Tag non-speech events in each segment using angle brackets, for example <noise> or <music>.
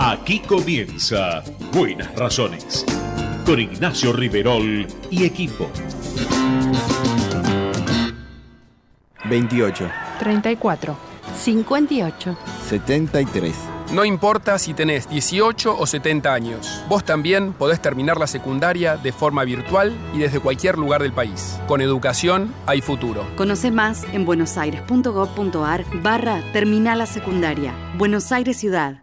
Aquí comienza Buenas Razones con Ignacio Riverol y equipo. 28, 34. 58. 73. No importa si tenés 18 o 70 años, vos también podés terminar la secundaria de forma virtual y desde cualquier lugar del país. Con educación hay futuro. Conoce más en buenosaires.gov.ar barra Terminal la Secundaria. Buenos Aires Ciudad.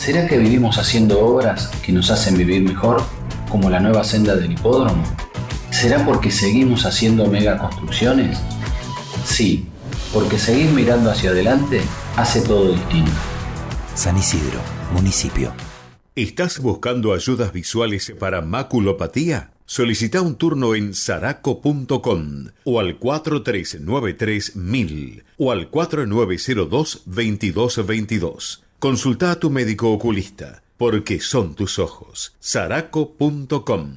¿Será que vivimos haciendo obras que nos hacen vivir mejor, como la nueva senda del hipódromo? ¿Será porque seguimos haciendo megaconstrucciones? Sí, porque seguir mirando hacia adelante hace todo distinto. San Isidro, municipio. ¿Estás buscando ayudas visuales para maculopatía? Solicita un turno en saraco.com o al 4393-1000 o al 4902-2222. Consulta a tu médico oculista, porque son tus ojos. saraco.com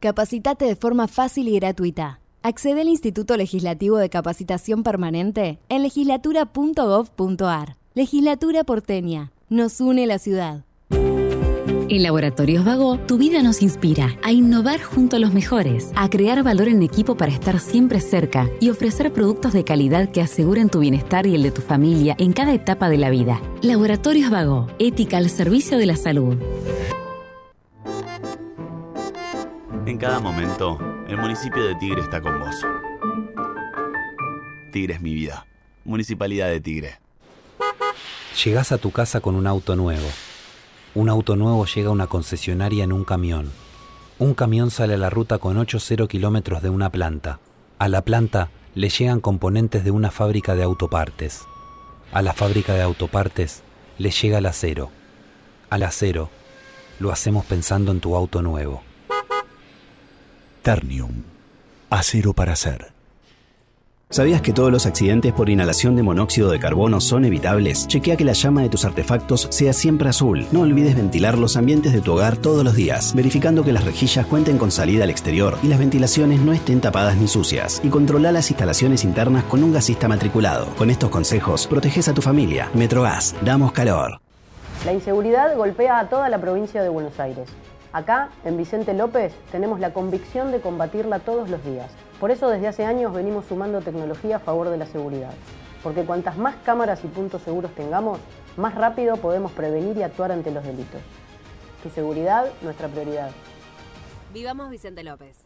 Capacitate de forma fácil y gratuita. Accede al Instituto Legislativo de Capacitación Permanente en legislatura.gov.ar. Legislatura porteña. Nos une la ciudad. En Laboratorios Vago, tu vida nos inspira a innovar junto a los mejores, a crear valor en equipo para estar siempre cerca y ofrecer productos de calidad que aseguren tu bienestar y el de tu familia en cada etapa de la vida. Laboratorios Vago, ética al servicio de la salud. En cada momento, el municipio de Tigre está con vos. Tigre es mi vida. Municipalidad de Tigre. Llegás a tu casa con un auto nuevo. Un auto nuevo llega a una concesionaria en un camión. Un camión sale a la ruta con 8-0 kilómetros de una planta. A la planta le llegan componentes de una fábrica de autopartes. A la fábrica de autopartes le llega el acero. Al acero lo hacemos pensando en tu auto nuevo. Ternium. Acero para hacer. ¿Sabías que todos los accidentes por inhalación de monóxido de carbono son evitables? Chequea que la llama de tus artefactos sea siempre azul. No olvides ventilar los ambientes de tu hogar todos los días, verificando que las rejillas cuenten con salida al exterior y las ventilaciones no estén tapadas ni sucias. Y controla las instalaciones internas con un gasista matriculado. Con estos consejos, proteges a tu familia. Metrogas, damos calor. La inseguridad golpea a toda la provincia de Buenos Aires. Acá, en Vicente López, tenemos la convicción de combatirla todos los días. Por eso desde hace años venimos sumando tecnología a favor de la seguridad. Porque cuantas más cámaras y puntos seguros tengamos, más rápido podemos prevenir y actuar ante los delitos. Tu seguridad, nuestra prioridad. Vivamos Vicente López.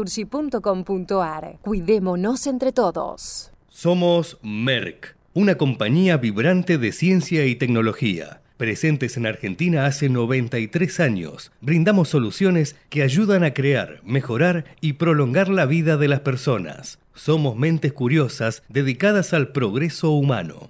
naturgy.com.ar. Cuidémonos entre todos. Somos Merck, una compañía vibrante de ciencia y tecnología. Presentes en Argentina hace 93 años, brindamos soluciones que ayudan a crear, mejorar y prolongar la vida de las personas. Somos mentes curiosas dedicadas al progreso humano.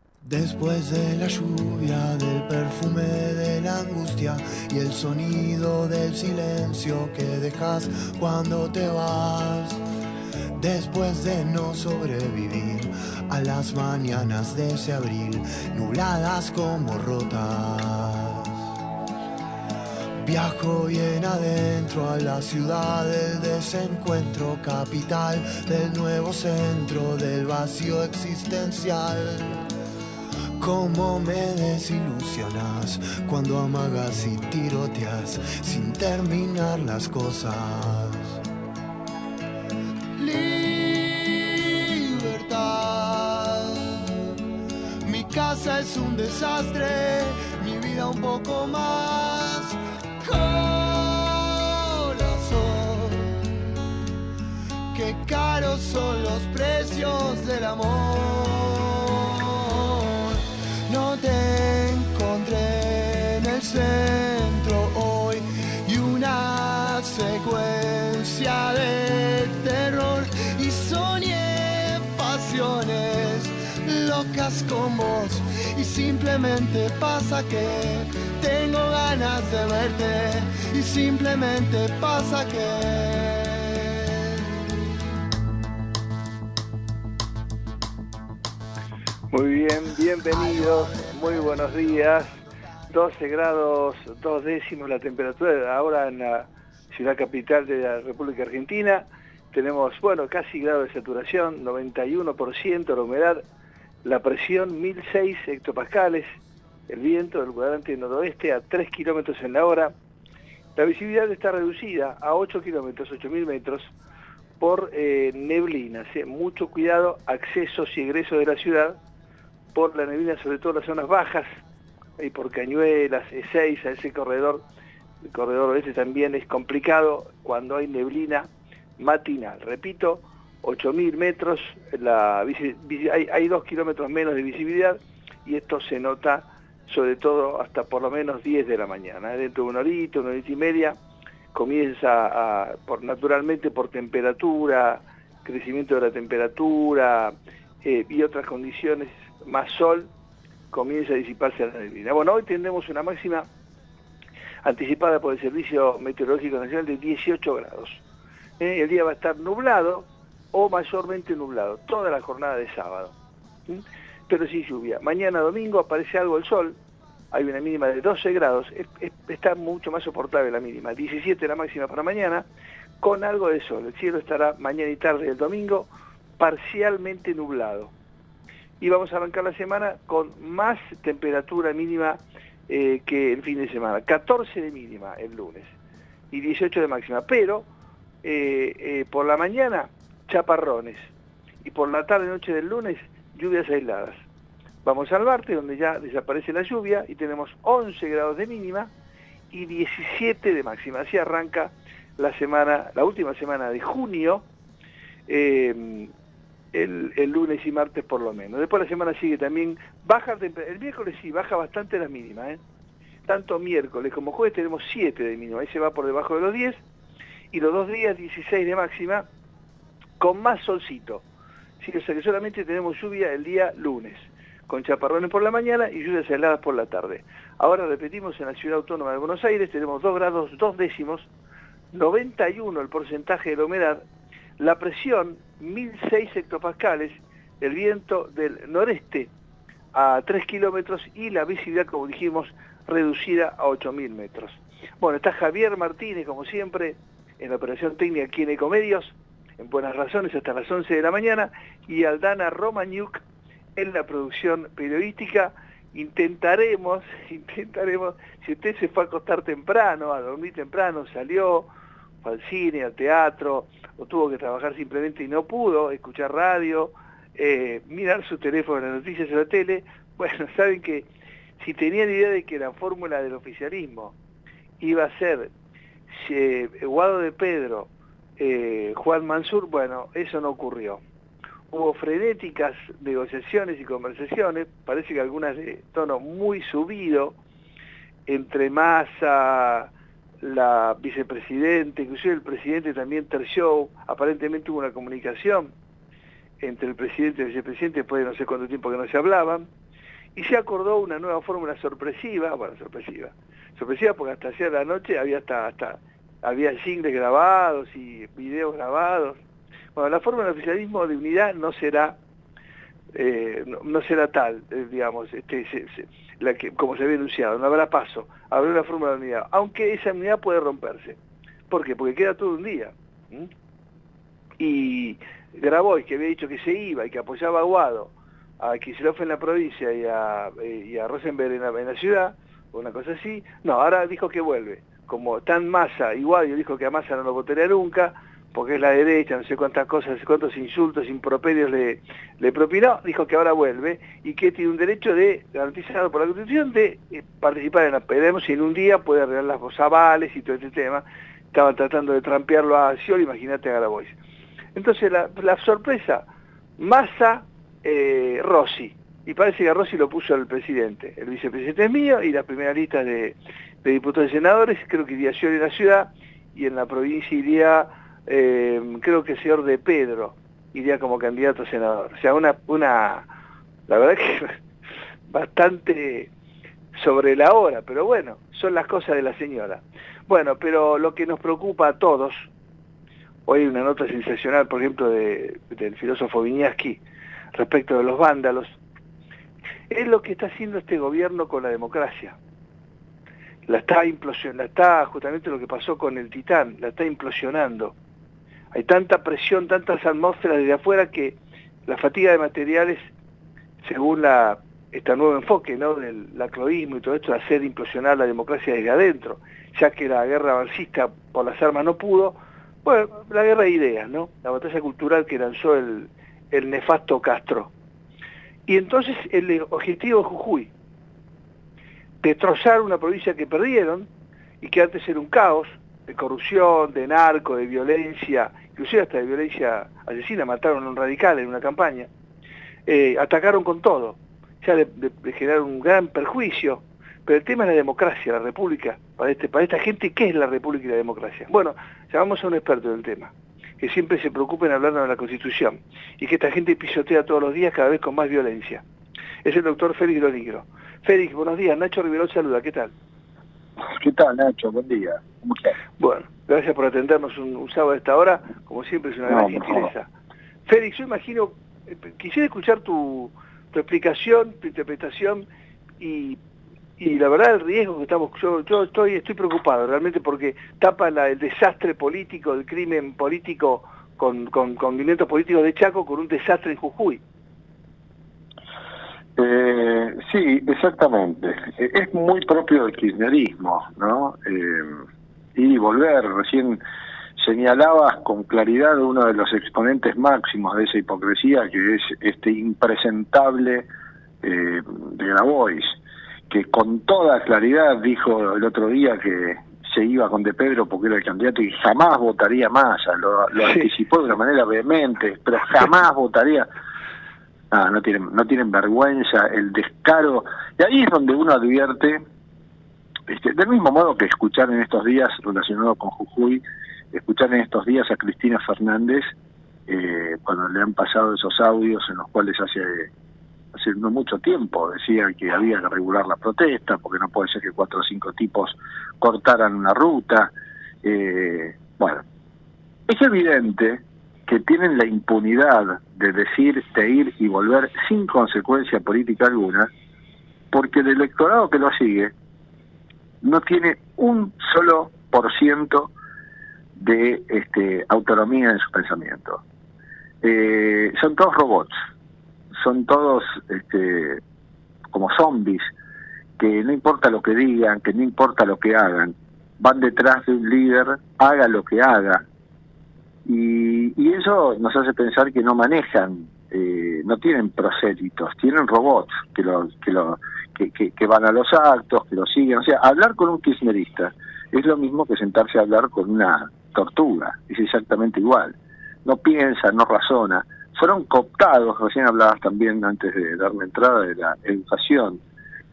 Después de la lluvia, del perfume de la angustia y el sonido del silencio que dejas cuando te vas. Después de no sobrevivir a las mañanas de ese abril, nubladas como rotas. Viajo bien adentro a la ciudad del desencuentro, capital del nuevo centro del vacío existencial. Cómo me desilusionas cuando amagas y tiroteas sin terminar las cosas. Libertad. Mi casa es un desastre, mi vida un poco más. Corazón, qué caros son los precios del amor te encontré en el centro hoy y una secuencia de terror y soñé pasiones locas con vos y simplemente pasa que tengo ganas de verte y simplemente pasa que Muy bien, bienvenidos, muy buenos días. 12 grados, dos décimos la temperatura ahora en la ciudad capital de la República Argentina. Tenemos, bueno, casi grado de saturación, 91% la humedad, la presión 1006 hectopascales, el viento del cuadrante noroeste a 3 kilómetros en la hora. La visibilidad está reducida a 8 kilómetros, 8.000 metros, por eh, neblina. Mucho cuidado, accesos y egresos de la ciudad por la neblina, sobre todo en las zonas bajas, y por Cañuelas, E6, a ese corredor, el corredor oeste también es complicado cuando hay neblina matinal. Repito, 8.000 metros, hay, hay dos kilómetros menos de visibilidad y esto se nota sobre todo hasta por lo menos 10 de la mañana. Dentro de una horita, una horita y media, comienza por, naturalmente por temperatura, crecimiento de la temperatura eh, y otras condiciones más sol, comienza a disiparse la neblina. Bueno, hoy tendremos una máxima anticipada por el Servicio Meteorológico Nacional de 18 grados. Eh, el día va a estar nublado o mayormente nublado, toda la jornada de sábado, pero sin lluvia. Mañana domingo aparece algo el sol, hay una mínima de 12 grados, está mucho más soportable la mínima, 17 la máxima para mañana, con algo de sol. El cielo estará mañana y tarde del domingo parcialmente nublado y vamos a arrancar la semana con más temperatura mínima eh, que el fin de semana. 14 de mínima el lunes y 18 de máxima, pero eh, eh, por la mañana chaparrones y por la tarde noche del lunes lluvias aisladas. Vamos al Barte, donde ya desaparece la lluvia y tenemos 11 grados de mínima y 17 de máxima. Así arranca la semana, la última semana de junio, el, lunes y martes por lo menos. Después la semana sigue también, baja el miércoles sí, baja bastante la mínima, ¿eh? tanto miércoles como jueves tenemos 7 de mínima, ahí se va por debajo de los 10, y los dos días 16 de máxima, con más solcito. Sí, o sea que solamente tenemos lluvia el día lunes, con chaparrones por la mañana y lluvias heladas por la tarde. Ahora repetimos, en la ciudad autónoma de Buenos Aires tenemos 2 grados 2 décimos, 91 el porcentaje de la humedad, la presión 1006 hectopascales, el viento del noreste a 3 kilómetros y la visibilidad, como dijimos, reducida a 8.000 metros. Bueno, está Javier Martínez, como siempre, en la operación técnica aquí en Ecomedios, en Buenas Razones hasta las 11 de la mañana, y Aldana Romaniuk en la producción periodística. Intentaremos, <laughs> intentaremos, si usted se fue a acostar temprano, a dormir temprano, salió, al cine, al teatro, o tuvo que trabajar simplemente y no pudo, escuchar radio, eh, mirar su teléfono, las noticias en la tele, <laughs> bueno, saben que si tenían idea de que la fórmula del oficialismo iba a ser eh, Guado de Pedro, eh, Juan Mansur, bueno, eso no ocurrió. Hubo frenéticas negociaciones y conversaciones, parece que algunas de tono muy subido, entre Massa, la vicepresidenta, inclusive el presidente también terció, aparentemente hubo una comunicación entre el presidente y el vicepresidente después de no sé cuánto tiempo que no se hablaban, y se acordó una nueva fórmula sorpresiva, bueno, sorpresiva, sorpresiva porque hasta ayer la noche había hasta, hasta había singles grabados y videos grabados. Bueno, la fórmula de oficialismo de unidad no será eh, no, será tal, eh, digamos, este, como se había anunciado, no habrá paso, habrá una fórmula de unidad, aunque esa unidad puede romperse. ¿Por qué? Porque queda todo un día. Y Grabois, que había dicho que se iba y que apoyaba a Guado, a Kicillof en la provincia y a, eh, a Rosenberg en la, en la ciudad, una cosa así, no, ahora dijo que vuelve. Como tan Massa y Guadio dijo que a Massa no lo votaría nunca, porque es la derecha, no sé cuántas cosas, cuántos insultos, improperios le, le propinó, dijo que ahora vuelve y que tiene un derecho de, garantizado por la Constitución, de eh, participar en la Veremos si en un día puede arreglar las avales y todo este tema. Estaban tratando de trampearlo a Scioli, imagínate a Grabois. Entonces la, sorpresa, Massa, eh, Rossi, y parece que Rossi lo puso el presidente. El vicepresidente es mío y la primera lista de, de diputados y senadores, creo que iría Scioli en la ciudad y en la provincia iría eh, creo que el señor de Pedro iría como candidato a senador. O sea, una, una la verdad que <laughs> bastante sobre la hora, pero bueno, son las cosas de la señora. Bueno, pero lo que nos preocupa a todos, hoy hay una nota sensacional, por ejemplo, de, del filósofo Viñaski respecto de los vándalos, es lo que está haciendo este gobierno con la democracia. La está implosionando, la está justamente lo que pasó con el Titán, la está implosionando. Hay tanta presión, tantas atmósferas desde afuera que la fatiga de materiales, según la, este nuevo enfoque ¿no? del lacroísmo y todo esto, de hacer implosionar la democracia desde adentro, ya que la guerra avancista por las armas no pudo, bueno, la guerra de ideas, ¿no? La batalla cultural que lanzó el, el nefasto Castro. Y entonces el objetivo de Jujuy, destrozar una provincia que perdieron y que antes era un caos, de corrupción, de narco, de violencia, inclusive hasta de violencia asesina, mataron a un radical en una campaña, eh, atacaron con todo, ya de, generar un gran perjuicio, pero el tema es la democracia, la república, para, este, para esta gente, ¿qué es la república y la democracia? Bueno, llamamos a un experto del tema, que siempre se preocupe en hablar de la Constitución, y que esta gente pisotea todos los días cada vez con más violencia. Es el doctor Félix Lonigro. Félix, buenos días, Nacho Riverol saluda, ¿qué tal? ¿Qué tal, Nacho? Buen día. ¿Cómo estás? Bueno, gracias por atendernos un, sábado a esta hora. Como siempre, es una gran gentileza. Félix, yo imagino, eh, quisiera escuchar tu, explicación, tu interpretación y, la verdad el riesgo que estamos, yo, yo estoy, estoy preocupado realmente porque tapa el desastre político, el crimen político con, con, con movimientos políticos de Chaco con un desastre en Jujuy. Eh, sí, exactamente. Eh, es muy propio del kirchnerismo, ¿no? Eh, y volver, recién señalabas con claridad uno de los exponentes máximos de esa hipocresía, que es este impresentable eh, de Grabois, que con toda claridad dijo el otro día que se iba con De Pedro porque era el candidato y jamás votaría más, lo, lo anticipó de una manera vehemente, pero jamás votaría Ah, no tienen, no tienen vergüenza, el descaro. Y ahí es donde uno advierte, este, del mismo modo que escuchar en estos días, relacionado con Jujuy, escuchar en estos días a Cristina Fernández, eh, cuando le han pasado esos audios en los cuales hace, hace no mucho tiempo decía que había que regular la protesta, porque no puede ser que cuatro o cinco tipos cortaran una ruta. Eh, bueno, es evidente que tienen la impunidad de decir, de ir y volver sin consecuencia política alguna, porque el electorado que lo sigue no tiene un solo por ciento de este, autonomía en su pensamiento. Eh, son todos robots, son todos este, como zombies, que no importa lo que digan, que no importa lo que hagan, van detrás de un líder, haga lo que haga, y, y eso nos hace pensar que no manejan, eh, no tienen prosélitos, tienen robots que, lo, que, lo, que, van a los actos, que lo siguen. O sea, hablar con un kirchnerista es lo mismo que sentarse a hablar con una tortuga, es exactamente igual. No piensa, no razona. Fueron cooptados, recién hablabas también antes de darme entrada de la educación,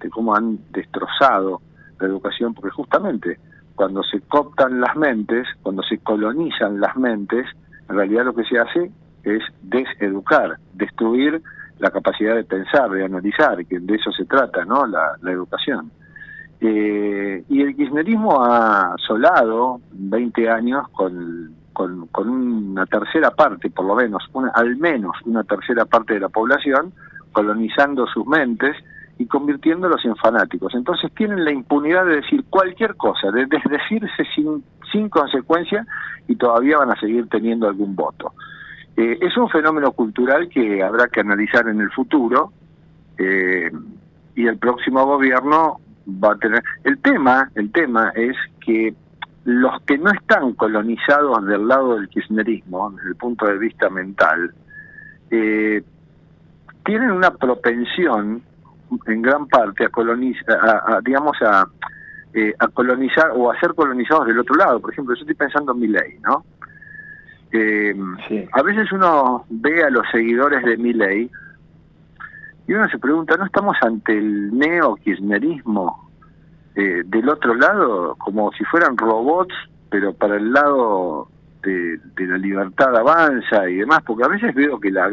de cómo han destrozado la educación, porque justamente cuando se cooptan las mentes, cuando se colonizan las mentes, en realidad lo que se hace es deseducar, destruir la capacidad de pensar, de analizar, que de eso se trata, ¿no? La, educación. Eh, y el kirchnerismo ha solado 20 años con, con, una tercera parte, por lo menos, una, al menos una tercera parte de la población, colonizando sus mentes y convirtiéndolos en fanáticos. Entonces tienen la impunidad de decir cualquier cosa, de desdecirse sin, sin consecuencia y todavía van a seguir teniendo algún voto. Eh, es un fenómeno cultural que habrá que analizar en el futuro eh, y el próximo gobierno va a tener... El tema, el tema es que los que no están colonizados del lado del kirchnerismo, desde el punto de vista mental, eh, tienen una propensión en gran parte a colonizar, a, digamos, a, eh, a colonizar o a ser colonizados del otro lado. Por ejemplo, yo estoy pensando en mi ley, ¿no? Eh, A veces uno ve a los seguidores de mi ley y uno se pregunta, ¿no estamos ante el neo-kirchnerismo eh, del otro lado? Como si fueran robots, pero para el lado de, de la libertad avanza y demás, porque a veces veo que la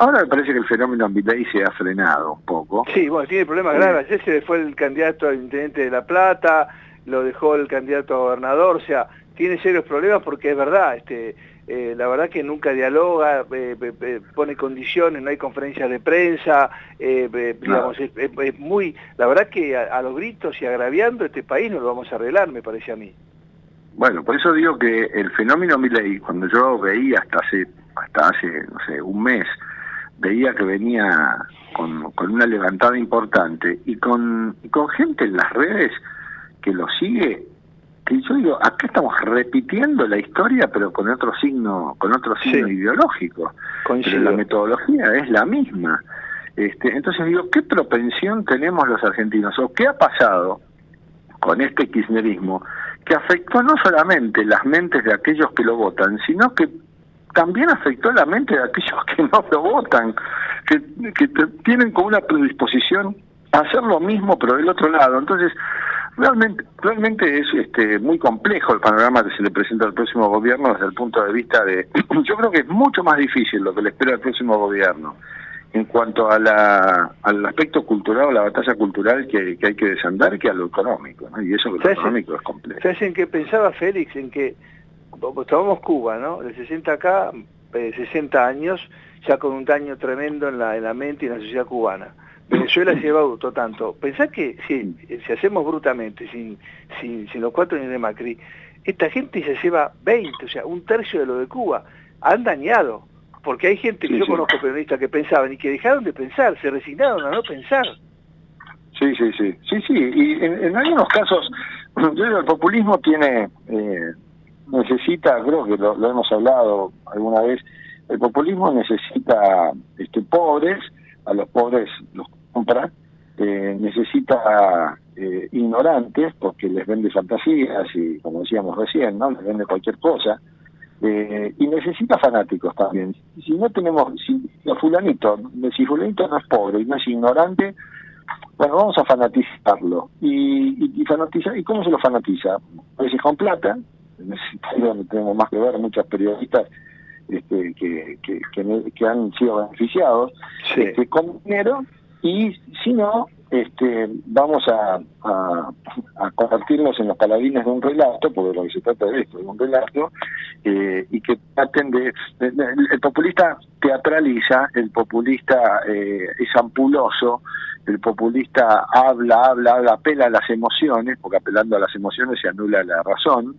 Ahora me parece que el fenómeno Milei se ha frenado un poco. Sí, bueno, tiene problemas graves. Ayer se fue el candidato a intendente de La Plata, lo dejó el candidato a gobernador, o sea, tiene serios problemas porque es verdad, este, eh, la verdad que nunca dialoga, eh, pone condiciones, no hay conferencias de prensa, eh, digamos, es, muy, la verdad que a, los gritos y agraviando este país no lo vamos a arreglar, me parece a mí. Bueno, por eso digo que el fenómeno Milei, cuando yo veía hasta hace, hasta hace, no sé, un mes, veía que venía con, una levantada importante y con, con gente en las redes que lo sigue que yo digo acá estamos repitiendo la historia pero con otro signo con otro signo ideológico. Pero la metodología es la misma. Este, entonces digo qué propensión tenemos los argentinos o qué ha pasado con este kirchnerismo que afectó no solamente las mentes de aquellos que lo votan sino que también afectó la mente de aquellos <laughs> que no lo votan, que, que tienen como una predisposición a hacer lo mismo pero del otro lado. Entonces, realmente realmente es este muy complejo el panorama que se le presenta al próximo gobierno desde el punto de vista de... <clears throat> Yo creo que es mucho más difícil lo que le espera al próximo gobierno en cuanto a la, al aspecto cultural o la batalla cultural que, hay que desandar que a lo económico, y eso que lo económico es complejo. ¿Sabes en qué pensaba Félix? En que tomamos Cuba, ¿no? De 60 acá, 60 eh, años, ya con un daño tremendo en la, en la mente y en la sociedad cubana. Venezuela se lleva auto tanto. Pensá que si, si hacemos brutamente, sin, sin, sin los cuatro años de Macri, esta gente se lleva 20, o sea, un tercio de lo de Cuba. Han dañado, porque hay gente que yo conozco periodistas que pensaban y que dejaron de pensar, se resignaron a no pensar. Sí, sí, sí, sí, sí, y en, algunos casos, <clears throat> yo digo, el populismo tiene eh, necesita, creo que lo, hemos hablado alguna vez, el populismo necesita este, pobres, a los pobres los compra, eh, necesita eh, ignorantes porque les vende fantasías y como decíamos recién, ¿no? les vende cualquier cosa, eh, y necesita fanáticos también. Si no tenemos, si los fulanito, si fulanito no es pobre y no es ignorante, bueno, vamos a fanatizarlo. Y, y, fanatiza, ¿y cómo se lo fanatiza? A veces con plata, en ese sentido no tenemos más que ver muchos periodistas este, que, que, que, han sido beneficiados este, con dinero y si no este, vamos a, a, a, convertirnos en los paladines de un relato, porque lo que se trata de esto, de un relato, eh, y que traten de, El populista teatraliza, el populista eh, es ampuloso, el populista habla, habla, habla, apela a las emociones, porque apelando a las emociones se anula la razón,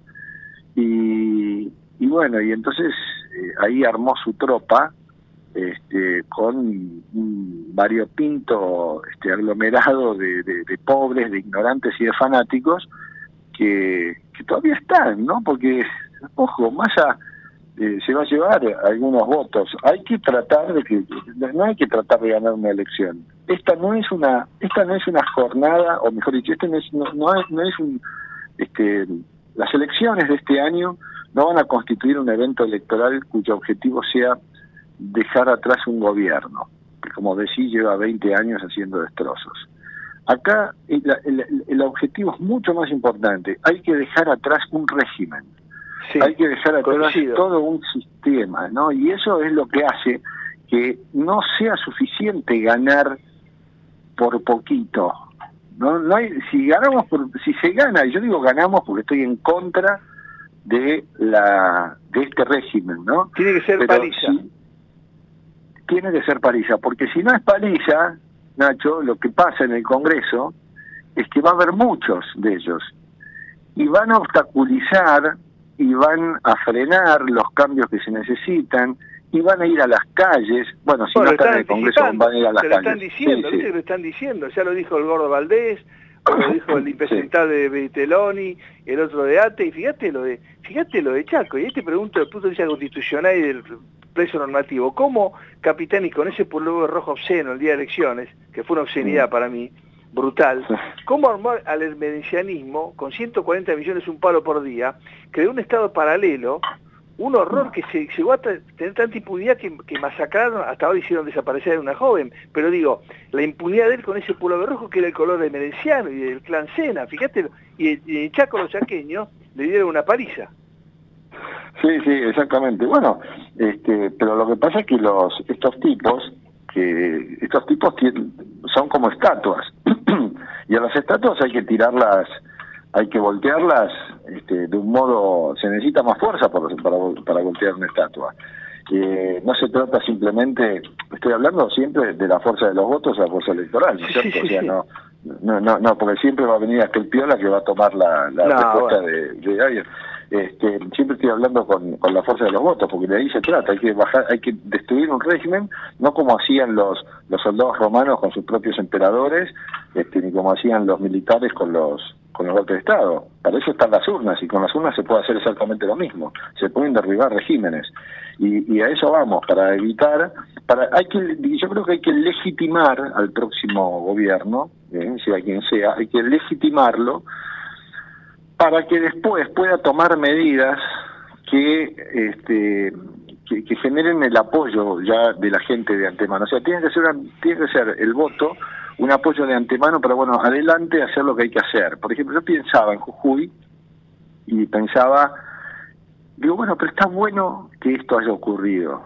y, y bueno, y entonces eh, ahí armó su tropa este, con un variopinto este, aglomerado de, de, pobres, de ignorantes y de fanáticos que, que todavía están, ¿no? Porque, ojo, Massa eh, se va a llevar algunos votos. Hay que tratar de que, no hay que tratar de ganar una elección. Esta no es una, esta no es una jornada, o mejor dicho, este no es, no, no es, no es un, este, las elecciones de este año no van a constituir un evento electoral cuyo objetivo sea dejar atrás un gobierno, que como decía lleva 20 años haciendo destrozos. Acá el, objetivo es mucho más importante, hay que dejar atrás un régimen, hay que dejar atrás todo un sistema, ¿no? Y eso es lo que hace que no sea suficiente ganar por poquito, no, no hay, si ganamos, por, si se gana, y yo digo ganamos porque estoy en contra de la de este régimen, ¿no? Tiene que ser paliza. tiene que ser paliza, porque si no es paliza, Nacho, lo que pasa en el Congreso es que va a haber muchos de ellos y van a obstaculizar y van a frenar los cambios que se necesitan y van a ir a las calles. Bueno, si no están en el Congreso, van a ir a las se calles. Lo están diciendo, Sí, sí. ¿viste que lo están diciendo? Ya lo dijo el Gordo Valdés, lo dijo el <coughs> impresentable de Berteloni, el otro de ATE, y fíjate lo de, fíjate lo de Chaco, y ahí te pregunto desde el punto de vista constitucional y del precio normativo, ¿cómo Capitani con ese pullover rojo obsceno el día de elecciones, que fue una obscenidad para mí, brutal, cómo armó al hermedicianismo con 140 millones un palo por día, creó un estado paralelo, un horror que se llegó a tener tanta impunidad que, masacraron, hasta ahora hicieron desaparecer a una joven, pero digo, la impunidad de él con ese pullover rojo que era el color de Merenciano y del clan Sena, fíjate, y, en Chaco los chaqueños le dieron una paliza. Sí, sí, exactamente. Bueno, este, pero lo que pasa es que los estos tipos, que estos tipos son como estatuas <clears throat> y a las estatuas hay que tirarlas, hay que voltearlas este, de un modo, se necesita más fuerza para, para, para voltear una estatua. Eh, no se trata simplemente, estoy hablando siempre de la fuerza de los votos a la fuerza electoral, ¿no es cierto? O sea, no, no, no, no, porque siempre va a venir aquel piola que va a tomar la, la No, respuesta bueno. de, de alguien. Este, siempre estoy hablando con, con la fuerza de los votos, porque de ahí se trata, hay que bajar, hay que destruir un régimen, no como hacían los, los soldados romanos con sus propios emperadores, este, ni como hacían los militares con los con los golpes de Estado. Para eso están las urnas, y con las urnas se puede hacer exactamente lo mismo. Se pueden derribar regímenes. Y, a eso vamos, para evitar, para hay que yo creo que hay que legitimar al próximo gobierno, eh, sea quien sea, hay que legitimarlo para que después pueda tomar medidas que este que, generen el apoyo ya de la gente de antemano. O sea, tiene que ser tiene que ser el voto un apoyo de antemano para bueno, adelante hacer lo que hay que hacer. Por ejemplo, yo pensaba en Jujuy y pensaba digo, bueno, pero está bueno que esto haya ocurrido,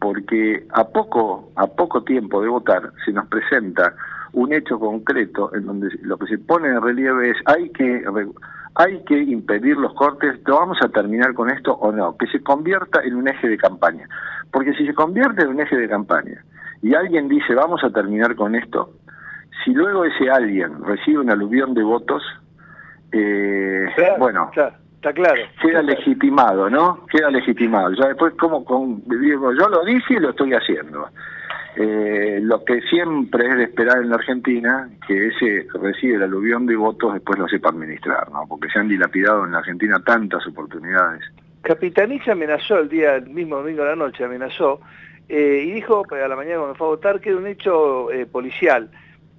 porque a poco a poco tiempo de votar se nos presenta un hecho concreto en donde lo que se pone en relieve es hay que hay que impedir los cortes, ¿lo vamos a terminar con esto o no? Que se convierta en un eje de campaña. Porque si se convierte en un eje de campaña y alguien dice vamos a terminar con esto, si luego ese alguien recibe un aluvión de votos, eh, bueno, Está claro. queda legitimado, ¿no? Queda legitimado. Ya después, como con, digo, yo lo dije y lo estoy haciendo. Eh, lo que siempre es de esperar en la Argentina, que ese recibe el aluvión de votos después lo sepa administrar, ¿no? Porque se han dilapidado en la Argentina tantas oportunidades. Capitanich amenazó el día, el mismo domingo de la noche, amenazó, eh, y dijo a la mañana cuando fue a votar que era un hecho eh, policial.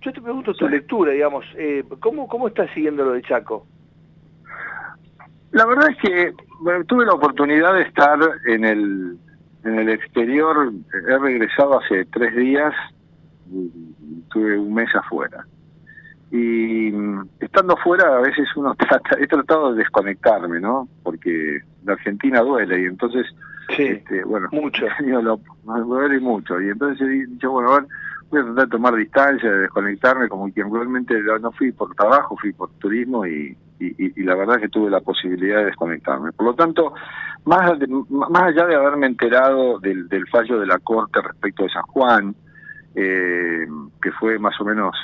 Yo te pregunto tu lectura, digamos, eh, ¿cómo, ¿cómo estás siguiendo lo de Chaco? La verdad es que bueno, tuve la oportunidad de estar en el, en el exterior, he regresado hace tres días, tuve un mes afuera. Y mm, estando fuera a veces uno <laughs> trata, he tratado de desconectarme, ¿no? Porque la Argentina duele y entonces, este, bueno, mucho. <laughs> me duele mucho. Y entonces he dicho, bueno, a ver, voy a tratar de tomar distancia, de desconectarme, como quien realmente no fui por trabajo, fui por turismo y, y, la verdad que tuve la posibilidad de desconectarme. Por lo tanto, más, de- más allá de haberme enterado del, del fallo de la Corte respecto de San Juan, eh, que fue más o menos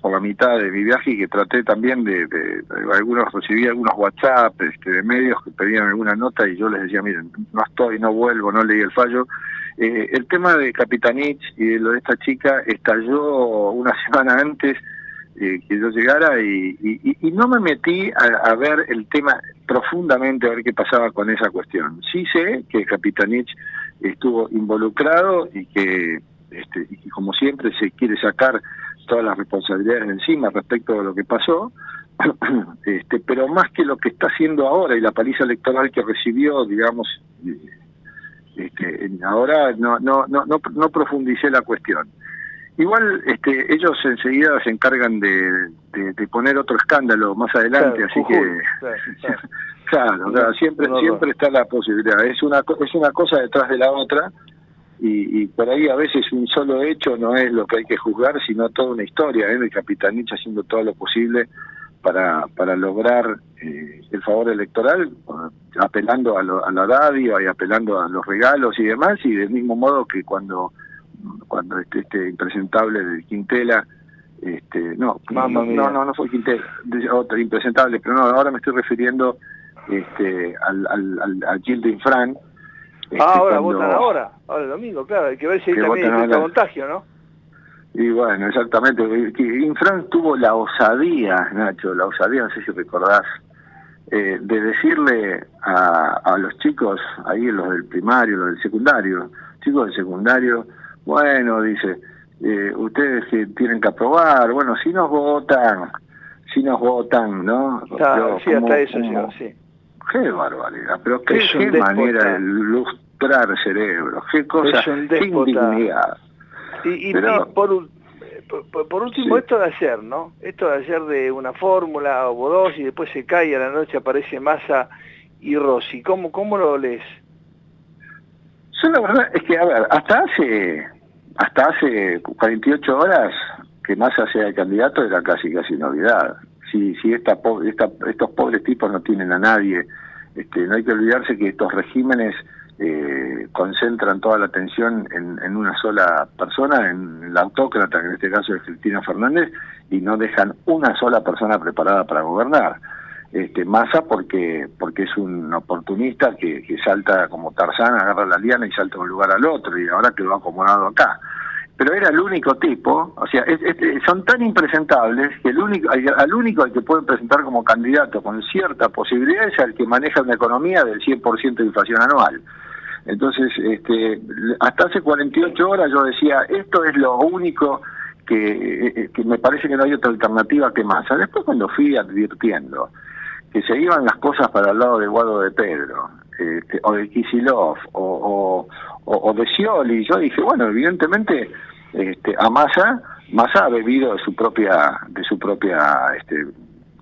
por la mitad de mi viaje y que traté también de, de- de- algunos recibí algunos WhatsApp este, de medios que pedían alguna nota y yo les decía miren no estoy no vuelvo no leí el fallo Eh, el tema de Capitanich y de lo de esta chica estalló una <laughs> semana antes eh, que yo llegara y, y- no me metí a, a ver el tema profundamente a ver qué pasaba con esa cuestión. Sí sé que Capitanich estuvo involucrado y que este, y que como siempre se quiere sacar todas las responsabilidades de encima respecto de lo que pasó, <clears throat> este, pero más que lo que está haciendo ahora y la paliza electoral que recibió, digamos, eh, este, ahora no, no, no, no, no profundicé la cuestión. Igual este, ellos enseguida se encargan de, de- de poner otro escándalo más adelante, Claro, así Jujuy, que <laughs> claro, siempre, siempre está la posibilidad. Es una, es una cosa detrás de la otra y, y por ahí a veces un solo hecho no es lo que hay que juzgar, sino toda una historia. ¿eh? El Capitanich haciendo todo lo posible para, para lograr eh, el favor electoral, apelando a, lo- a la radio y apelando a los regalos y demás, y del mismo modo que cuando, cuando este, este impresentable de Quintela Este, no, no, no, no, no fue Quintero, otro impresentable, pero no, ahora me estoy refiriendo este, al, al, al, Gil de Infran. Este, ah, ahora votan ahora, ahora el domingo, claro, hay que ver si hay también este contagio, ¿no? Y bueno, exactamente, Infran tuvo la osadía, Nacho, la osadía, no sé si recordás, eh, de decirle a, a los chicos, ahí los del primario, los del secundario, chicos del secundario, bueno, dice, eh, ustedes que tienen que aprobar, bueno, si nos votan, si nos votan, ¿no? sí, hasta eso sí. Qué barbaridad, pero qué, qué manera de lustrar cerebros, qué cosa, qué indignidad. Y, y, por, por, último, esto de ayer, ¿no? Esto de ayer de una fórmula o dos y después se cae y a la noche aparece Massa y Rossi. ¿Cómo, cómo lo lees? Yo la verdad es que, a ver, hasta hace hasta hace 48 horas que Massa sea el candidato era casi casi novedad. Si, si esta, esta, estos pobres tipos no tienen a nadie, este, no hay que olvidarse que estos regímenes eh, concentran toda la atención en, en, una sola persona, en la autócrata, que en este caso es Cristina Fernández, y no dejan una sola persona preparada para gobernar. Este, Massa porque porque es un oportunista que, que salta como Tarzán, agarra la liana y salta de un lugar al otro, y ahora quedó acomodado acá pero era el único tipo, o sea, son tan impresentables que el único, al único al que pueden presentar como candidato con cierta posibilidad es al que maneja una economía del 100% de inflación anual. Entonces, este, hasta hace 48 horas yo decía, esto es lo único que, eh, que me parece que no hay otra alternativa que más. Después cuando fui advirtiendo que se iban las cosas para el lado de Guado de Pedro, este, o de Kisilov, o, o, de Scioli, yo dije, bueno, evidentemente este, a Massa, Massa ha bebido de su propia, de su propia este,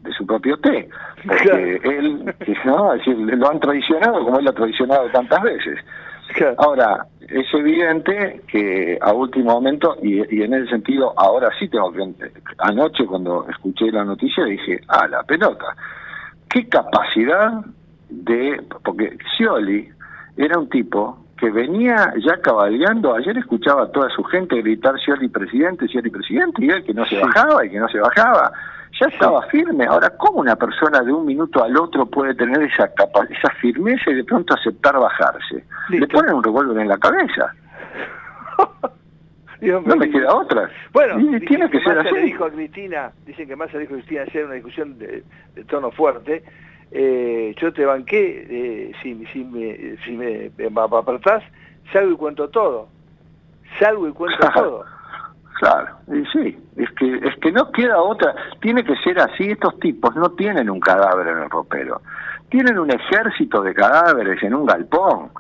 de su propio té, porque él, ¿no? lo han traicionado como él lo ha traicionado tantas veces. Ahora, es evidente que a último momento, y, y, en ese sentido, ahora sí tengo que... Anoche cuando escuché la noticia dije, a la pelota, qué capacidad de... Porque Scioli era un tipo que venía ya cabalgando, ayer escuchaba a toda su gente gritar Scioli presidente, Scioli presidente, y él que no se bajaba y que no se bajaba ya estaba firme. Ahora, ¿cómo una persona de un minuto al otro puede tener esa esa firmeza y de pronto aceptar bajarse? Le ponen un revólver en la cabeza. <laughs> no me queda otra. Bueno, tiene que, ser así. Le dijo a Cristina, dicen que Massa dijo a Cristina ayer una discusión de, tono fuerte, eh, yo te banqué, eh, si, si, me, si me, me apartás, salgo y cuento todo. Salgo y cuento <laughs> todo. Claro, y sí, es que, es que no queda otra, tiene que ser así, estos tipos no tienen un cadáver en el ropero, tienen un ejército de cadáveres en un galpón,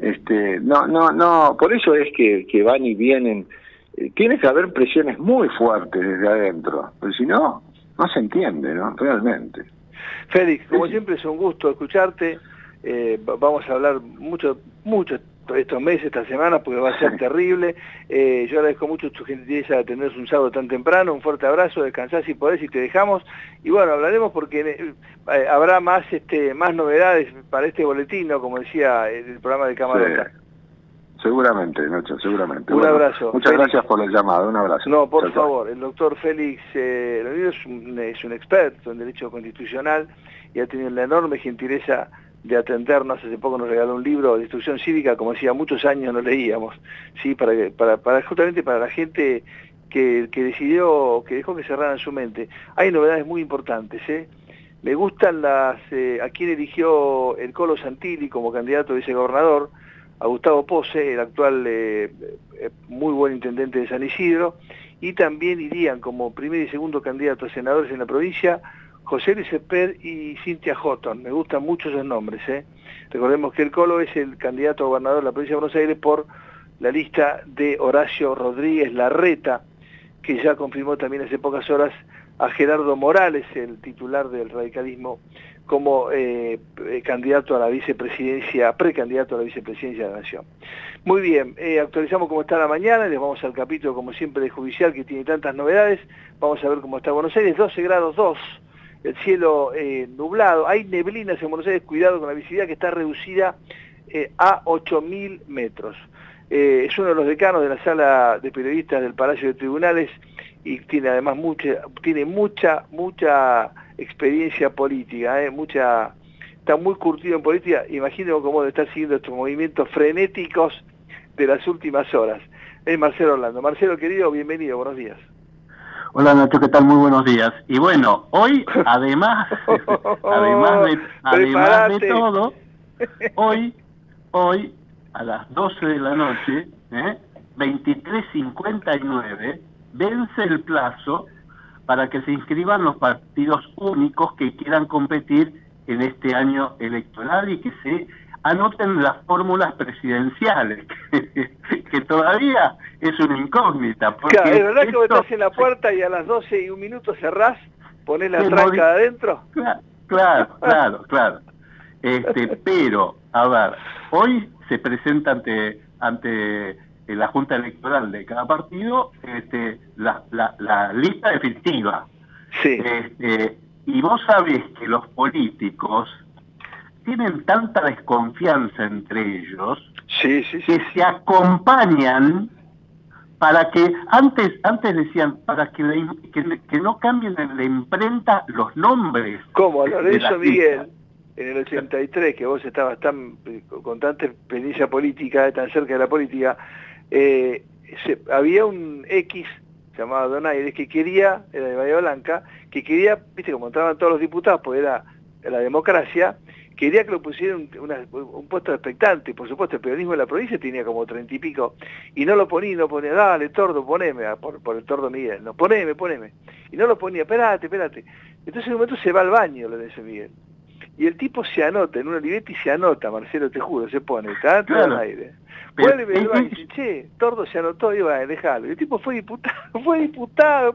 este, no, no, no, por eso es que, que van y vienen, eh, tiene que haber presiones muy fuertes desde adentro, pero si no, no se entiende, ¿no? Realmente. Félix, como siempre es un gusto escucharte, eh, vamos a hablar mucho, mucho estos meses, esta semana, porque va a ser <laughs> terrible. Eh, yo agradezco mucho tu gentileza de atendernos un sábado tan temprano. Un fuerte abrazo, descansar si podés y te dejamos. Y bueno, hablaremos porque eh, eh, habrá más este más novedades para este boletín, como decía el programa de Camarota. Seguramente, Nacho, seguramente. Un abrazo. Muchas gracias por el llamado, un abrazo. No, por favor, el doctor Félix eh, es, un, es un experto en Derecho Constitucional y ha tenido la enorme gentileza de atendernos, hace poco nos regaló un libro de instrucción cívica, como decía, muchos años no leíamos, ¿sí? para, para, para justamente para la gente que, que decidió, que dejó que cerraran su mente. Hay novedades muy importantes, ¿eh? Me gustan las, eh, a quien eligió el Colo Santilli como candidato a vicegobernador, a Gustavo Pose, el actual eh, eh, muy buen intendente de San Isidro, y también irían como primer y segundo candidato a senadores en la provincia José Luis y Cintia Houghton. Me gustan mucho esos nombres. ¿eh? Recordemos que el Colo es el candidato a gobernador de la provincia de Buenos Aires por la lista de Horacio Rodríguez Larreta, que ya confirmó también hace pocas horas a Gerardo Morales, el titular del radicalismo, como eh, eh, candidato a la vicepresidencia, precandidato a la vicepresidencia de la Nación. Muy bien, actualizamos cómo está la mañana, les vamos al capítulo como siempre de judicial que tiene tantas novedades, vamos a ver cómo está Buenos Aires, 12 grados 2 el cielo eh, nublado, hay neblinas en Buenos Aires, cuidado con la visibilidad que está reducida eh, a 8.000 metros. Eh, es uno de los decanos de la sala de periodistas del Palacio de Tribunales y tiene además mucha, tiene mucha, mucha experiencia política, ¿eh? mucha, está muy curtido en política, imagínense cómo está siguiendo estos movimientos frenéticos de las últimas horas. Es Marcelo Orlando. Marcelo, querido, bienvenido, buenos días. Hola Nacho, ¿qué tal? Muy buenos días. Y bueno, hoy además, <laughs> además, de, además de todo, hoy, hoy a las 12 de la noche, ¿eh? 23.59, vence el plazo para que se inscriban los partidos únicos que quieran competir en este año electoral y que se anoten las fórmulas presidenciales, <laughs> que, todavía es una incógnita. Porque claro, ¿es verdad que vos estás en la puerta y a las 12 y un minuto cerrás, ponés la tranca adentro? Claro, <laughs> claro, claro. Este, <laughs> pero, a ver, hoy se presenta ante, ante la Junta Electoral de cada partido este, la, la, lista definitiva. Sí. Este, y vos sabés que los políticos tienen tanta desconfianza entre ellos sí, sí, que se acompañan para que antes antes decían para que, que, no cambien en la imprenta los nombres. Como Lorenzo Miguel en el 83, que vos estabas tan con tanta experiencia política, tan cerca de la política, eh, había un X llamado Donaires que quería, era de Bahía Blanca, que quería, viste, como entraban todos los diputados, pues era la democracia, quería que lo pusieran un, puesto expectante, por supuesto el periodismo de la provincia tenía como treinta y pico, y no lo ponía, no ponía, dale, tordo, poneme, ah, por, por el tordo Miguel, no, poneme, poneme, y no lo ponía, espérate, espérate. Entonces en un momento se va al baño, lo dice Miguel. Y el tipo se anota, en una libreta y se anota, Marcelo, te juro, se pone, está claro. al aire. Vuelve el baño y dice, che, Tordo se anotó, y va, déjalo. Y el tipo fue diputado, <laughs> fue diputado.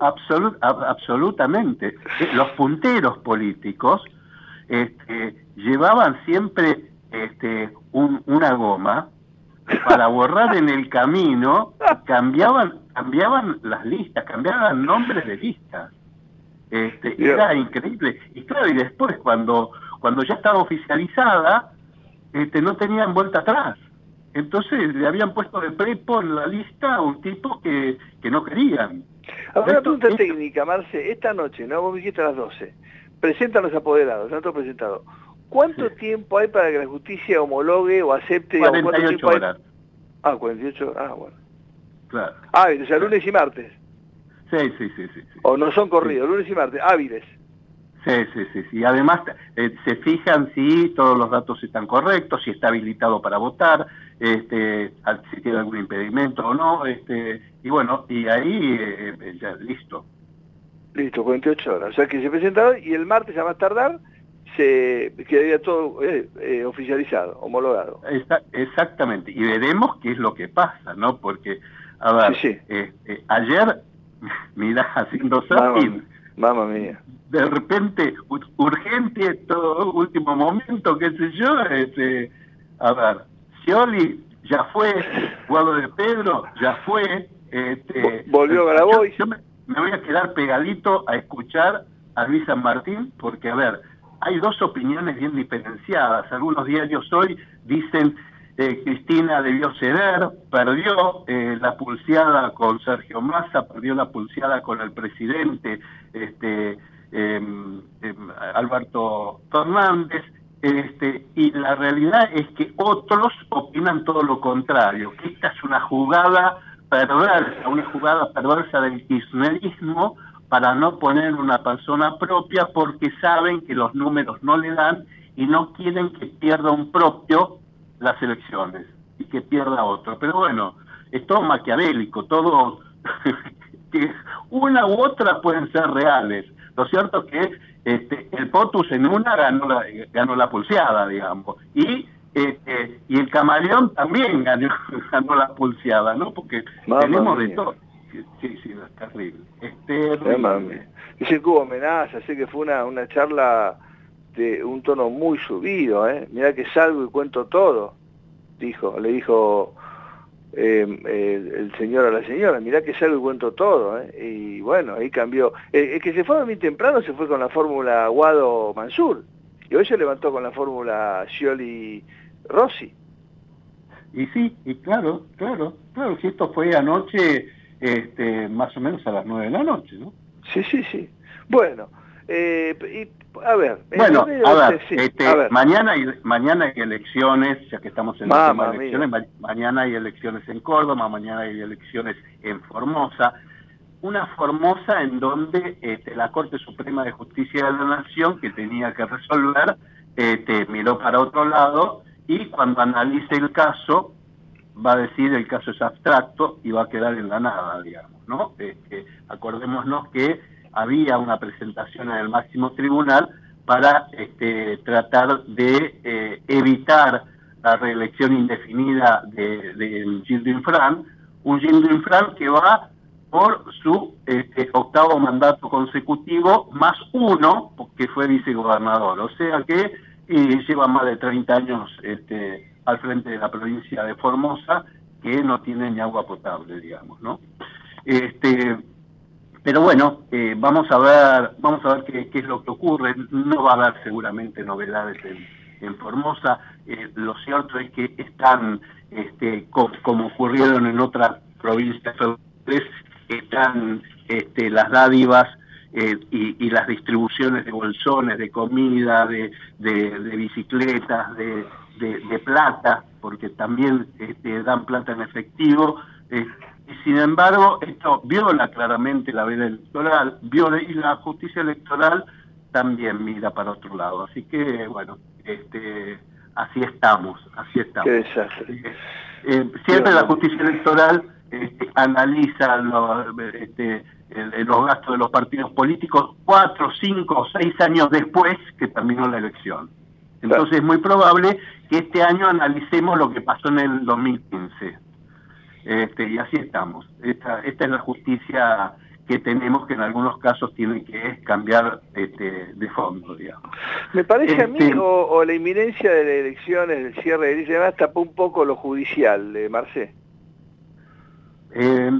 absolutamente. <laughs> Los punteros políticos este, llevaban siempre este, una goma para borrar en el camino, cambiaban, cambiaban las listas, cambiaban nombres de listas. Este, era increíble. Y claro, y después cuando, cuando ya estaba oficializada, este, no tenían vuelta atrás. Entonces le habían puesto de prepo en la lista a un tipo que, que no querían. Ahora una pregunta técnica, Marce. Esta noche, ¿no? Vos dijiste a las 12. Presentan los apoderados, no presentado. ¿Cuánto tiempo hay para que la justicia homologue o acepte? 48 horas. Ah, 48, ah, bueno. Claro. Ah, o sea, lunes y martes. Sí, sí, sí, sí, O no son corridos, lunes y martes, hábiles. Sí, sí, sí, sí. Además, eh, se fijan si todos los datos están correctos, si está habilitado para votar, este, si tiene algún impedimento o no, este, y bueno, y ahí eh, eh, ya listo. Listo, 48 horas. O sea que se presentaron y el martes a más tardar se quedaría todo oficializado, homologado. exactamente, y veremos qué es lo que pasa, ¿no? Porque, a ver, Este, ayer <laughs> mira, haciendo zapping. Mamma mía. De repente, urgente, todo último momento, qué sé yo, este, a ver, Scioli ya fue, <laughs> Guado de Pedro ya fue, este, volvió Grabois. Yo, me, me, voy a quedar pegadito a escuchar a Luis San Martín, porque a ver, hay dos opiniones bien diferenciadas. Algunos diarios hoy dicen eh, Cristina debió ceder, perdió eh, la pulseada con Sergio Massa, perdió la pulseada con el presidente este, em, Alberto Fernández, este, y la realidad es que otros opinan todo lo contrario, que esta es una jugada perversa, una jugada perversa del kirchnerismo para no poner una persona propia porque saben que los números no le dan y no quieren que pierda un propio las elecciones y que pierda otro. Pero bueno, es todo maquiavélico, todo <laughs> que una u otra pueden ser reales. Lo cierto que este, el POTUS en una ganó la, ganó la pulseada, digamos, y este, y el camaleón también ganó, <laughs> ganó la pulseada, ¿no? Porque tenemos de todo. Sí, sí, es terrible. Es terrible. Dice que hubo amenaza, sé que fue una, una charla de un tono muy subido, ¿eh? Mirá que salgo y cuento todo, dijo, le dijo em, el, señor a la señora, mirá que salgo y cuento todo, ¿eh? Y bueno, ahí cambió. El, que se fue a dormir temprano se fue con la fórmula Guado-Mansur, y hoy se levantó con la fórmula Scioli-Rossi. Y sí, y claro, claro, claro, si esto fue anoche este, más o menos a las 9 de la noche, ¿no? Sí, sí, sí. Bueno, eh, y, a ver. Bueno, a ver, este, mañana hay mañana hay elecciones, ya que estamos en tema de elecciones, mañana hay elecciones en Córdoba, mañana hay elecciones en Formosa. Una Formosa en donde este, la Corte Suprema de Justicia de la Nación, que tenía que resolver, este, miró para otro lado y cuando analice el caso va a decir el caso es abstracto y va a quedar en la nada, digamos, ¿no? Este, acordémonos que había una presentación en el máximo tribunal para este, tratar de eh, evitar la reelección indefinida de, de Infran, un Gildo Infran que va por su este, octavo mandato consecutivo más uno, porque fue vicegobernador, o sea que lleva más de 30 años este, al frente de la provincia de Formosa, que no tiene ni agua potable, digamos, ¿no? Este, pero bueno, eh, vamos a ver, vamos a ver qué, es lo que ocurre. No va a haber seguramente novedades en, Formosa. Eh, lo cierto es que están, este, como ocurrieron en otras provincias están este, las dádivas eh, y, las distribuciones de bolsones, de comida, de, bicicletas, de, plata, porque también este, dan plata en efectivo. Y sin embargo, esto viola claramente la vida electoral, viola, y la justicia electoral también mira para otro lado. Así que, bueno, este, así estamos, así estamos. Qué desastre. Eh, siempre la justicia electoral este, analiza este, los gastos de los partidos políticos cuatro, cinco o seis años después que terminó la elección. Entonces es muy probable que este año analicemos lo que pasó en el 2015 este, y así estamos. Esta, esta es la justicia que tenemos que en algunos casos tiene que cambiar este, de fondo, digamos. Me parece a mí, este, o, la inminencia de las elecciones, el cierre de elecciones, tapó un poco lo judicial, de Marcé. Eh,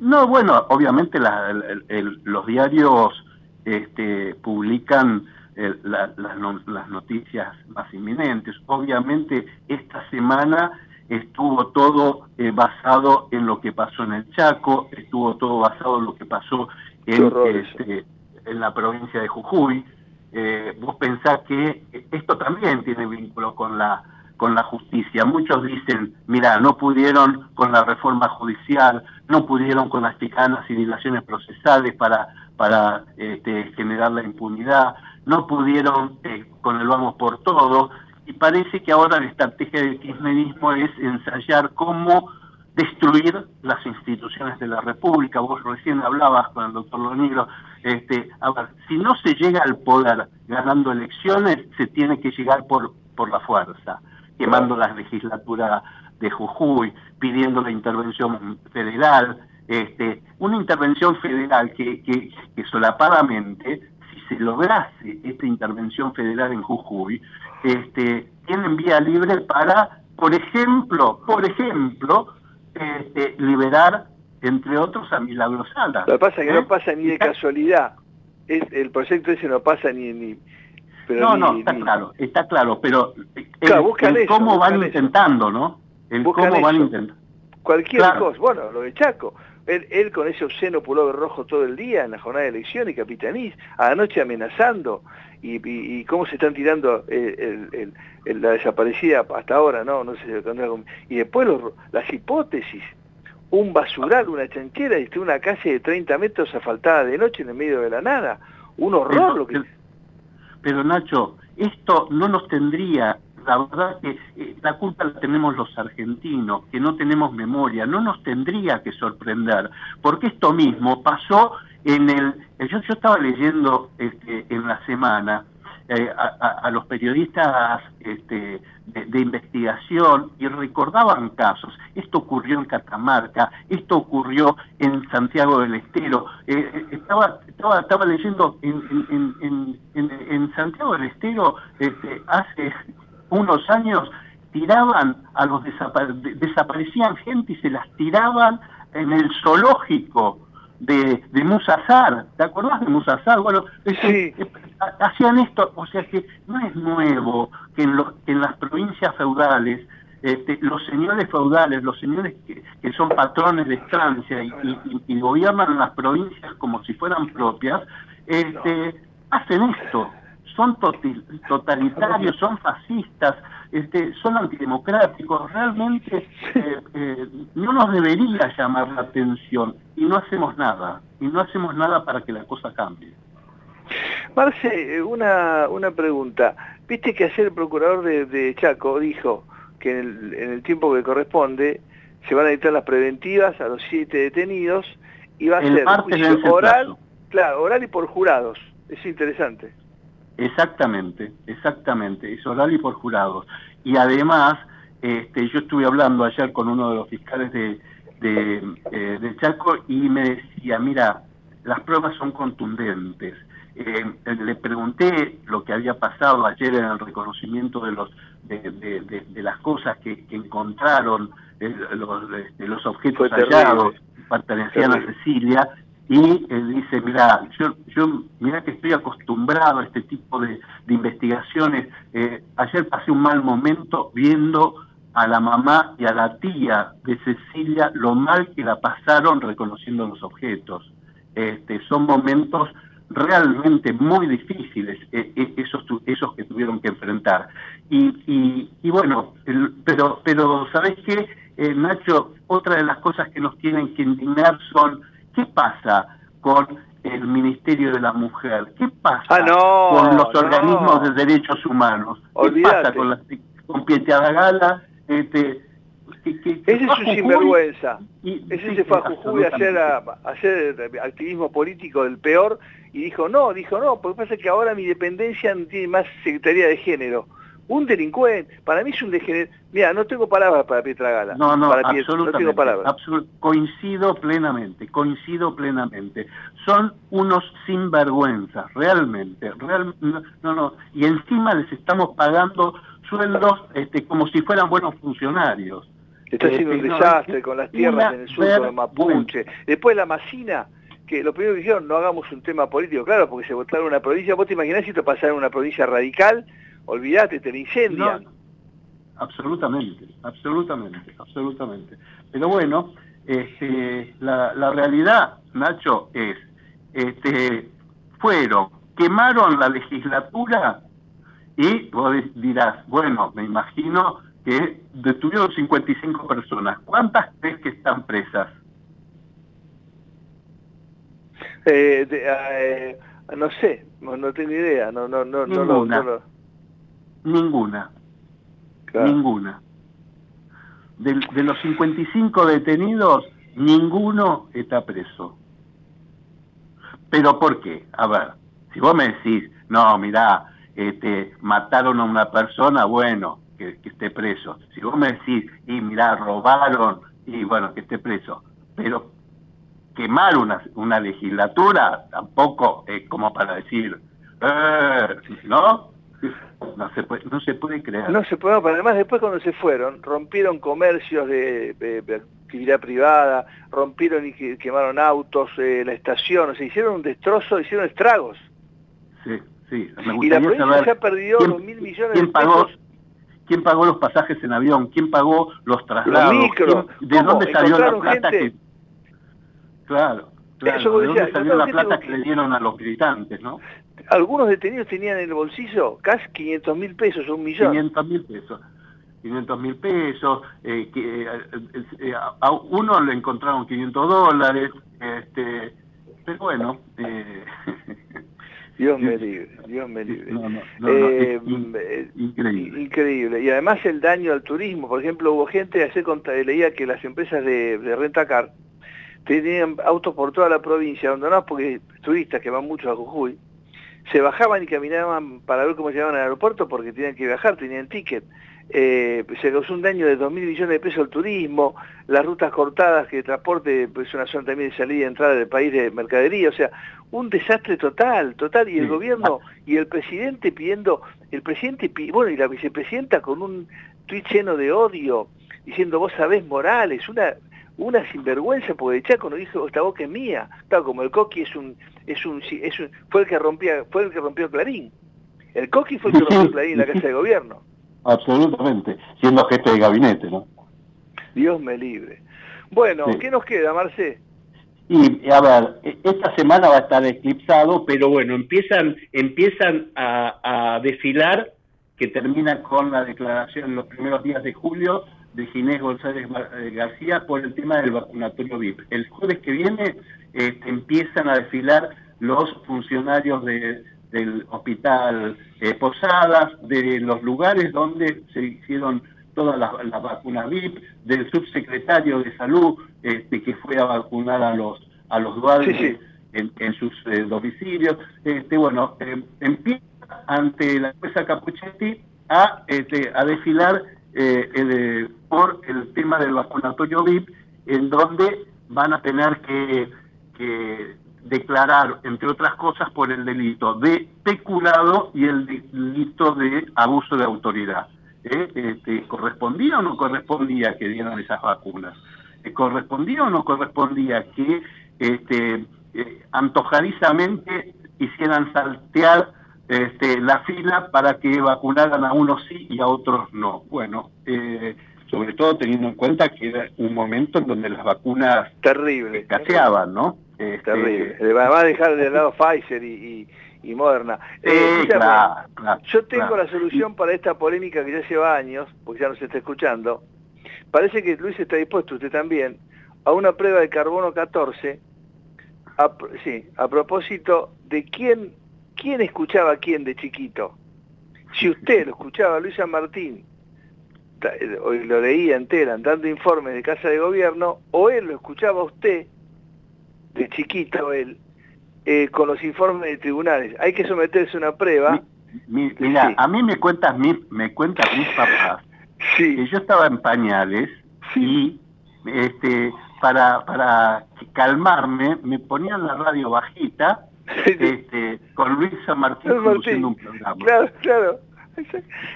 no, bueno, obviamente los diarios este, publican las noticias más inminentes. Obviamente esta semana estuvo todo eh, basado en lo que pasó en el Chaco, estuvo todo basado en lo que pasó en, este, en la provincia de Jujuy. Eh, vos pensás que esto también tiene vínculo con la con la justicia. Muchos dicen, mira, no pudieron con la reforma judicial, no pudieron con las picanas y dilaciones procesales para, para este, generar la impunidad, no pudieron eh, con el vamos por todo, y parece que ahora la estrategia del kirchnerismo es ensayar cómo destruir las instituciones de la República. Vos recién hablabas con el doctor Lonigro. Este, a ver, si no se llega al poder ganando elecciones, se tiene que llegar por, por la fuerza, quemando la legislatura de Jujuy, pidiendo la intervención federal, este, una intervención federal que, que, que solapadamente, si se lograse esta intervención federal en Jujuy, este, tienen vía libre para, por ejemplo, por ejemplo, este, liberar, entre otros, a Milagrosala. Lo que pasa es que no ¿Eh? pasa ni de casualidad. Es, el proyecto ese no pasa ni... ni pero no, no, está claro, está claro, pero el, cómo van intentando, ¿no? El cómo van intentando. Cualquier cosa, bueno, lo de Chaco. Él, él, con ese obsceno pullover rojo todo el día en la jornada de elección y capitanís, anoche amenazando, y, cómo se están tirando el, la desaparecida hasta ahora, ¿no? no sé, y después las hipótesis, un basural, una chanchera, y una calle de 30 metros asfaltada de noche en el medio de la nada, un horror lo que... Pero Nacho, esto no nos tendría la verdad que eh, la culpa la tenemos los argentinos, que no tenemos memoria, no nos tendría que sorprender, porque esto mismo pasó en el, yo, yo estaba leyendo este, en la semana eh, a, los periodistas este, de, investigación y recordaban casos. Esto ocurrió en Catamarca, esto ocurrió en Santiago del Estero. Eh, eh, estaba, estaba, estaba leyendo en, en, en, en Santiago del Estero este, hace unos años tiraban a los desaparecían gente y se las tiraban en el zoológico de, de Musazar, ¿te acordás de Musazar? Bueno, sí. hacían esto, o sea que no es nuevo que en, los, en las provincias feudales este, los señores feudales, los señores que, son patrones de estancia y, gobiernan las provincias como si fueran propias, este, hacen esto, son totalitarios, son fascistas, este, son antidemocráticos, realmente eh, eh, no nos debería llamar la atención y no hacemos nada, y no hacemos nada para que la cosa cambie. Marce, una, una pregunta. Viste que ayer el procurador de, Chaco dijo que en el, tiempo que corresponde se van a dictar las preventivas a los siete detenidos y va a ser oral, claro, oral y por jurados. Es interesante. Exactamente, exactamente, es oral y por jurados. Y además, este, yo estuve hablando ayer con uno de los fiscales de, de, eh, de Chaco y me decía, mira, las pruebas son contundentes eh, le pregunté lo que había pasado ayer en el reconocimiento de los de, las cosas que, encontraron eh, los, de, los objetos hallados pertenecían a Cecilia y él dice mira yo yo mira que estoy acostumbrado a este tipo de, investigaciones. Eh, ayer pasé un mal momento viendo a la mamá y a la tía de Cecilia lo mal que la pasaron reconociendo los objetos. Este, son momentos realmente muy difíciles eh, eh, esos esos que tuvieron que enfrentar y, y, bueno pero pero sabes qué eh, Nacho otra de las cosas que nos tienen que indignar son qué pasa con el Ministerio de la Mujer qué pasa ah, con los organismos de derechos humanos qué pasa con la con Gala este ese es su sinvergüenza. ese se fue a Jujuy a hacer, a, hacer activismo político del peor y dijo, no, dijo, no, porque pasa que ahora mi dependencia no tiene más Secretaría de Género. Un delincuente, para mí es un degenerado. Mira, no tengo palabras para Pietra Gala. No, no, absolutamente, no tengo palabras. coincido plenamente, coincido plenamente. Son unos sinvergüenzas, realmente. Real, no, no, y encima les estamos pagando sueldos este, como si fueran buenos funcionarios. Está haciendo un este, desastre con las tierras en el sur de Mapuche. Después la Macina, que lo primero que dijeron, no hagamos un tema político, claro, porque se votaron una provincia, vos te imaginás si te pasara en una provincia radical, olvídate, te la incendian. absolutamente, absolutamente, absolutamente. Pero bueno, este, la, la realidad, Nacho, es, este, fueron, quemaron la legislatura y vos dirás, bueno, me imagino que detuvieron 55 personas. ¿Cuántas crees que están presas? Eh, eh, no sé, no, tengo idea, no, no, no, ninguna, no, ninguna, ninguna. De, de, los 55 detenidos, ninguno está preso. ¿Pero por qué? A ver, si vos me decís, no, mirá, este, mataron a una persona, bueno, que, que esté preso. Si vos me decís, y mirá, robaron, y bueno, que esté preso. Pero quemar una, una legislatura tampoco es como para decir, eh, ¿no? No se, puede, no se puede creer. No se puede, pero además después cuando se fueron, rompieron comercios de, actividad privada, rompieron y quemaron autos, eh, la estación, o sea, hicieron un destrozo, hicieron estragos. Sí, sí. Y la provincia se ha perdido dos mil millones de pesos. ¿Quién pagó los pasajes en avión? ¿Quién pagó los traslados? ¿De dónde salió la plata que Claro, claro. ¿De dónde salió la plata que le dieron a los militantes, no? Algunos detenidos tenían en el bolsillo casi 500 mil pesos, un millón. 500 mil pesos. 500 mil pesos, eh, que, eh, eh, a uno le encontraron 500 dólares, este, pero bueno, eh, <laughs> Dios me libre, Dios me libre. increíble. Increíble. Y además el daño al turismo. Por ejemplo, hubo gente, ayer leía que las empresas de, de renta car tenían autos por toda la provincia abandonados porque turistas que van mucho a Jujuy, se bajaban y caminaban para ver cómo llegaban al aeropuerto porque tenían que viajar, tenían ticket. Eh, se causó un daño de 2.000 millones de pesos al turismo, las rutas cortadas que transporte, pues una zona también de salida y entrada del país de mercadería, o sea, un desastre total, total, y el gobierno y el presidente pidiendo, el presidente, bueno, y la vicepresidenta con un tuit lleno de odio, diciendo, vos sabés Morales, una una sinvergüenza porque Chaco no dijo esta boca es mía tal como el Coqui es un es un es un, fue el que rompía fue el que rompió Clarín el Coqui fue el que rompió Clarín en la casa de gobierno <laughs> absolutamente, siendo jefe de gabinete, ¿no? Dios me libre. Bueno, ¿qué nos queda, Marce? Y a ver, e, esta semana va a estar eclipsado, pero bueno, empiezan, empiezan a, desfilar, que termina con la declaración en los primeros días de julio de Ginés González eh, García por el tema del vacunatorio VIP. El jueves que viene este, empiezan a desfilar los funcionarios del hospital eh, Posadas, de los lugares donde se hicieron todas las, vacunas VIP, del subsecretario de salud este, que fue a vacunar a los a los duales En, sus eh, domicilios. Este, bueno, eh, empieza ante la jueza Capuchetti a, este, a desfilar eh, por el tema del vacunatorio VIP, en donde van a tener que, que declarar, entre otras cosas, por el delito de peculado y el delito de abuso de autoridad. ¿eh? Este, ¿correspondía o no correspondía que dieran esas vacunas? ¿Eh, ¿Correspondía o no correspondía que este, eh, antojadizamente hicieran saltear este, la fila para que vacunaran a unos sí y a otros no? Bueno, sobre todo teniendo en cuenta que era un momento en donde las vacunas terrible escaseaban, ¿no? Este, terrible. Va a dejar de lado Pfizer y y moderna. Eh, yo tengo la solución para esta polémica que ya lleva años, porque ya nos está escuchando. Parece que Luis está dispuesto, usted también, a una prueba de carbono 14, a, sí, a propósito de quién, quién escuchaba a quién de chiquito. Si usted lo escuchaba a Luis San Martín, hoy lo leía en Telan, dando informes de Casa de Gobierno, o él lo escuchaba a usted, de chiquito él, eh, con los informes de tribunales. Hay que someterse a una prueba. mira, a mí me cuentas mi, me cuentas mis papás que yo estaba en pañales y este para para calmarme me ponían la radio bajita este, con Luis San Martín, un programa. Claro, claro.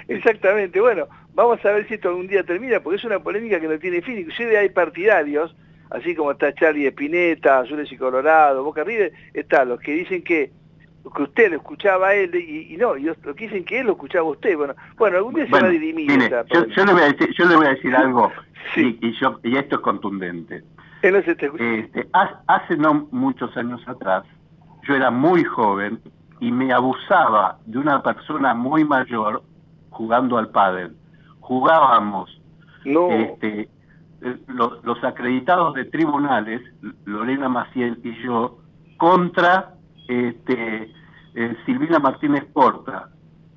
Exactamente. Bueno, vamos a ver si esto algún día termina, porque es una polémica que no tiene fin. Inclusive hay partidarios así como está Charlie Espineta, Azules y Colorado, Boca River, está los que dicen que que usted lo escuchaba a él y, no, y los que dicen que él lo escuchaba a usted. Bueno, bueno algún día se va a dirimir. yo, yo, le voy a decir, yo le voy a decir <laughs> algo sí. y, yo, y esto es contundente. este, hace no muchos años atrás, yo era muy joven y me abusaba de una persona muy mayor jugando al pádel. Jugábamos no. este, eh, los, acreditados de tribunales, Lorena Maciel y yo, contra este, eh, Silvina Martínez Porta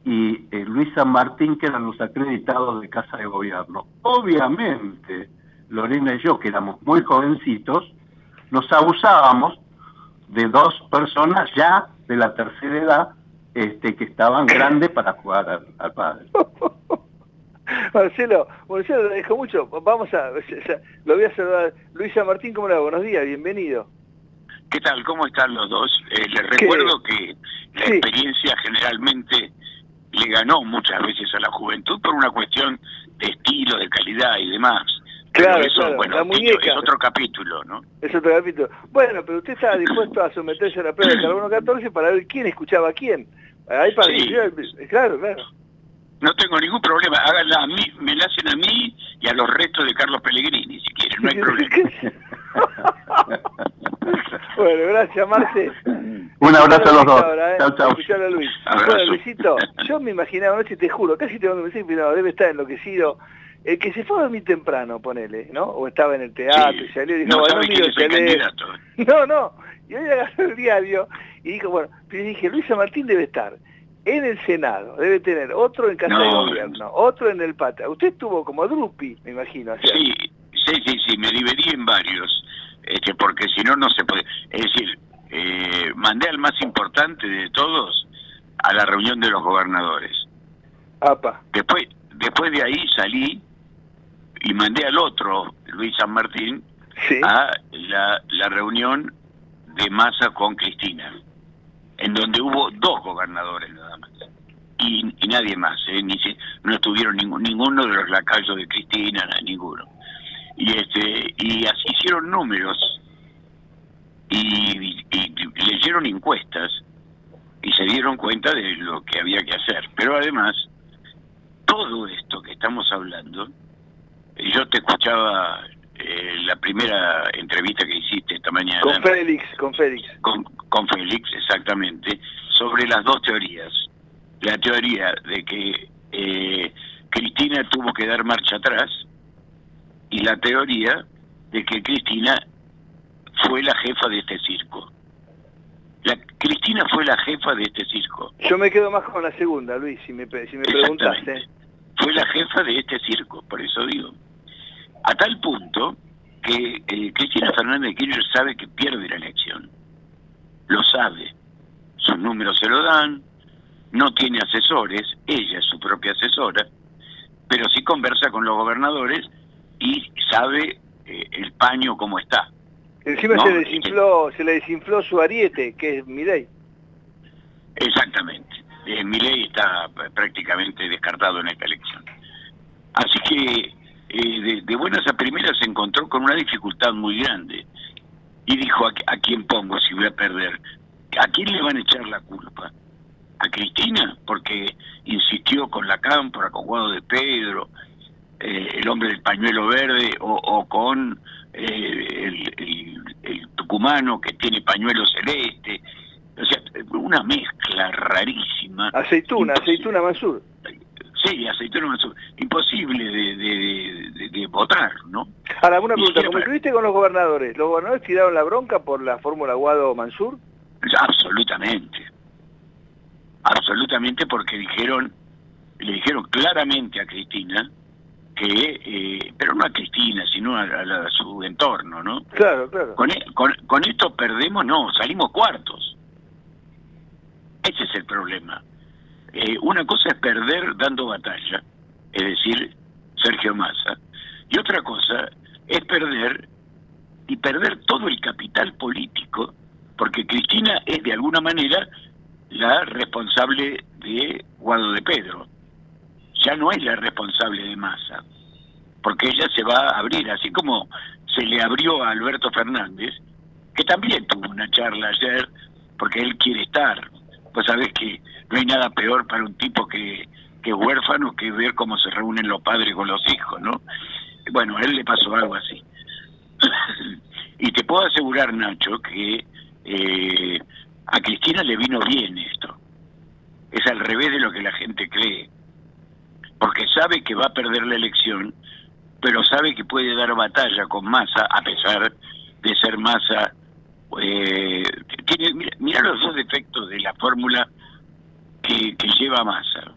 y eh, Luis San Martín, que eran los acreditados de Casa de Gobierno. Obviamente, Lorena y yo, que éramos muy jovencitos, nos abusábamos de dos personas ya de la tercera edad este, que estaban grandes para jugar al padre. <laughs> Marcelo, Marcelo, dejo mucho. Vamos a, <laughs> lo voy a saludar. Luisa Martín, ¿cómo le va? Buenos días, bienvenido. ¿Qué tal? ¿Cómo están los dos? Eh, les recuerdo que la experiencia generalmente le ganó muchas veces a la juventud por una cuestión de estilo, de calidad y demás. Claro, eso, bueno, la muñeca. Es otro capítulo, ¿no? Es otro capítulo. Bueno, pero usted estaba dispuesto a someterse a la prueba de carbono 14 para ver quién escuchaba a quién. Ahí para claro, claro. No tengo ningún problema. Háganla a mí, me la hacen a mí y a los restos de Carlos Pellegrini, si quieren. No hay problema. <laughs> bueno, gracias, Marce. Un abrazo a los dos. ¿eh? Chao, chao. Luis. Bueno, Luisito, yo me imaginaba anoche, te juro, casi te mando un mensaje, pero debe estar enloquecido. El que se fue a dormir temprano, ponele, ¿no? O estaba en el teatro y salió y dijo, no, bueno, no <laughs> No, no. Y hoy agarró el diario y dijo, bueno, pero dije, Luisa Martín debe estar en el Senado, debe tener otro en Casa de Gobierno, otro en el PATA. Usted estuvo como Drupi, me imagino. Sí, sí, sí, sí, me dividí en varios, este, porque si no, no se puede. Es decir, eh, mandé al más importante de todos a la reunión de los gobernadores. Apa. Después, después de ahí salí y mandé al otro, Luis San Martín, a la, la reunión de Massa con Cristina en donde hubo dos gobernadores nada más. Y, nadie más, ¿eh? Ni no estuvieron ninguno de los lacayos de Cristina, ninguno. Y este y así hicieron números y, leyeron encuestas y se dieron cuenta de lo que había que hacer. Pero además, todo esto que estamos hablando, eh, yo te escuchaba eh, la primera entrevista que hiciste esta mañana. Con Félix, con Félix. Con, con Félix, exactamente, sobre las dos teorías. La teoría de que eh, Cristina tuvo que dar marcha atrás y la teoría de que Cristina fue la jefa de este circo. La, Cristina fue la jefa de este circo. Yo me quedo más con la segunda, Luis, si me, si me preguntaste. Fue la jefa de este circo, por eso digo. A tal punto que eh, Cristina Fernández de Kirchner sabe que pierde la elección. Lo sabe. Sus números se lo dan, no tiene asesores, ella es su propia asesora, pero sí conversa con los gobernadores y sabe eh, el paño cómo está. Encima se, desinfló, se le desinfló su ariete, que es Milei. Exactamente. Eh, Milei está prácticamente descartado en esta elección. Así que eh, de, buenas a primeras se encontró con una dificultad muy grande y dijo, ¿a, ¿a, quién pongo si voy a perder? ¿A quién le van a echar la culpa? ¿A Cristina? Porque insistió con la cámpora, con Guado de Pedro, eh, el hombre del pañuelo verde, o, con eh, el, tucumano que tiene pañuelo celeste. O sea, una mezcla rarísima. Aceituna, aceituna Mansur. Sí, aceituna Mansur. Imposible de, de, votar, ¿no? Ahora, una pregunta, ¿cómo estuviste con los gobernadores? ¿Los gobernadores tiraron la bronca por la fórmula Guado-Mansur? Absolutamente. Absolutamente porque dijeron, le dijeron claramente a Cristina que, eh, pero no a Cristina, sino a, su entorno, ¿no? Claro, claro. E, con, con, esto perdemos, no, salimos cuartos. Ese es el problema. Eh, una cosa es perder dando batalla, es decir, Sergio Massa, y otra cosa es perder y perder todo el capital político, porque Cristina es de alguna manera la responsable de Guado de Pedro ya no es la responsable de Massa, porque ella se va a abrir, así como se le abrió a Alberto Fernández, que también tuvo una charla ayer, porque él quiere estar. Pues sabés que no hay nada peor para un tipo que, que huérfano que ver cómo se reúnen los padres con los hijos, ¿no? Bueno, a él le pasó algo así. <coughs> y te puedo asegurar, Nacho, que eh, a Cristina le vino bien esto. Es al revés de lo que la gente cree porque sabe que va a perder la elección, pero sabe que puede dar batalla con Massa, a pesar de ser Massa. Eh, tiene, mira, los dos defectos de la fórmula que, lleva Massa.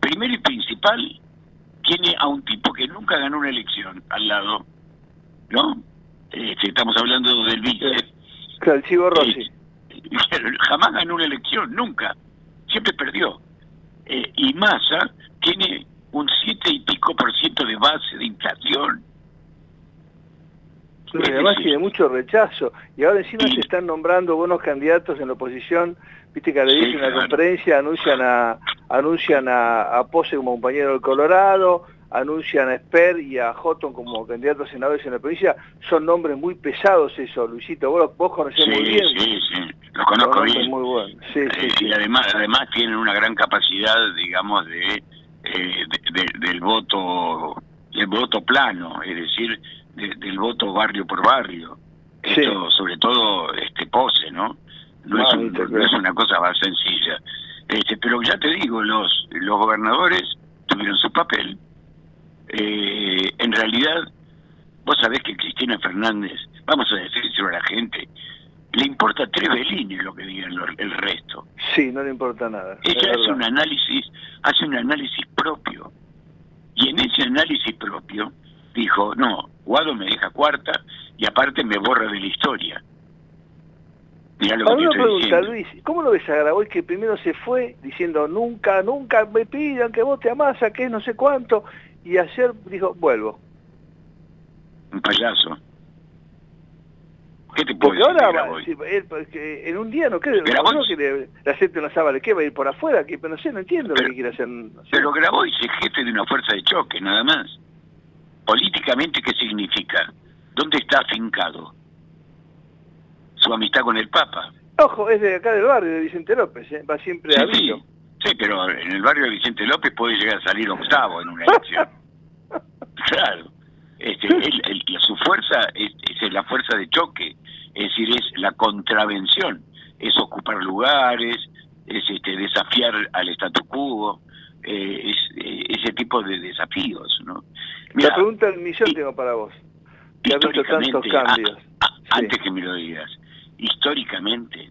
Primero y principal, tiene a un tipo que nunca ganó una elección al lado, ¿no? Este, estamos hablando del vice. Rossi. Eh, jamás ganó una elección, nunca. Siempre perdió. Eh, y Massa tiene un siete y pico por ciento de base de inflación. Sí, además tiene mucho rechazo. Y ahora encima se están nombrando buenos candidatos en la oposición. Viste que le dicen en la conferencia, anuncian a anuncian a, a Pose como compañero del Colorado, anuncian a Esper y a Houghton como candidatos senadores en la provincia. Son nombres muy pesados eso, Luisito. Vos, vos conocés muy bien. Sí, sí, los conozco bien. Muy bueno. sí, sí, y además, además tienen una gran capacidad, digamos, de eh, del voto del voto plano, es decir, del voto barrio por barrio. Esto, sobre todo este pose, ¿no? No, es, una cosa más sencilla. Este, pero ya te digo, los los gobernadores tuvieron su papel. Eh, en realidad, vos sabés que Cristina Fernández, vamos a decirlo a la gente, le importa tres belines lo que digan el resto. Sí, no le importa nada. Ella hace un análisis, hace un análisis propio. Y en ese análisis propio dijo, no, Guado me deja cuarta y aparte me borra de la historia. Mirá lo que pregunta, Luis, ¿cómo lo ves a Grabois que primero se fue diciendo nunca, nunca me pidan que vote a Massa, que es no sé cuánto, y ayer dijo, vuelvo? Un payaso. Porque ahora, en un día no creo, no que la gente no sabe qué va a ir por afuera, que no sé, no entiendo lo que quiere hacer. Pero Grabois es jefe de una fuerza de choque, nada más. Políticamente, ¿qué significa? ¿Dónde está afincado? Su amistad con el Papa. Ojo, es de acá del barrio, de Vicente López, ¿eh? va siempre a Vito. Sí, pero en el barrio de Vicente López puede llegar a salir octavo en una elección. <laughs> claro. Este, su fuerza es, es, la fuerza de choque, es decir, es la contravención, es ocupar lugares, es este, desafiar al statu quo, eh, es, eh, ese tipo de desafíos. ¿no? La pregunta del millón tengo para vos. Ha tantos cambios. Antes que me lo digas, históricamente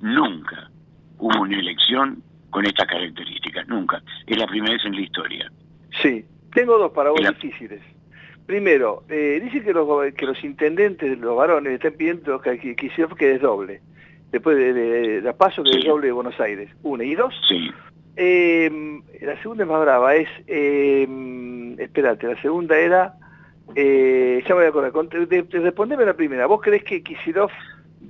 nunca hubo una elección con estas características, nunca. Es la primera vez en la historia. Sí, tengo dos para vos difíciles. Primero, eh, dice que los, que los intendentes, los varones, están pidiendo que, que, que desdoble. Después de, la paso que desdoble de Buenos Aires. Una. Y dos, sí. Eh, la segunda es más brava, es, eh, espérate, la segunda era, eh, ya voy a acordar, de, respondeme la primera, ¿vos crees que Kisilov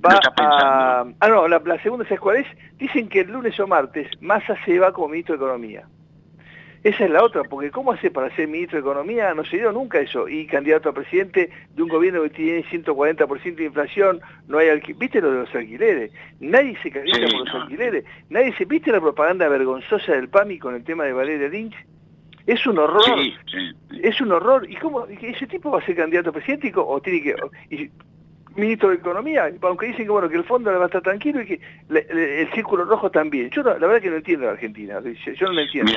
va a... Ah, no, la, la segunda, ¿sabes cuál es? Dicen que el lunes o martes Massa se va como ministro de Economía. Esa es la otra, porque ¿cómo hace para ser ministro de Economía? No se dio nunca eso. Y candidato a presidente de un gobierno que tiene 140% de inflación, no hay alquiler. ¿Viste lo de los alquileres? Nadie se calienta por los alquileres. Nadie se... ¿Viste la propaganda vergonzosa del PAMI con el tema de Valeria Lynch? Es un horror. Es un horror. ¿Y cómo? ¿Ese tipo va a ser candidato a presidente o tiene que...? Y, ministro de Economía, aunque dicen que bueno que el fondo va a estar tranquilo y que el círculo rojo también. Yo la verdad que no entiendo la Argentina, yo no lo entiendo.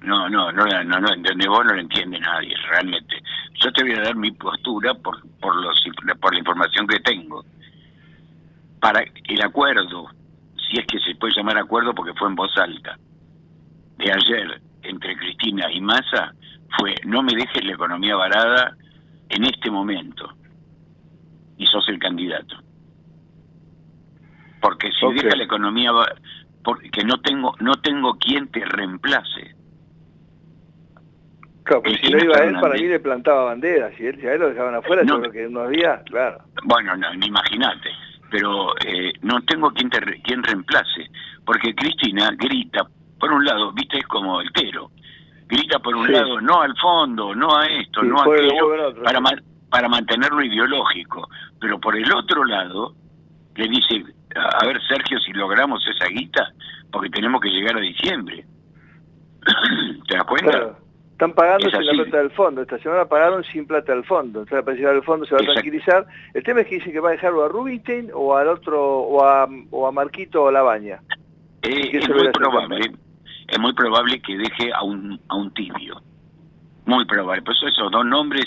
No, no, no, no, no, de vos no lo entiende nadie, realmente. Yo te voy a dar mi postura por, por, los, por la información que tengo. Para el acuerdo, si es que se puede llamar acuerdo porque fue en voz alta, de ayer entre Cristina y Massa, fue no me dejes la economía varada en este momento. Y sos el candidato. Porque si deja la economía porque no tengo no tengo quien te reemplace Claro, porque si no iba él, para mí le plantaba banderas. Si él, si a él lo dejaban afuera, no, creo que unos días, claro. Bueno, no, imagínate. Pero eh, no tengo quien, te, quien reemplace. Porque Cristina grita, por un lado, viste, es como el tero. Grita por un lado, no al fondo, no a esto, no a aquello, para, para mantenerlo ideológico. Pero por el otro lado, le dice, a ver, Sergio, si logramos esa guita, porque tenemos que llegar a diciembre. <clears throat> ¿Te das cuenta? Están pagando sin la plata del fondo. Esta semana pagaron sin plata del fondo. Entonces, para llegar al fondo se va a tranquilizar. El tema es que dice que va a dejarlo a Rubinstein o al otro, o a, o a Marquito o Labaña. Eh, es muy probable. Es muy probable que deje a un, a un tibio. Muy probable. Por eso esos dos nombres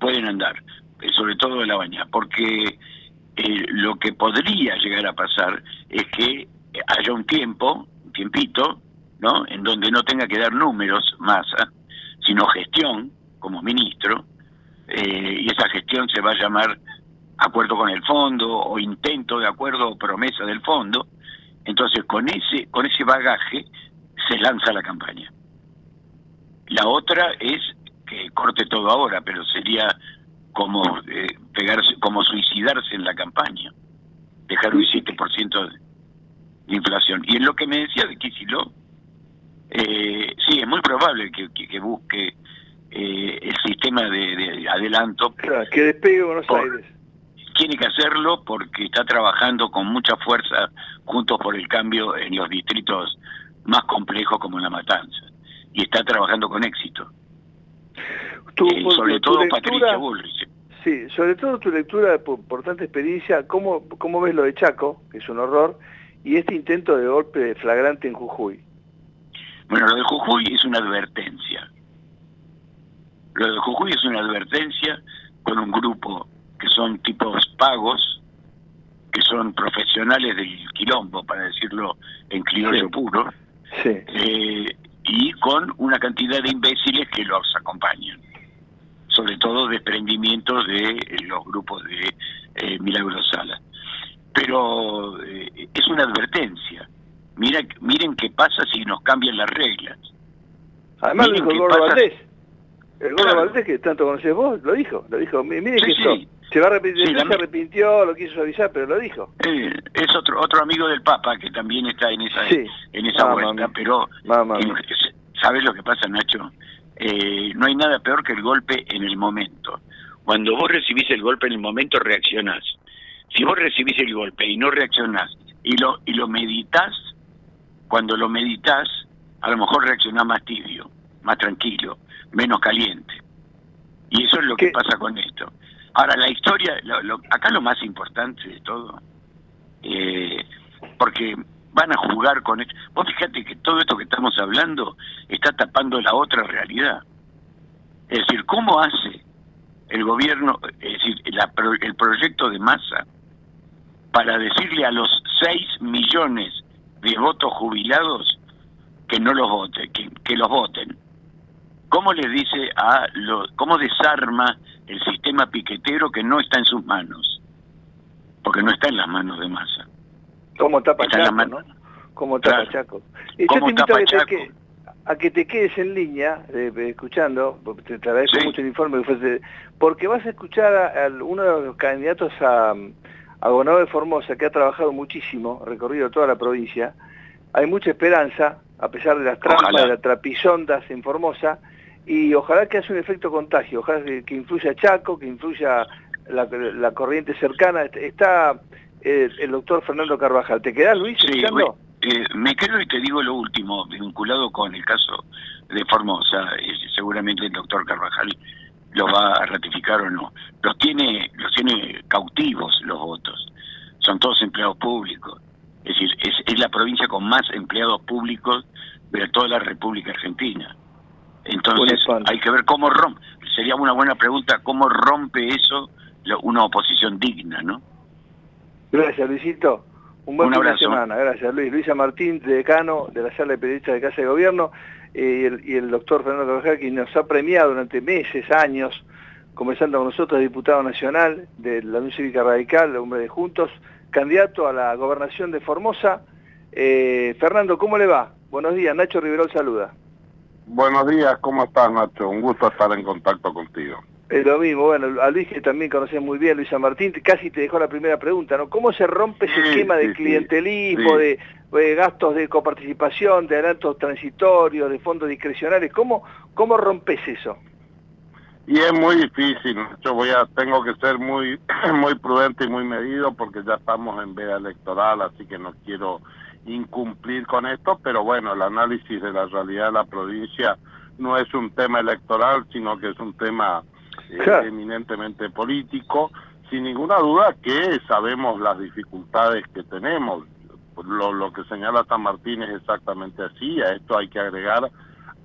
pueden andar. Eh, sobre todo de Labaña. Porque eh, lo que podría llegar a pasar es que haya un tiempo, un tiempito, ¿no? En donde no tenga que dar números más sino gestión como ministro, eh, y esa gestión se va a llamar acuerdo con el fondo o intento de acuerdo o promesa del fondo. Entonces, con ese, con ese bagaje se lanza la campaña. La otra es que corte todo ahora, pero sería como eh, pegarse, como suicidarse en la campaña, dejar un 7% de inflación. Y en lo que me decía de Kicillof, eh, sí, es muy probable que, que, busque eh, el sistema de, adelanto. que despegue Buenos Aires. Tiene que hacerlo porque está trabajando con mucha fuerza juntos por el cambio en los distritos más complejos como La Matanza. Y está trabajando con éxito. Eh, sobre todo Patricia Bullrich. Sí, sobre todo tu lectura por, tanta experiencia, ¿cómo, ¿cómo ves lo de Chaco, que es un horror, y este intento de golpe flagrante en Jujuy? Bueno, lo de Jujuy es una advertencia. Lo de Jujuy es una advertencia con un grupo que son tipos pagos, que son profesionales del quilombo, para decirlo en criollo puro, eh, y con una cantidad de imbéciles que los acompañan, sobre todo desprendimientos de los grupos de eh, Milagro Sala. Pero eh, es una advertencia Mira, miren qué pasa si nos cambian las reglas. Además lo dijo el Gordo Valdés. El Gordo Valdés, que tanto conocés vos, lo dijo. Lo dijo, miren que esto se va a arrepentir, se arrepintió, lo quiso avisar, pero lo dijo. es otro otro amigo del Papa que también está en esa en esa vuelta, pero ¿sabes lo que pasa, Nacho? Eh, no hay nada peor que el golpe en el momento. Cuando vos recibís el golpe en el momento, reaccionás. Si vos recibís el golpe y no reaccionás y lo, y lo meditas, cuando lo meditas, a lo mejor reaccionás más tibio, más tranquilo, menos caliente. Y eso es lo que pasa con esto. Ahora, la historia, acá lo más importante de todo, eh, porque van a jugar con esto. Vos fíjate que todo esto que estamos hablando está tapando la otra realidad. Es decir, ¿cómo hace el gobierno, es decir, el proyecto de masa para decirle a los 6 millones de votos jubilados que no los voten, que, los voten? ¿Cómo les dice a los, cómo desarma el sistema piquetero que no está en sus manos? Porque no está en las manos de masa. ¿Cómo tapa Chaco, ¿no? ¿Cómo tapa Chaco? Y yo te invito a que, a que te quedes en línea, eh, escuchando, te, agradezco mucho el informe que porque vas a escuchar a, uno de los candidatos a, a gobernador de Formosa, que ha trabajado muchísimo, recorrido toda la provincia, hay mucha esperanza, a pesar de las trampas, de las trapisondas en Formosa, y ojalá que haga un efecto contagio, ojalá que, influya Chaco, que influya la, corriente cercana. Está eh, el doctor Fernando Carvajal. ¿Te quedás, Luis, sí, eh, me quedo y te digo lo último, vinculado con el caso de Formosa, eh, seguramente el doctor Carvajal lo va a ratificar o no. Los tiene, los tiene cautivos los votos, son todos empleados públicos. Es decir, es, la provincia con más empleados públicos de toda la República Argentina. Entonces hay que ver cómo rompe, sería una buena pregunta, cómo rompe eso una oposición digna, ¿no? Gracias, Luisito. Un buen fin de semana, gracias Luis. Luisa Martín, decano de la sala de periodistas de Casa de Gobierno, eh, y, el, doctor Fernando Carvajal, que nos ha premiado durante meses, años, comenzando con nosotros, diputado nacional de la Unión Cívica Radical, hombre de Juntos, candidato a la gobernación de Formosa. Eh, Fernando, ¿cómo le va? Buenos días, Nacho Riverol saluda. Buenos días, ¿cómo estás Nacho? Un gusto estar en contacto contigo. Es lo mismo, bueno, a Luis que también conocés muy bien, Luisa Martín, casi te dejó la primera pregunta, ¿no? ¿Cómo se rompe ese esquema de clientelismo, De, gastos de coparticipación, de adelantos transitorios, de fondos discrecionales? ¿Cómo, cómo rompes eso? Y es muy difícil, yo voy a, tengo que ser muy, <clears throat> muy prudente y muy medido porque ya estamos en veda electoral, así que no quiero incumplir con esto, pero bueno, el análisis de la realidad de la provincia no es un tema electoral, sino que es un tema eminentemente político, sin ninguna duda que sabemos las dificultades que tenemos. Lo, lo que señala San Martín es exactamente así, a esto hay que agregar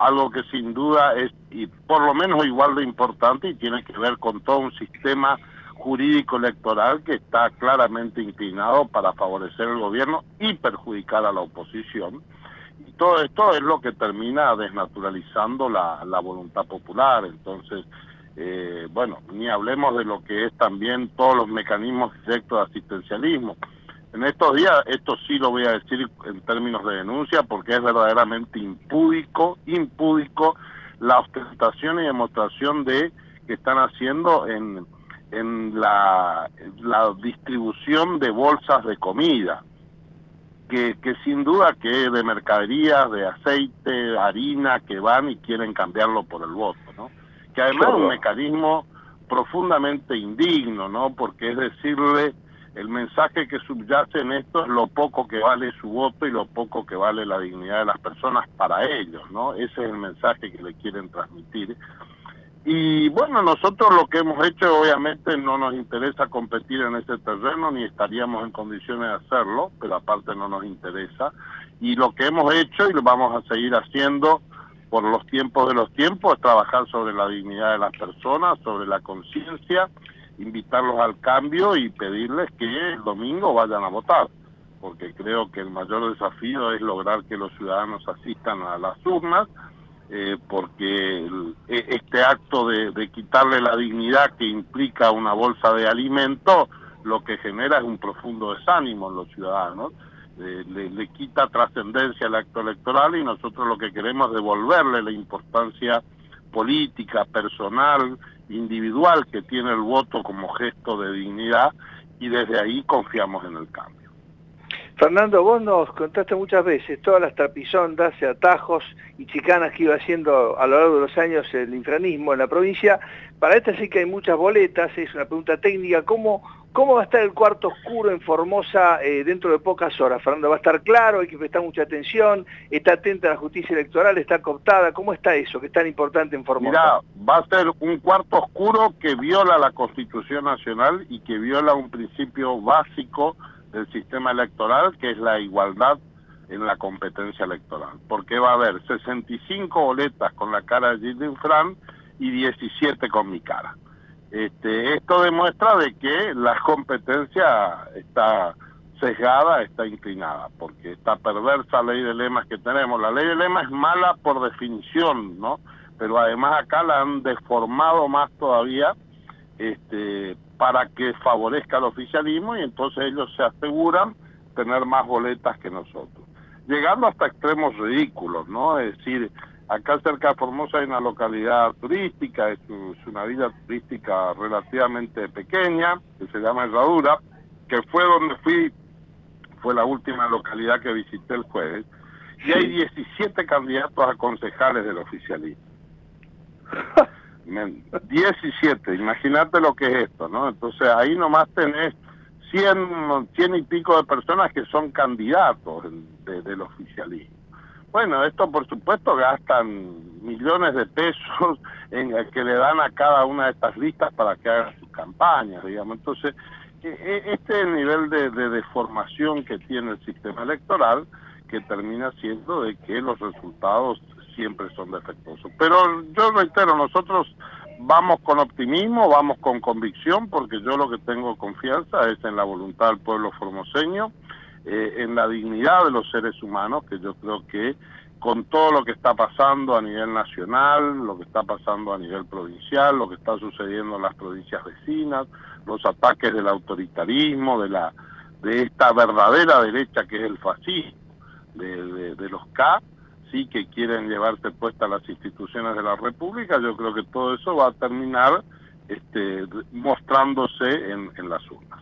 algo que sin duda es y por lo menos igual de importante y tiene que ver con todo un sistema jurídico electoral que está claramente inclinado para favorecer el gobierno y perjudicar a la oposición. Y todo esto es lo que termina desnaturalizando la, la voluntad popular. Entonces, eh, bueno, ni hablemos de lo que es también todos los mecanismos directos de asistencialismo. En estos días, esto sí lo voy a decir en términos de denuncia, porque es verdaderamente impúdico, impúdico la ostentación y demostración de que están haciendo en, en la, la distribución de bolsas de comida, que, que sin duda que de mercaderías, de aceite, harina, que van y quieren cambiarlo por el voto, ¿no? que además es un mecanismo profundamente indigno, ¿no? Porque es decirle, el mensaje que subyace en esto es lo poco que vale su voto y lo poco que vale la dignidad de las personas para ellos, ¿no? Ese es el mensaje que le quieren transmitir. Y bueno, nosotros lo que hemos hecho, obviamente no nos interesa competir en ese terreno, ni estaríamos en condiciones de hacerlo, pero aparte no nos interesa. Y lo que hemos hecho y lo vamos a seguir haciendo por los tiempos de los tiempos, trabajar sobre la dignidad de las personas, sobre la conciencia, invitarlos al cambio y pedirles que el domingo vayan a votar, porque creo que el mayor desafío es lograr que los ciudadanos asistan a las urnas, eh, porque e, este acto de, de quitarle la dignidad que implica una bolsa de alimento, lo que genera es un profundo desánimo en los ciudadanos. Le, quita trascendencia al acto electoral y nosotros lo que queremos es devolverle la importancia política, personal, individual que tiene el voto como gesto de dignidad y desde ahí confiamos en el cambio. Fernando, vos nos contaste muchas veces todas las trapisondas, atajos y chicanas que iba haciendo a lo largo de los años el infranismo en la provincia. Para esta sí que hay muchas boletas, es una pregunta técnica. ¿Cómo, ¿Cómo va a estar el cuarto oscuro en Formosa eh, dentro de pocas horas? Fernando, ¿va a estar claro? ¿Hay que prestar mucha atención? ¿Está atenta a la justicia electoral? ¿Está cooptada? ¿Cómo está eso, que es tan importante en Formosa? Mira, va a ser un cuarto oscuro que viola la Constitución Nacional y que viola un principio básico del sistema electoral, que es la igualdad en la competencia electoral. Porque va a haber 65 boletas con la cara de Gilles Fran y 17 con mi cara. Este, esto demuestra de que la competencia está sesgada, está inclinada, porque esta perversa ley de lemas que tenemos, la ley de lemas es mala por definición, ¿no? Pero además acá la han deformado más todavía este, para que favorezca el oficialismo y entonces ellos se aseguran tener más boletas que nosotros. Llegando hasta extremos ridículos, ¿no? Es decir, Acá cerca de Formosa hay una localidad turística, es, una villa turística relativamente pequeña, que se llama Herradura, que fue donde fui, fue la última localidad que visité el jueves, y hay 17 candidatos a concejales del oficialismo. <laughs> 17, imagínate lo que es esto, ¿no? Entonces ahí nomás tenés 100, 100 y pico de personas que son candidatos del oficialismo. Bueno, esto por supuesto gastan millones de pesos <laughs> en el que le dan a cada una de estas listas para que hagan sus campañas, digamos. Entonces, e, e, este es el nivel de, de deformación que tiene el sistema electoral que termina siendo de que los resultados siempre son defectuosos. Pero yo reitero, nosotros vamos con optimismo, vamos con convicción, porque yo lo que tengo confianza es en la voluntad del pueblo formoseño, eh, en la dignidad de los seres humanos, que yo creo que con todo lo que está pasando a nivel nacional, lo que está pasando a nivel provincial, lo que está sucediendo en las provincias vecinas, los ataques del autoritarismo, de la de esta verdadera derecha que es el fascismo, de, de, los K, sí que quieren llevarse puestas las instituciones de la República, yo creo que todo eso va a terminar este, mostrándose en, en las urnas.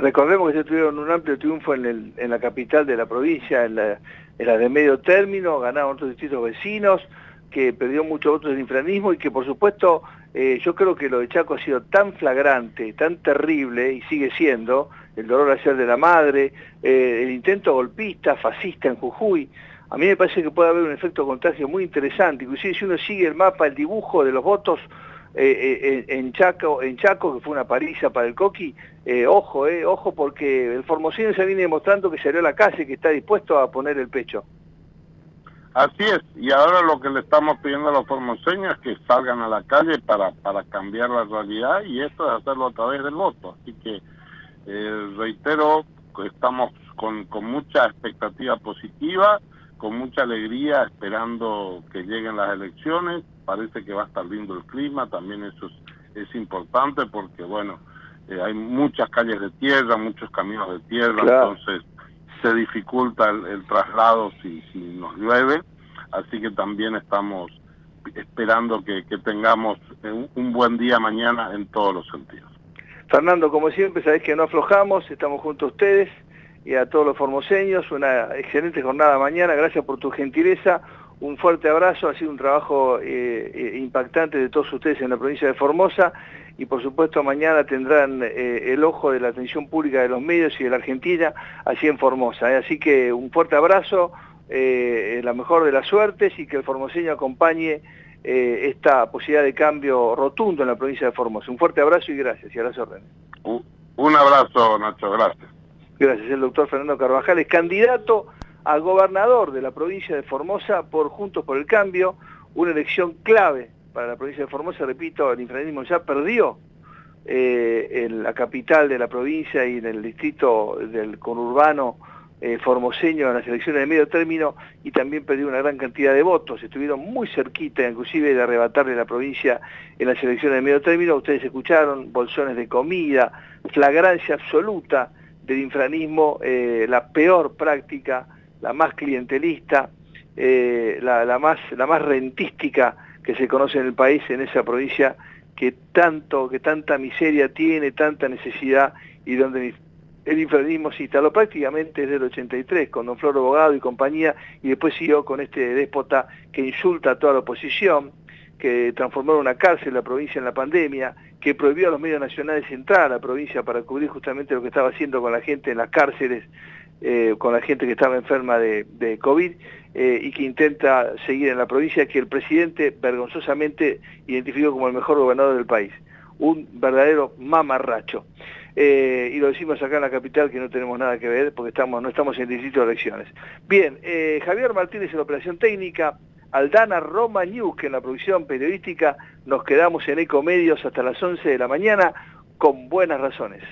Recordemos que se tuvieron un amplio triunfo en, la capital de la provincia, en la, de medio término, ganaron otros distritos vecinos, que perdió muchos votos del infranismo y que por supuesto eh, yo creo que lo de Chaco ha sido tan flagrante, tan terrible y sigue siendo, el dolor ayer de la madre, eh, el intento golpista, fascista en Jujuy, a mí me parece que puede haber un efecto contagio muy interesante, inclusive si uno sigue el mapa, el dibujo de los votos, eh, eh, en, Chaco, en Chaco, que fue una paliza para el Coqui, eh, ojo, eh, ojo, porque el formoseño se viene demostrando que salió a la calle, que está dispuesto a poner el pecho. Así es, y ahora lo que le estamos pidiendo a los formoseños es que salgan a la calle para, para cambiar la realidad y esto es hacerlo a través del voto. Así que reitero que estamos con, con mucha expectativa positiva, con mucha alegría esperando que lleguen las elecciones. Parece que va a estar lindo el clima, también eso es, importante porque, bueno, eh, hay muchas calles de tierra, muchos caminos de tierra, entonces se dificulta el, traslado si, si, nos llueve, así que también estamos esperando que, tengamos un, buen día mañana en todos los sentidos. Fernando, como siempre, sabés que no aflojamos, estamos junto a ustedes y a todos los formoseños, una excelente jornada mañana, gracias por tu gentileza, un fuerte abrazo, ha sido un trabajo eh, eh, impactante de todos ustedes en la provincia de Formosa y por supuesto mañana tendrán eh, el ojo de la atención pública de los medios y de la Argentina allí en Formosa. Así que un fuerte abrazo, la mejor de las suertes y que el formoseño acompañe esta posibilidad de cambio rotundo en la provincia de Formosa. Un fuerte abrazo y gracias y a las órdenes. Un abrazo Nacho, gracias. Gracias, el doctor Fernando Carvajal es candidato al gobernador de la provincia de Formosa por Juntos por el Cambio, una elección clave para la provincia de Formosa, repito, el infranismo ya perdió eh, en la capital de la provincia y en el distrito del conurbano eh, formoseño en las elecciones de medio término y también perdió una gran cantidad de votos, estuvieron muy cerquita inclusive de arrebatarle la provincia en las elecciones de medio término, ustedes escucharon bolsones de comida, flagrancia absoluta del infranismo, eh, la peor práctica la más clientelista, eh, la, más, rentística que se conoce en el país, en esa provincia que tanto, que tanta miseria tiene, tanta necesidad y donde el infranismo se instaló prácticamente desde el 83 con don Floro Abogado y compañía y después siguió con este déspota que insulta a toda la oposición, que transformó en una cárcel la provincia en la pandemia, que prohibió a los medios nacionales entrar a la provincia para cubrir justamente lo que estaba haciendo con la gente en las cárceles, eh, con la gente que estaba enferma de, COVID eh, y que intenta seguir en la provincia, que el presidente vergonzosamente identificó como el mejor gobernador del país. Un verdadero mamarracho. Eh, y lo decimos acá en la capital que no tenemos nada que ver porque estamos, no estamos en distrito de elecciones. Bien, Javier Martínez en la operación técnica, Aldana Roma que en la producción periodística. Nos quedamos en Ecomedios hasta las 11 de la mañana con buenas razones.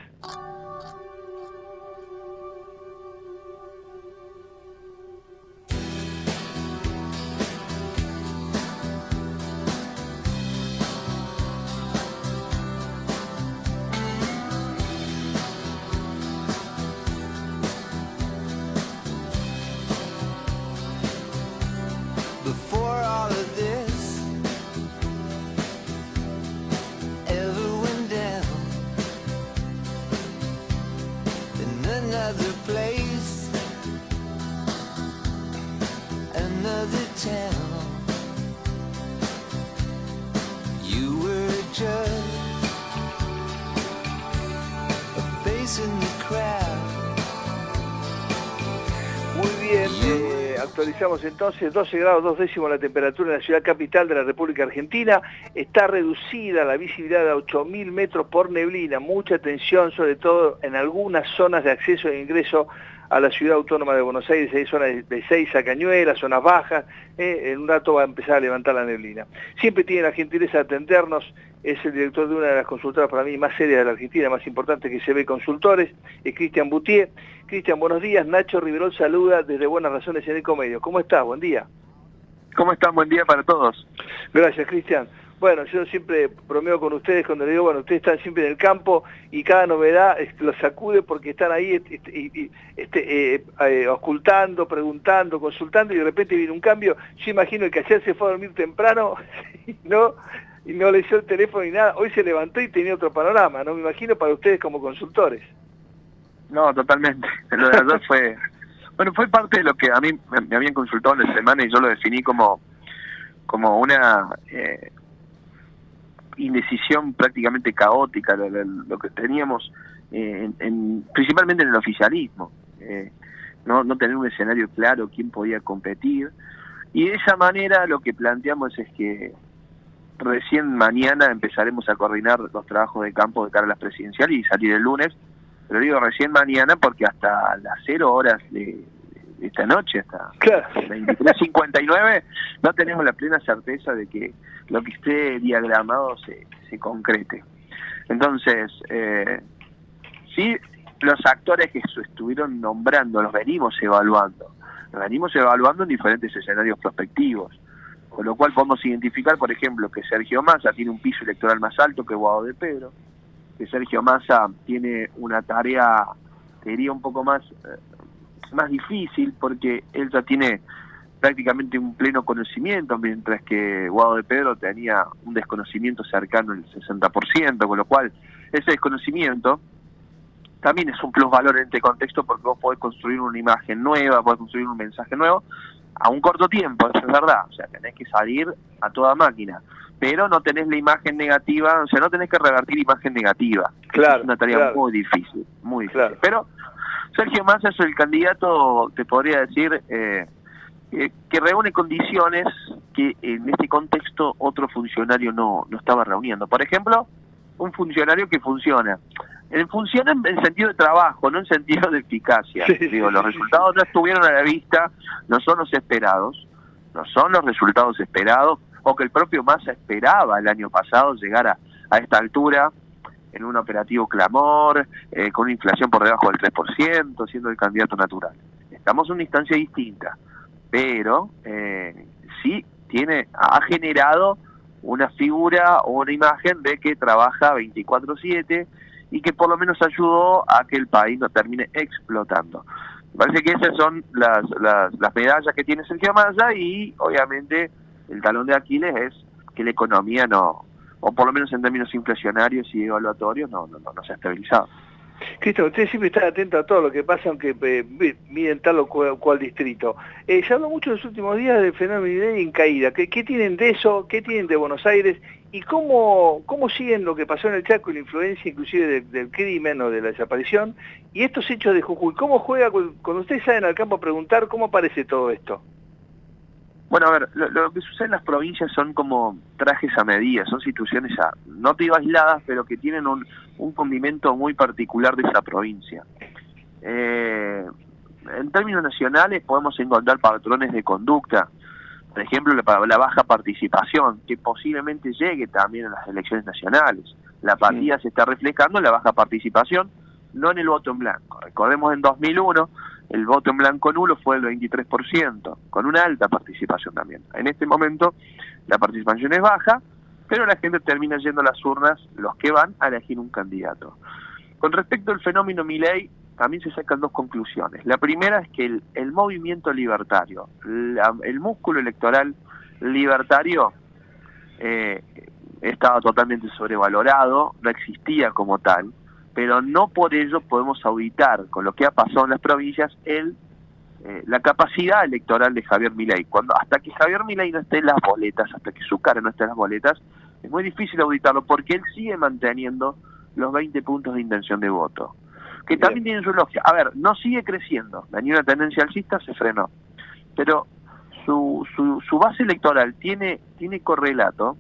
Actualizamos entonces 12 grados 2 décimos la temperatura en la ciudad capital de la República Argentina. Está reducida la visibilidad a 8.000 metros por neblina. Mucha atención, sobre todo en algunas zonas de acceso e ingreso a la ciudad autónoma de Buenos Aires, hay zonas de 6 a Cañuelas, zonas bajas, eh, en un rato va a empezar a levantar la neblina. Siempre tiene la gentileza de atendernos, es el director de una de las consultoras para mí más serias de la Argentina, más importante que se ve consultores, es Cristian Boutier. Cristian, buenos días, Nacho Riverol saluda desde Buenas Razones en Ecomedio. ¿Cómo estás? Buen día. ¿Cómo están? Buen día para todos. Gracias, Cristian. Bueno, yo siempre bromeo con ustedes cuando le digo, bueno, ustedes están siempre en el campo y cada novedad los sacude porque están ahí este, este, eh, eh, ocultando, preguntando, consultando y de repente viene un cambio. Yo imagino que ayer se fue a dormir temprano <laughs> no, y no le el teléfono ni nada. Hoy se levantó y tenía otro panorama, ¿no? Me imagino para ustedes como consultores. No, totalmente. Lo de ayer fue... Bueno, fue parte de lo que a mí me, habían consultado en la semana y yo lo definí como como una eh, indecisión prácticamente caótica lo que teníamos, eh, en, principalmente en el oficialismo. Eh, no, no tener un escenario claro quién podía competir. Y de esa manera lo que planteamos es que recién mañana empezaremos a coordinar los trabajos de campo de cara a las presidenciales y salir el lunes. Pero digo recién mañana porque hasta las cero horas de, esta noche, hasta las 23.59, no tenemos la plena certeza de que lo que esté diagramado se, se concrete. Entonces, eh, sí, los actores que estuvieron nombrando, los venimos evaluando, los venimos evaluando en diferentes escenarios prospectivos, con lo cual podemos identificar, por ejemplo, que Sergio Massa tiene un piso electoral más alto que Guado de Pedro, que Sergio Massa tiene una tarea, te diría, un poco más, eh, más difícil, porque él ya tiene prácticamente un pleno conocimiento, mientras que Guado de Pedro tenía un desconocimiento cercano al 60%, con lo cual ese desconocimiento también es un plusvalor en este contexto porque vos podés construir una imagen nueva, podés construir un mensaje nuevo a un corto tiempo, eso es verdad, o sea, tenés que salir a toda máquina, pero no tenés la imagen negativa, o sea, no tenés que revertir imagen negativa. Claro. Es una tarea muy difícil, muy difícil. Pero Sergio Massa es el candidato, te podría decir, eh, eh, que reúne condiciones que en este contexto otro funcionario no, no estaba reuniendo. Por ejemplo, un funcionario que funciona. Funciona en, sentido de trabajo, no en sentido de eficacia. Digo, los resultados no estuvieron a la vista, no son los esperados, no son los resultados esperados, o que el propio Massa esperaba el año pasado llegar a, a esta altura en un operativo clamor, eh, con una inflación por debajo del 3%, siendo el candidato natural. Estamos en una instancia distinta pero eh, sí tiene ha generado una figura o una imagen de que trabaja 24/7 y que por lo menos ayudó a que el país no termine explotando. Me parece que esas son las, las, las medallas que tiene Sergio Massa y obviamente el talón de Aquiles es que la economía no, o por lo menos en términos inflacionarios y evaluatorios, no, no, no se ha estabilizado. Cristo, usted siempre está atento a todo lo que pasa, aunque eh, miden tal o cual, distrito. Eh, se habla mucho en los últimos días del fenómeno en caída. ¿Qué, tienen de eso? ¿Qué tienen de Buenos Aires? ¿Y cómo, cómo siguen lo que pasó en el Chaco y la influencia inclusive del crimen o de la desaparición y estos hechos de Jujuy? ¿Cómo juega, cuando ustedes salen al campo a preguntar, cómo aparece todo esto? Bueno, a ver, lo, que sucede en las provincias son como trajes a medida, son situaciones, ya, no te digo aisladas, pero que tienen un, un condimento muy particular de esa provincia. Eh, en términos nacionales podemos encontrar patrones de conducta, por ejemplo, la, la, baja participación, que posiblemente llegue también a las elecciones nacionales. La partida se está reflejando en la baja participación, no en el voto en blanco. Recordemos en 2001 el voto en blanco nulo fue el 23%, con una alta participación también. En este momento la participación es baja, pero la gente termina yendo a las urnas, los que van, a elegir un candidato. Con respecto al fenómeno Milei, también se sacan dos conclusiones. La primera es que el, movimiento libertario, el músculo electoral libertario, eh, estaba totalmente sobrevalorado, no existía como tal, pero no por ello podemos auditar con lo que ha pasado en las provincias el eh, la capacidad electoral de Javier Milei. Cuando hasta que Javier Milei no esté en las boletas, hasta que su cara no esté en las boletas, es muy difícil auditarlo porque él sigue manteniendo los 20 puntos de intención de voto que también tienen su lógica. A ver, no sigue creciendo, venía una tendencia alcista, se frenó, pero su, su, su base electoral tiene, tiene correlato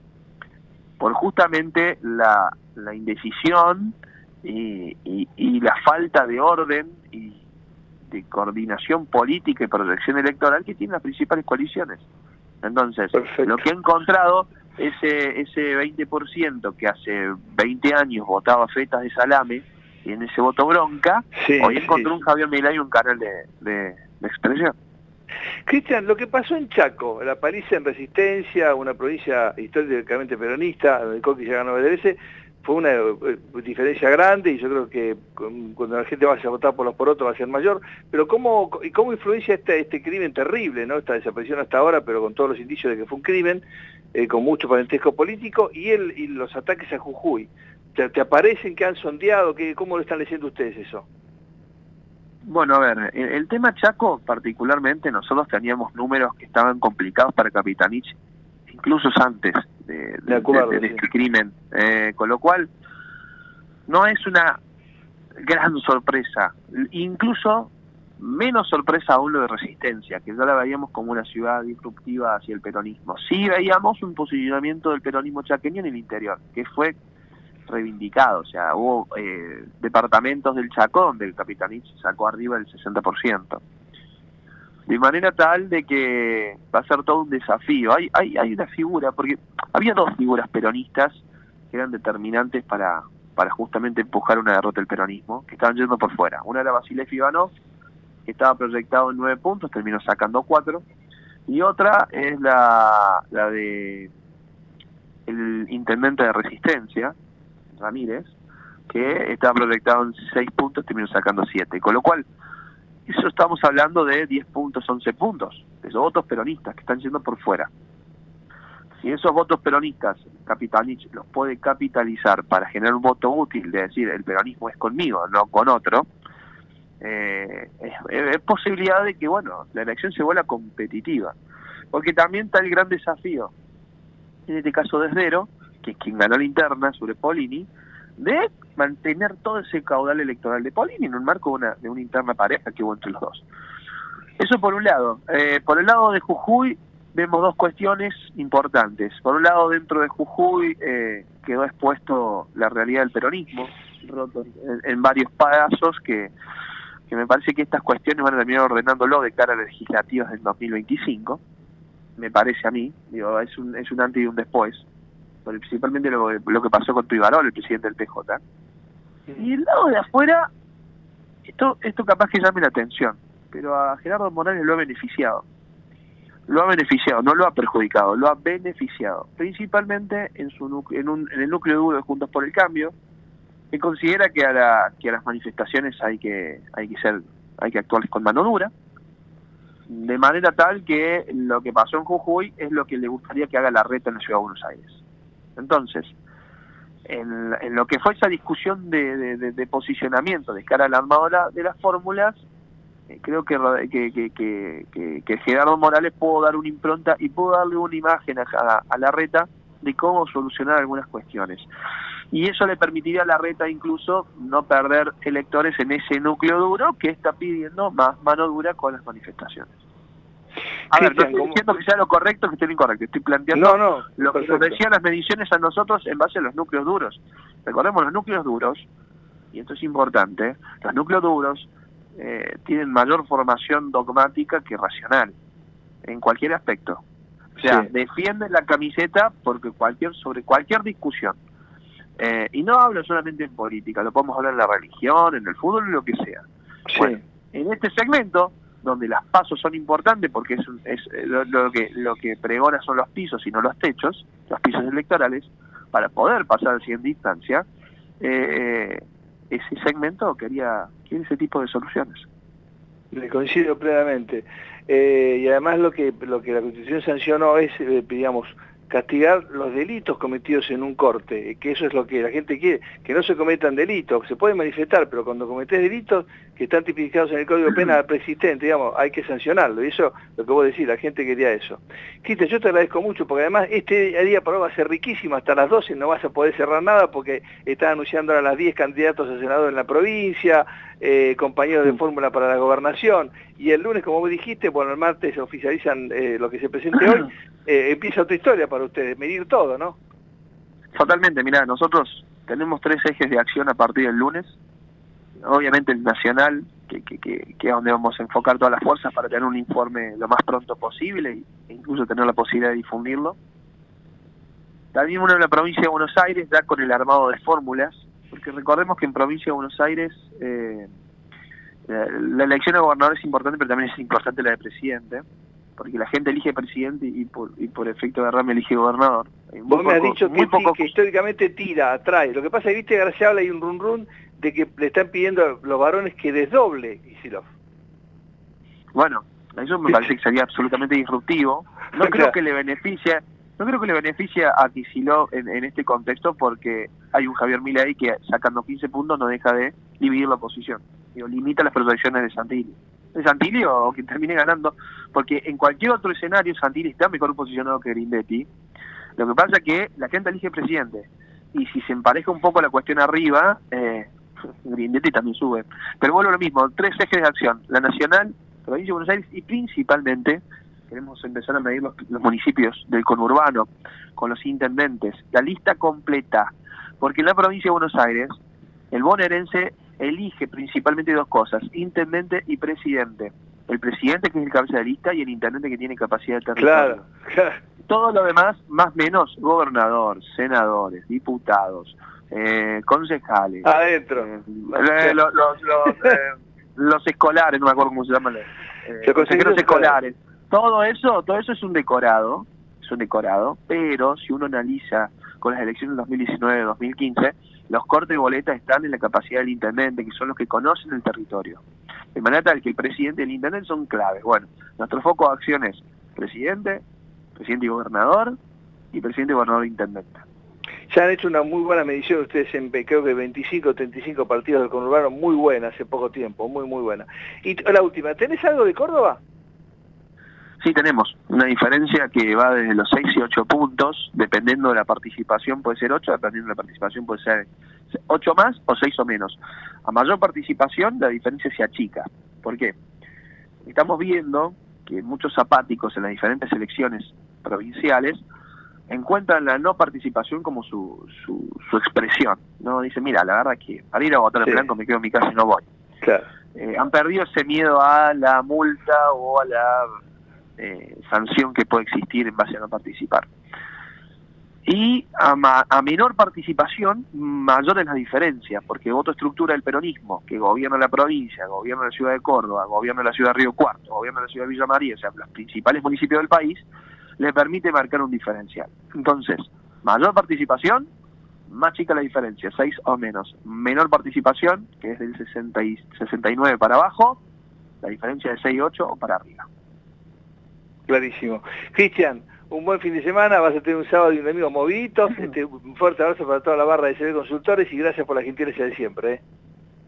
por justamente la, la indecisión y, y, la falta de orden y de coordinación política y protección electoral que tienen las principales coaliciones. Entonces, lo que he encontrado, ese, ese 20% que hace 20 años votaba fetas de salame, y en ese voto bronca, hoy encontró un Javier Milay un canal de, de, expresión. Cristian, lo que pasó en Chaco, la paliza en Resistencia, una provincia históricamente peronista, donde Coqui ya ganó veces, fue una eh, diferencia grande y yo creo que cuando la gente vaya a votar por los porotos va a ser mayor, pero ¿cómo, cómo influencia este, este crimen terrible, ¿no? esta desaparición hasta ahora, pero con todos los indicios de que fue un crimen, eh, con mucho parentesco político, y, el, y los ataques a Jujuy? ¿Te, aparecen que han sondeado? Que, ¿Cómo lo están leyendo ustedes eso? Bueno, a ver, el, tema Chaco particularmente, nosotros teníamos números que estaban complicados para Capitanich, incluso antes de, este crimen, eh, con lo cual no es una gran sorpresa, incluso menos sorpresa aún lo de Resistencia, que ya la veíamos como una ciudad disruptiva hacia el peronismo. Sí veíamos un posicionamiento del peronismo chaqueño en el interior, que fue reivindicado, o sea, hubo eh, departamentos del Chaco donde el Capitanich sacó arriba del 60%. De manera tal de que va a ser todo un desafío. Hay, hay, hay una figura, porque había dos figuras peronistas que eran determinantes para, para justamente empujar una derrota del peronismo, que estaban yendo por fuera. Una era Basilef Ivanov, que estaba proyectado en nueve puntos, terminó sacando cuatro, y otra es la, la de el intendente de resistencia, Ramírez, que estaba proyectado en 6 puntos, terminó sacando 7. Con lo cual, eso estamos hablando de 10 puntos, 11 puntos, de esos votos peronistas que están yendo por fuera. Si esos votos peronistas Capitanich los puede capitalizar para generar un voto útil, de decir el peronismo es conmigo, no con otro, eh, es, posibilidad de que bueno la elección se vuelva competitiva. Porque también está el gran desafío, en este caso de Esdero, que quien ganó la interna sobre Polini, de mantener todo ese caudal electoral de Polini en un marco de una, de una interna pareja que hubo entre los dos. Eso por un lado. Eh, por el lado de Jujuy vemos dos cuestiones importantes. Por un lado, dentro de Jujuy eh, quedó expuesto la realidad del peronismo, roto en, varios pasos que, que me parece que estas cuestiones van a terminar ordenándolo de cara a legislativas del 2025, me parece a mí, digo, es un, es un antes y un después principalmente lo, lo que pasó con Tuibarol, el presidente del PJ. Y el lado de afuera, esto, esto capaz que llame la atención, pero a Gerardo Morales lo ha beneficiado. Lo ha beneficiado, no lo ha perjudicado, lo ha beneficiado, principalmente en, su, en, un, en el núcleo duro de Juntos por el Cambio, que considera que a, la, que a las manifestaciones hay que, hay que ser, hay que actuarles con mano dura, de manera tal que lo que pasó en Jujuy es lo que le gustaría que haga la reta en la Ciudad de Buenos Aires. Entonces, en, lo que fue esa discusión de, posicionamiento de cara al armado de las fórmulas, eh, creo que, que, Gerardo Morales pudo dar una impronta y pudo darle una imagen a, la reta de cómo solucionar algunas cuestiones. Y eso le permitiría a la reta incluso no perder electores en ese núcleo duro que está pidiendo más mano dura con las manifestaciones. A ver, no estoy diciendo que sea lo correcto que esté lo incorrecto, estoy planteando lo que nos decían las mediciones a nosotros en base a los núcleos duros. Recordemos, los núcleos duros, y esto es importante, los núcleos duros eh, tienen mayor formación dogmática que racional, en cualquier aspecto. O sea, defienden la camiseta porque cualquier sobre cualquier discusión. Eh, y no hablo solamente en política, lo podemos hablar en la religión, en el fútbol, en lo que sea. Bueno, en este segmento, donde las pasos son importantes porque es, es eh, lo, que lo que pregona son los pisos y no los techos, los pisos electorales, para poder pasar a la siguiente instancia, eh, ese segmento quería, quiere ese tipo de soluciones. Le coincido plenamente. Eh, y además lo que, lo que la Constitución sancionó es, eh, digamos, castigar los delitos cometidos en un corte, que eso es lo que la gente quiere, que no se cometan delitos, se puede manifestar, pero cuando cometés delitos que están tipificados en el Código Penal <clears throat> preexistente, digamos, hay que sancionarlo, y eso lo que vos decís, la gente quería eso. Cristian, yo te agradezco mucho, porque además este día para vos va a ser riquísimo, hasta las 12 no vas a poder cerrar nada, porque están anunciando ahora las 10 candidatos a senador en la provincia, eh, compañeros de fórmula para la gobernación, y el lunes, como vos dijiste, bueno, el martes oficializan eh, lo que se presente hoy, <clears throat> eh, empieza otra historia para ustedes, medir todo, ¿no? Totalmente, mira, nosotros tenemos tres ejes de acción a partir del lunes, obviamente el nacional, que, que, que, es donde vamos a enfocar todas las fuerzas para tener un informe lo más pronto posible e incluso tener la posibilidad de difundirlo. También uno en la provincia de Buenos Aires, ya con el armado de fórmulas, porque recordemos que en provincia de Buenos Aires eh, la elección de gobernador es importante, pero también es importante la de presidente, porque la gente elige presidente y por, y por efecto de rama elige gobernador. Vos me has dicho que, poco... que, históricamente tira, atrae. Lo que pasa es que, viste, García habla y un run run de que le están pidiendo a los varones que desdoble Isilov. Bueno, eso me parece que sería absolutamente disruptivo. No <laughs> creo que le beneficie no creo que le beneficie a Kicillof en, este contexto porque hay un Javier Milei que sacando 15 puntos no deja de dividir la oposición. Digo, limita las proyecciones de Santilli. De Santilli o, que termine ganando, porque en cualquier otro escenario Santilli está mejor posicionado que Grindetti. Lo que pasa es que la gente elige presidente. Y si se empareja un poco la cuestión arriba, eh, <laughs> Grindetti también sube. Pero bueno, lo mismo, tres ejes de acción. La nacional, provincia de Buenos Aires y principalmente queremos empezar a medir los, municipios del conurbano con los intendentes, la lista completa, porque en la provincia de Buenos Aires el bonaerense elige principalmente dos cosas, intendente y presidente. El presidente que es el cabeza de lista y el intendente que tiene capacidad de territorio. Claro, Todo lo demás, más menos, gobernador, senadores, diputados, eh, concejales. Adentro. <laughs> Eh, los, escolares, no me acuerdo cómo se llaman. Eh, consejeros escolares todo eso, todo eso es un decorado, es un decorado, pero si uno analiza con las elecciones del 2019-2015, los cortes de boletas están en la capacidad del intendente, que son los que conocen el territorio. De manera tal que el presidente y el intendente son claves. Bueno, nuestro foco de acción es presidente, presidente y gobernador, y presidente, gobernador e intendente. Ya han hecho una muy buena medición ustedes en, creo que 25 o 35 partidos del conurbano, muy buena hace poco tiempo, muy, muy buena. Y la última, ¿tenés algo de Córdoba? Sí, tenemos una diferencia que va desde los 6 y 8 puntos, dependiendo de la participación puede ser 8, dependiendo de la participación puede ser 8 más o 6 o menos. A mayor participación la diferencia se achica. ¿Por qué? Estamos viendo que muchos zapáticos en las diferentes elecciones provinciales encuentran la no participación como su, su, expresión. no Dicen, mira, la verdad que para ir a votar en blanco me quedo en mi casa y no voy. Eh, han perdido ese miedo a la multa o a la eh, sanción que puede existir en base a no participar. Y a, a, menor participación, mayor es la diferencia, porque voto estructura del peronismo, que gobierna la provincia, gobierna la ciudad de Córdoba, gobierna la ciudad de Río Cuarto, gobierna la ciudad de Villa María, o sea, los principales municipios del país, le permite marcar un diferencial. Entonces, mayor participación, más chica la diferencia, 6 o menos. Menor participación, que es del 60 y 69 para abajo, la diferencia de 6 8 o para arriba. Clarísimo. Cristian, un buen fin de semana, vas a tener un sábado y un domingo moviditos, este, un fuerte abrazo para toda la barra de CB Consultores y gracias por la gentileza de siempre. ¿eh?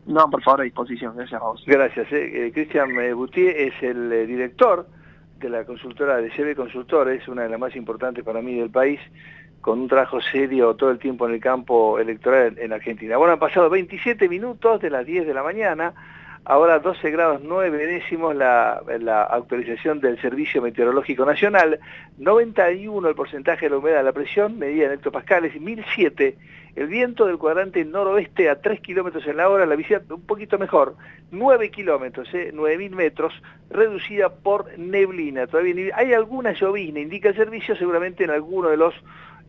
No, por favor, a disposición, gracias a vos. Gracias. Eh. eh Cristian Boutier es el eh, director de la consultora de CB Consultores, una de las más importantes para mí del país, con un trabajo serio todo el tiempo en el campo electoral en Argentina. Bueno, han pasado 27 minutos de las 10 de la mañana, ahora 12 grados 9 décimos la, la actualización del Servicio Meteorológico Nacional, 91 el porcentaje de la humedad la presión, medida en hectopascales, 1007 el viento del cuadrante noroeste a 3 kilómetros en la hora, la visita un poquito mejor, 9 kilómetros, eh, 9.000 metros, reducida por neblina. Todavía hay alguna llovizna, indica el servicio, seguramente en alguno de los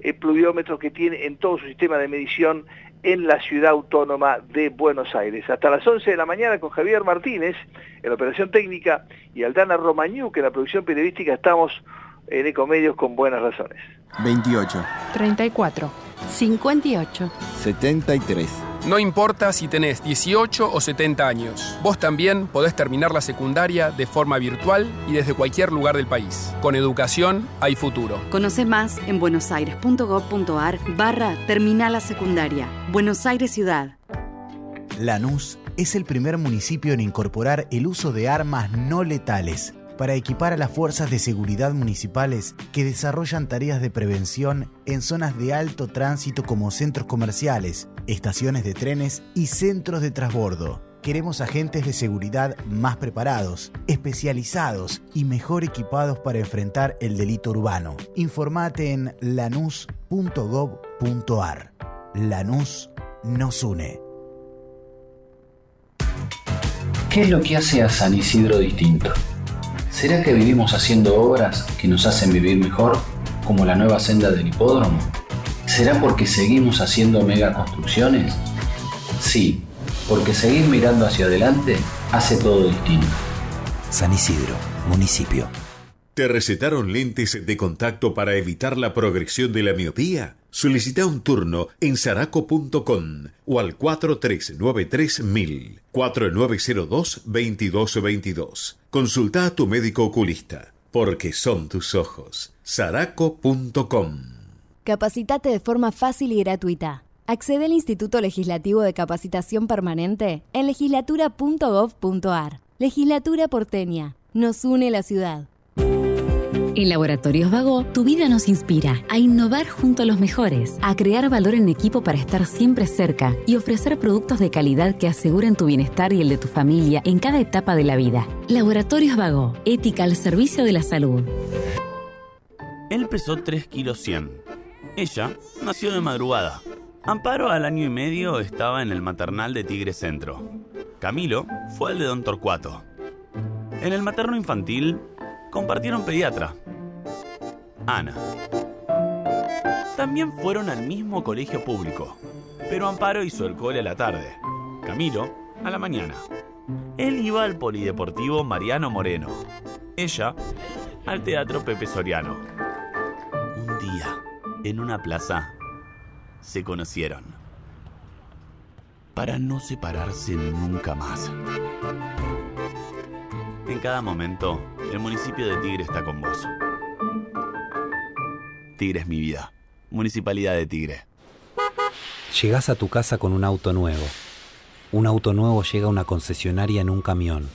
eh, pluviómetros que tiene en todo su sistema de medición en la ciudad autónoma de Buenos Aires. Hasta las 11 de la mañana con Javier Martínez en la operación técnica y Aldana Romañú, que en la producción periodística estamos en Ecomedios con buenas razones. 28. 34. 58. 73. No importa si tenés 18 o 70 años, vos también podés terminar la secundaria de forma virtual y desde cualquier lugar del país. Con educación hay futuro. Conoce más en buenosaires.gov.ar barra Terminal la Secundaria. Buenos Aires Ciudad. Lanús es el primer municipio en incorporar el uso de armas no letales para equipar a las fuerzas de seguridad municipales que desarrollan tareas de prevención en zonas de alto tránsito como centros comerciales, estaciones de trenes y centros de transbordo. Queremos agentes de seguridad más preparados, especializados y mejor equipados para enfrentar el delito urbano. Informate en lanús.gov.ar. Lanús nos une. ¿Qué es lo que hace a San Isidro distinto? ¿Será que vivimos haciendo obras que nos hacen vivir mejor, como la nueva senda del hipódromo? ¿Será porque seguimos haciendo megaconstrucciones? Sí, porque seguir mirando hacia adelante hace todo distinto. San Isidro, municipio. ¿Te recetaron lentes de contacto para evitar la progresión de la miopía? Solicita un turno en saraco.com o al 4393 4902-2222. Consulta a tu médico oculista, porque son tus ojos. saraco.com Capacitate de forma fácil y gratuita. Accede al Instituto Legislativo de Capacitación Permanente en legislatura.gov.ar. Legislatura porteña. Nos une la ciudad. En Laboratorios Vago, tu vida nos inspira a innovar junto a los mejores, a crear valor en equipo para estar siempre cerca y ofrecer productos de calidad que aseguren tu bienestar y el de tu familia en cada etapa de la vida. Laboratorios Vago, ética al servicio de la salud. Él pesó 3 kilos 100. Ella nació de madrugada. Amparo al año y medio estaba en el maternal de Tigre Centro. Camilo fue el de Don Torcuato. En el materno infantil compartieron pediatra. Ana. También fueron al mismo colegio público, pero Amparo hizo el cole a la tarde, Camilo a la mañana. Él iba al polideportivo Mariano Moreno, ella al teatro Pepe Soriano. Un día, en una plaza, se conocieron. Para no separarse nunca más. En cada momento, el municipio de Tigre está con vos. Tigre es mi vida. Municipalidad de Tigre. Llegás a tu casa con un auto nuevo. Un auto nuevo llega a una concesionaria en un camión.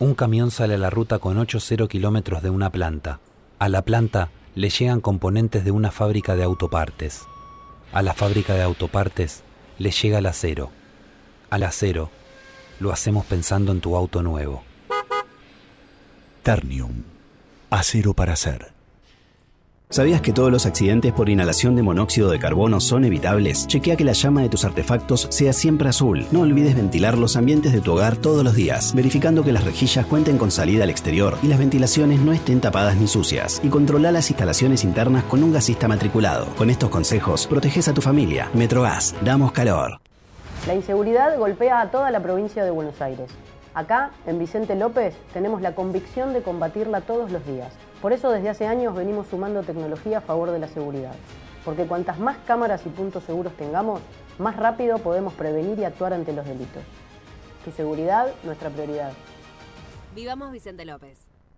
Un camión sale a la ruta con 8-0 kilómetros de una planta. A la planta le llegan componentes de una fábrica de autopartes. A la fábrica de autopartes le llega el acero. Al acero lo hacemos pensando en tu auto nuevo. Ternium. Acero para hacer. ¿Sabías que todos los accidentes por inhalación de monóxido de carbono son evitables? Chequea que la llama de tus artefactos sea siempre azul. No olvides ventilar los ambientes de tu hogar todos los días, verificando que las rejillas cuenten con salida al exterior y las ventilaciones no estén tapadas ni sucias. Y controla las instalaciones internas con un gasista matriculado. Con estos consejos, proteges a tu familia. Metrogas, damos calor. La inseguridad golpea a toda la provincia de Buenos Aires. Acá, en Vicente López, tenemos la convicción de combatirla todos los días. Por eso desde hace años venimos sumando tecnología a favor de la seguridad. Porque cuantas más cámaras y puntos seguros tengamos, más rápido podemos prevenir y actuar ante los delitos. Tu seguridad, nuestra prioridad. Vivamos Vicente López.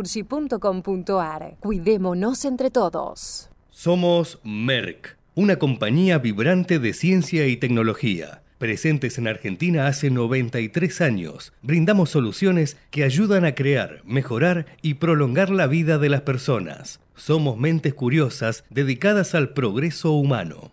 naturgy.com.ar. Cuidémonos entre todos. Somos Merck, una compañía vibrante de ciencia y tecnología. Presentes en Argentina hace 93 años, brindamos soluciones que ayudan a crear, mejorar y prolongar la vida de las personas. Somos mentes curiosas dedicadas al progreso humano.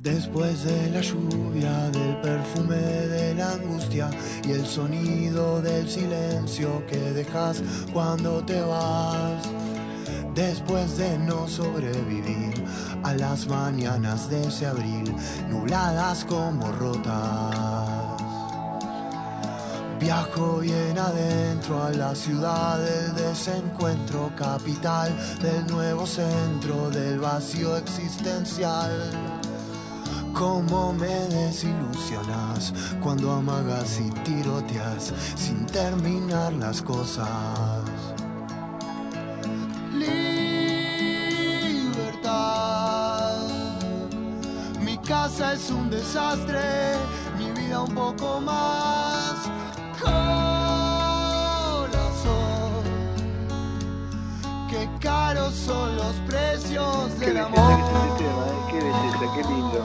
Después de la lluvia, del perfume de la angustia y el sonido del silencio que dejas cuando te vas. Después de no sobrevivir a las mañanas de ese abril, nubladas como rotas. Viajo bien adentro a la ciudad del desencuentro, capital del nuevo centro del vacío existencial. Cómo me desilusionas cuando amagas y tiroteas sin terminar las cosas. Libertad. Mi casa es un desastre, mi vida un poco más. Corazón. Qué caros son los precios del amor. Qué belleza, qué lindo.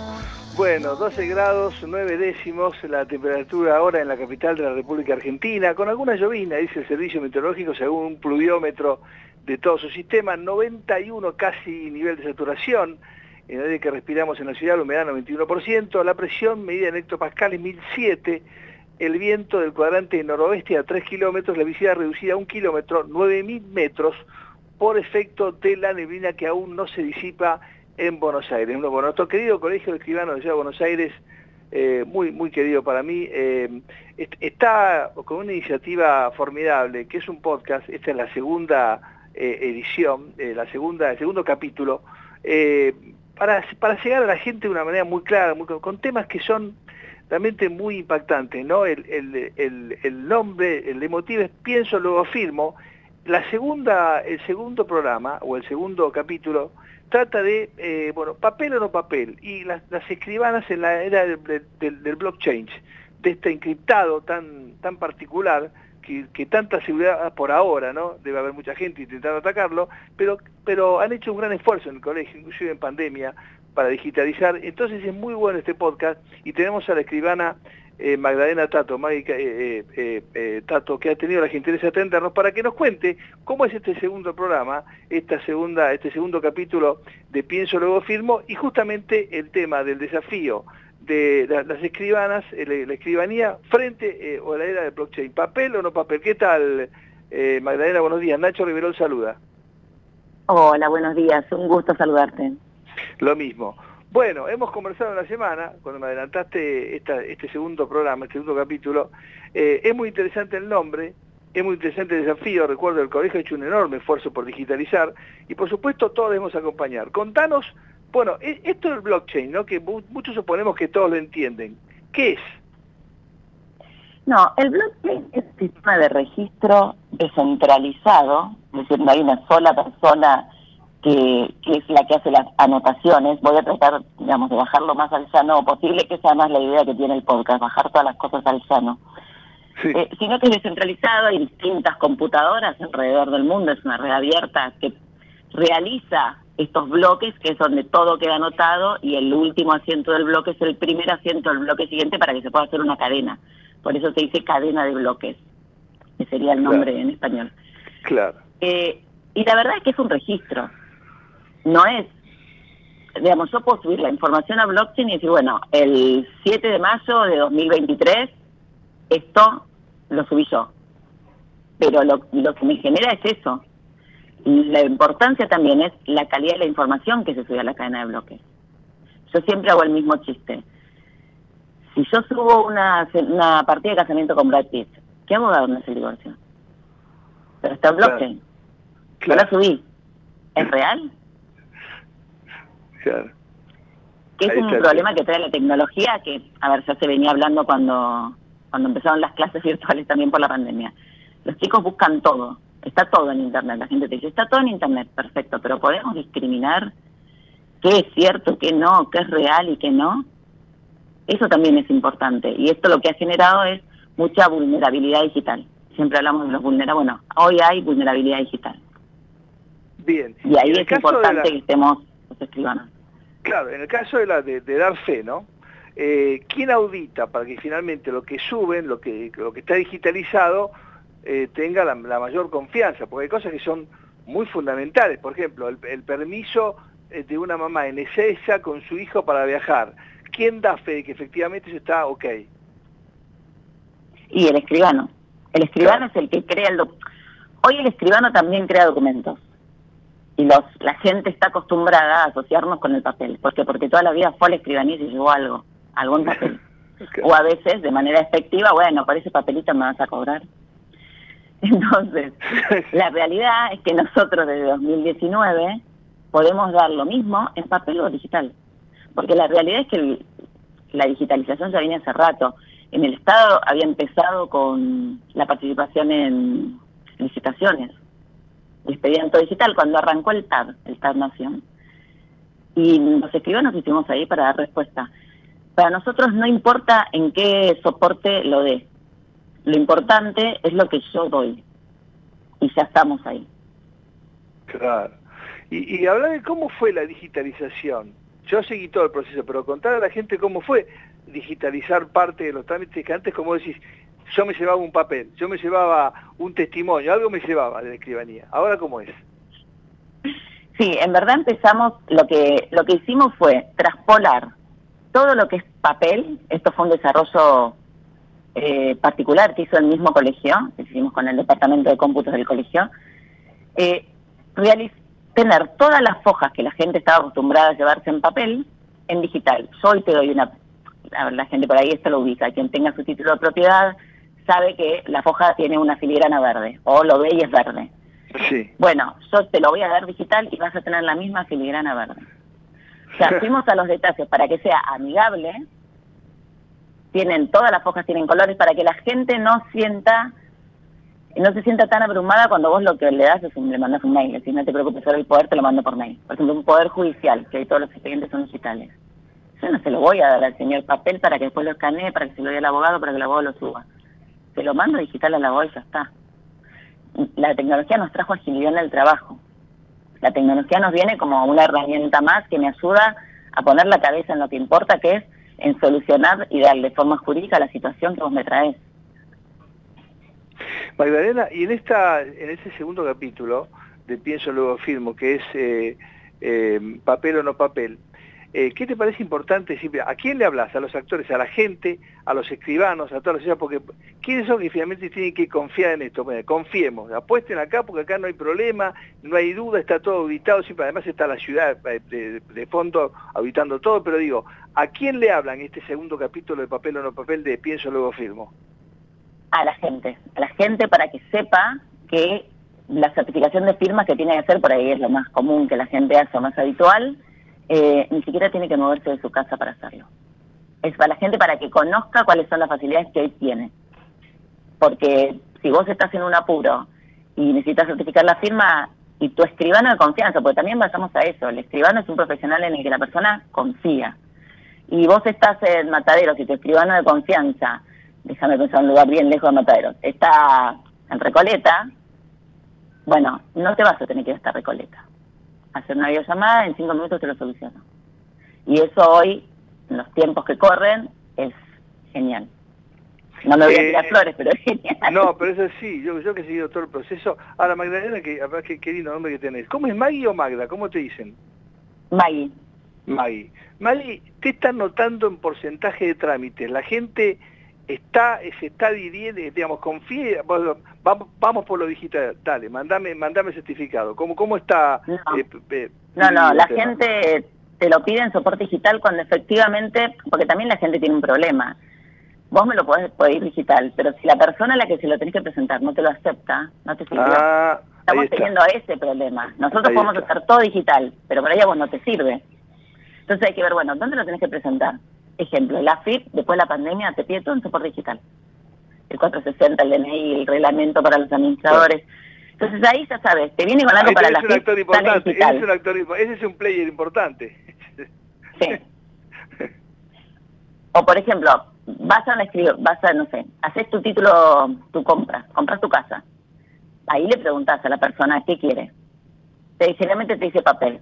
Bueno, 12 grados, 9 décimos la temperatura ahora en la capital de la República Argentina, con alguna llovina, dice el servicio meteorológico, según un pluviómetro de todo su sistema, 91 casi nivel de saturación, en el aire que respiramos en la ciudad, la humedad 91%, la presión medida en hectopascales 1007, el viento del cuadrante noroeste a 3 kilómetros, la visibilidad reducida a 1 kilómetro, 9.000 metros, por efecto de la neblina que aún no se disipa en Buenos Aires. Bueno, nuestro querido Colegio de Escribanos de Ciudad de Buenos Aires, eh, muy, muy querido para mí, eh, está con una iniciativa formidable, que es un podcast, esta es la segunda eh, edición, la segunda, el segundo capítulo, para, para llegar a la gente de una manera muy clara, con temas que son realmente muy impactantes, ¿no? El, el, el, nombre, el emotivo es Pienso, luego afirmo, la segunda, el segundo programa, o el segundo capítulo, trata de, eh, bueno, papel o no papel, y las, escribanas en la era del, blockchain, de este encriptado tan, tan particular, que, tanta seguridad por ahora, ¿no? Debe haber mucha gente intentando atacarlo, pero, pero han hecho un gran esfuerzo en el colegio, inclusive en pandemia, para digitalizar. Entonces es muy bueno este podcast y tenemos a la escribana eh, Magdalena Tato, eh, eh, Tato, que ha tenido la gentileza de atendernos para que nos cuente cómo es este segundo programa, esta segunda, este segundo capítulo de Pienso Luego Firmo y justamente el tema del desafío de las escribanas, la escribanía frente o a la era del blockchain. ¿Papel o no papel? ¿Qué tal, Magdalena? Buenos días. Nacho Riverol saluda. Hola, buenos días. Un gusto saludarte. Lo mismo. Bueno, hemos conversado en la semana, cuando me adelantaste este segundo programa, este segundo capítulo, eh, es muy interesante el nombre, es muy interesante el desafío, recuerdo, el colegio ha hecho un enorme esfuerzo por digitalizar y por supuesto todos debemos acompañar. Contanos, bueno, e, esto del blockchain, ¿no? que muchos suponemos que todos lo entienden. ¿Qué es? No, el blockchain es un sistema de registro descentralizado, es decir, no hay una sola persona que, es la que hace las anotaciones. Voy a tratar, digamos, de bajar lo más al llano posible, que es además la idea que tiene el podcast, bajar todas las cosas al llano. Eh, sino que es descentralizado, hay distintas computadoras alrededor del mundo, es una red abierta que realiza estos bloques, que es donde todo queda anotado, y el último asiento del bloque es el primer asiento del bloque siguiente para que se pueda hacer una cadena. Por eso se dice cadena de bloques, que sería el nombre en español. Claro. Eh, y la verdad es que es un registro, no es digamos, yo puedo subir la información a blockchain y decir, bueno, el 7 de mayo de 2023, esto lo subí yo. Pero lo, lo que me genera es eso. La importancia también es la calidad de la información que se sube a la cadena de bloques. Yo siempre hago el mismo chiste. Si yo subo una, una partida de casamiento con Brad Pitt, ¿qué abogado no es el divorcio? Pero está en blockchain. Yo la subí. ¿Es real? Claro. Que es Ahí un problema que trae la tecnología, que, a ver, ya se venía hablando cuando, cuando empezaron las clases <laughs> virtuales también por la pandemia. Los chicos buscan todo, está todo en Internet. La gente te dice, está todo en Internet, perfecto, pero podemos discriminar qué es cierto, qué no, qué es real y qué no. Eso también es importante. Y esto lo que ha generado es mucha vulnerabilidad digital. Siempre hablamos de los vulnerables. Bueno, hoy hay vulnerabilidad digital. Bien. Y ahí es importante la- que estemos los escribanos. Claro, en el caso de, la, de, de dar fe, ¿no? Eh, ¿Quién audita para que finalmente lo que suben, lo que, lo que está digitalizado, eh, tenga la, la mayor confianza? Porque hay cosas que son muy fundamentales. Por ejemplo, el, el permiso eh, de una mamá en Ezeiza con su hijo para viajar. ¿Quién da fe de que efectivamente eso está ok? Y el escribano. El escribano es el que crea el Hoy el escribano también crea documentos. Y los, la gente está acostumbrada a asociarnos con el papel. ¿Por qué? Porque toda la vida fue a la escribanía y se llevó algo, algún <laughs> papel. O a veces, de manera efectiva, bueno, por ese papelito me vas a cobrar. <laughs> Entonces, <laughs> la realidad es que nosotros desde 2019 podemos dar lo mismo en papel o digital. Porque la realidad es que el- la digitalización ya viene hace rato. En el Estado había empezado con la participación en licitaciones, expediente digital, cuando arrancó el TAD, el TAD Nación. Y los escribanos hicimos ahí para dar respuesta. Para nosotros no importa en qué soporte lo dé. Lo importante es lo que yo doy. Y ya estamos ahí. Claro. Y, y hablar de cómo fue la digitalización. Yo seguí todo el proceso, pero contar a la gente cómo fue digitalizar parte de los trámites que antes, como decís, yo me llevaba un papel, yo me llevaba un testimonio, algo me llevaba de la escribanía. Ahora, ¿cómo es? Sí, en verdad empezamos, lo que, lo que hicimos fue traspolar todo lo que es papel, esto fue un desarrollo eh, particular que hizo el mismo colegio, que hicimos con el departamento de cómputos del colegio, eh, tener todas las hojas que la gente estaba acostumbrada a llevarse en papel en digital. Yo hoy te doy una, a ver, la gente por ahí esto lo ubica, quien tenga su título de propiedad sabe que la foja tiene una filigrana verde, o lo ve y es verde. Sí. Bueno, yo te lo voy a dar digital y vas a tener la misma filigrana verde. O sea, <laughs> fuimos a los detalles para que sea amigable. Tienen, todas las hojas tienen colores para que la gente no sienta, no se sienta tan abrumada cuando vos lo que le das es un, le mandas un mail. Si no te preocupes, ahora el poder te lo mando por mail. Por ejemplo, un poder judicial, que hoy todos los expedientes son digitales. Yo no se lo voy a dar al señor papel para que después lo escanee, para que se lo dé al abogado, para que el abogado lo suba. Se lo mando digital al abogado y ya está la tecnología nos trajo agilidad en el trabajo. La tecnología nos viene como una herramienta más que me ayuda a poner la cabeza en lo que importa, que es en solucionar y darle forma jurídica a la situación que vos me traes. Magdalena, y en esta, en este segundo capítulo de Pienso Luego Firmo, que es eh, eh, papel o no papel, eh, ¿qué te parece importante? ¿A quién le hablas? ¿A los actores? ¿A la gente? ¿A los escribanos? ¿A todas las ciudades? Porque ¿quiénes son que finalmente tienen que confiar en esto? Bueno, confiemos, apuesten acá porque acá no hay problema, no hay duda, está todo auditado, siempre además está la ciudad eh, de, de fondo auditando todo, pero digo, ¿a quién le hablan este segundo capítulo de papel o no papel de Pienso Luego Firmo? A la gente, a la gente para que sepa que la certificación de firmas que tiene que hacer, por ahí es lo más común que la gente hace, o más habitual, eh, ni siquiera tiene que moverse de su casa para hacerlo. Es para la gente para que conozca cuáles son las facilidades que hoy tiene. Porque si vos estás en un apuro y necesitas certificar la firma, y tu escribano de confianza, porque también pasamos a eso, el escribano es un profesional en el que la persona confía. Y vos estás en Mataderos y tu escribano de confianza, déjame pensar un lugar bien lejos de Mataderos, está en Recoleta, bueno, no te vas a tener que ir hasta Recoleta. Hacer una videollamada, en cinco minutos te lo soluciono. Y eso hoy, en los tiempos que corren, es genial. No me voy a Eh, tirar flores, pero es genial. No, pero eso sí, yo, yo que he seguido todo el proceso. Ahora, Magdalena, que, además, qué, lindo nombre que tenés. ¿Cómo es Maggie o Magda? ¿Cómo te dicen? Maggie. Maggie. Maggie, ¿qué están notando en porcentaje de trámites? La gente está, se está dividiendo, digamos, confía, vamos, vamos por lo digital, dale, mandame, mandame certificado. ¿Cómo, cómo está? No, eh, eh, no, no, la gente te lo pide en soporte digital cuando efectivamente, porque también la gente tiene un problema. Vos me lo podés pedir digital, pero si la persona a la que se lo tenés que presentar no te lo acepta, no te sirve. Ah, Estamos teniendo ese problema. Nosotros podemos hacer todo digital, pero para ella vos no te sirve. Entonces hay que ver, bueno, ¿dónde lo tenés que presentar? Ejemplo, la FIP, después de la pandemia, te pide todo en soporte digital. El 460, el DNI, el reglamento para los administradores. Entonces ahí ya sabes, te viene con algo para la FIP, ese es un actor, ese es un player importante. Sí. o por ejemplo, vas a escribir, vas a, no sé, haces tu título, tu compra, compras tu casa. Ahí le preguntas a la persona qué quiere. Te, generalmente te dice papel.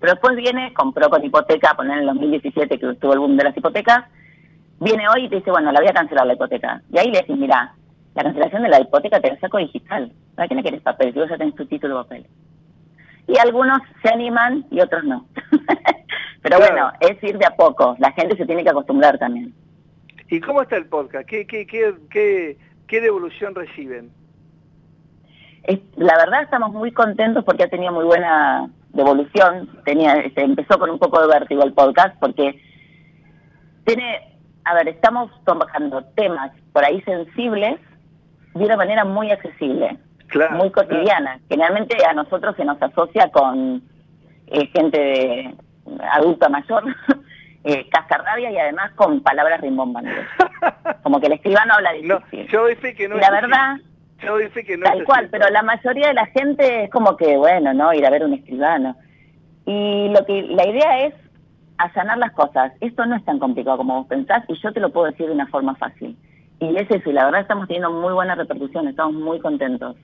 Pero después viene, compró con hipoteca, poner en el 2017 que estuvo el boom de las hipotecas, viene hoy y te dice, bueno, la voy a cancelar la hipoteca. Y ahí le decís, mira, la cancelación de la hipoteca te la saco digital. ¿Para qué no quieres papel? Si vos ya tenés tu título de papel. Y algunos se animan y otros no. <laughs> Pero bueno, es ir de a poco. La gente se tiene que acostumbrar también. ¿Y cómo está el podcast? ¿Qué, qué, qué, qué, qué devolución reciben? la verdad estamos muy contentos porque ha tenido muy buena devolución. Tenía, se este, empezó con un poco de vértigo el podcast porque tiene, a ver, estamos trabajando temas por ahí sensibles de una manera muy accesible, muy cotidiana. Generalmente a nosotros se nos asocia con eh, gente de, adulta mayor, <laughs> eh, cascarrabia y además con palabras rimbombantes. <laughs> Como que el escribano habla difícil. yo dice que no la verdad, yo dice que no tal cual, pero la mayoría de la gente es como que, bueno, ¿no? Ir a ver un escribano. Y lo que la idea es allanar las cosas. Esto no es tan complicado como vos pensás y yo te lo puedo decir de una forma fácil. Y es eso, y la verdad estamos teniendo muy buena repercusión, estamos muy contentos.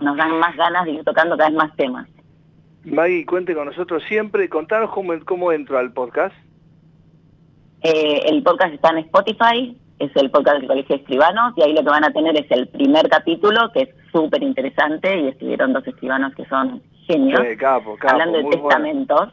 Nos dan más ganas de ir tocando cada vez más temas. Maggie, cuente con nosotros siempre. Contanos cómo, cómo entro al podcast. Eh, el podcast está en Spotify, es el podcast del Colegio de Escribanos, y ahí lo que van a tener es el primer capítulo, que es súper interesante, y escribieron dos escribanos que son genios, hablando de testamentos.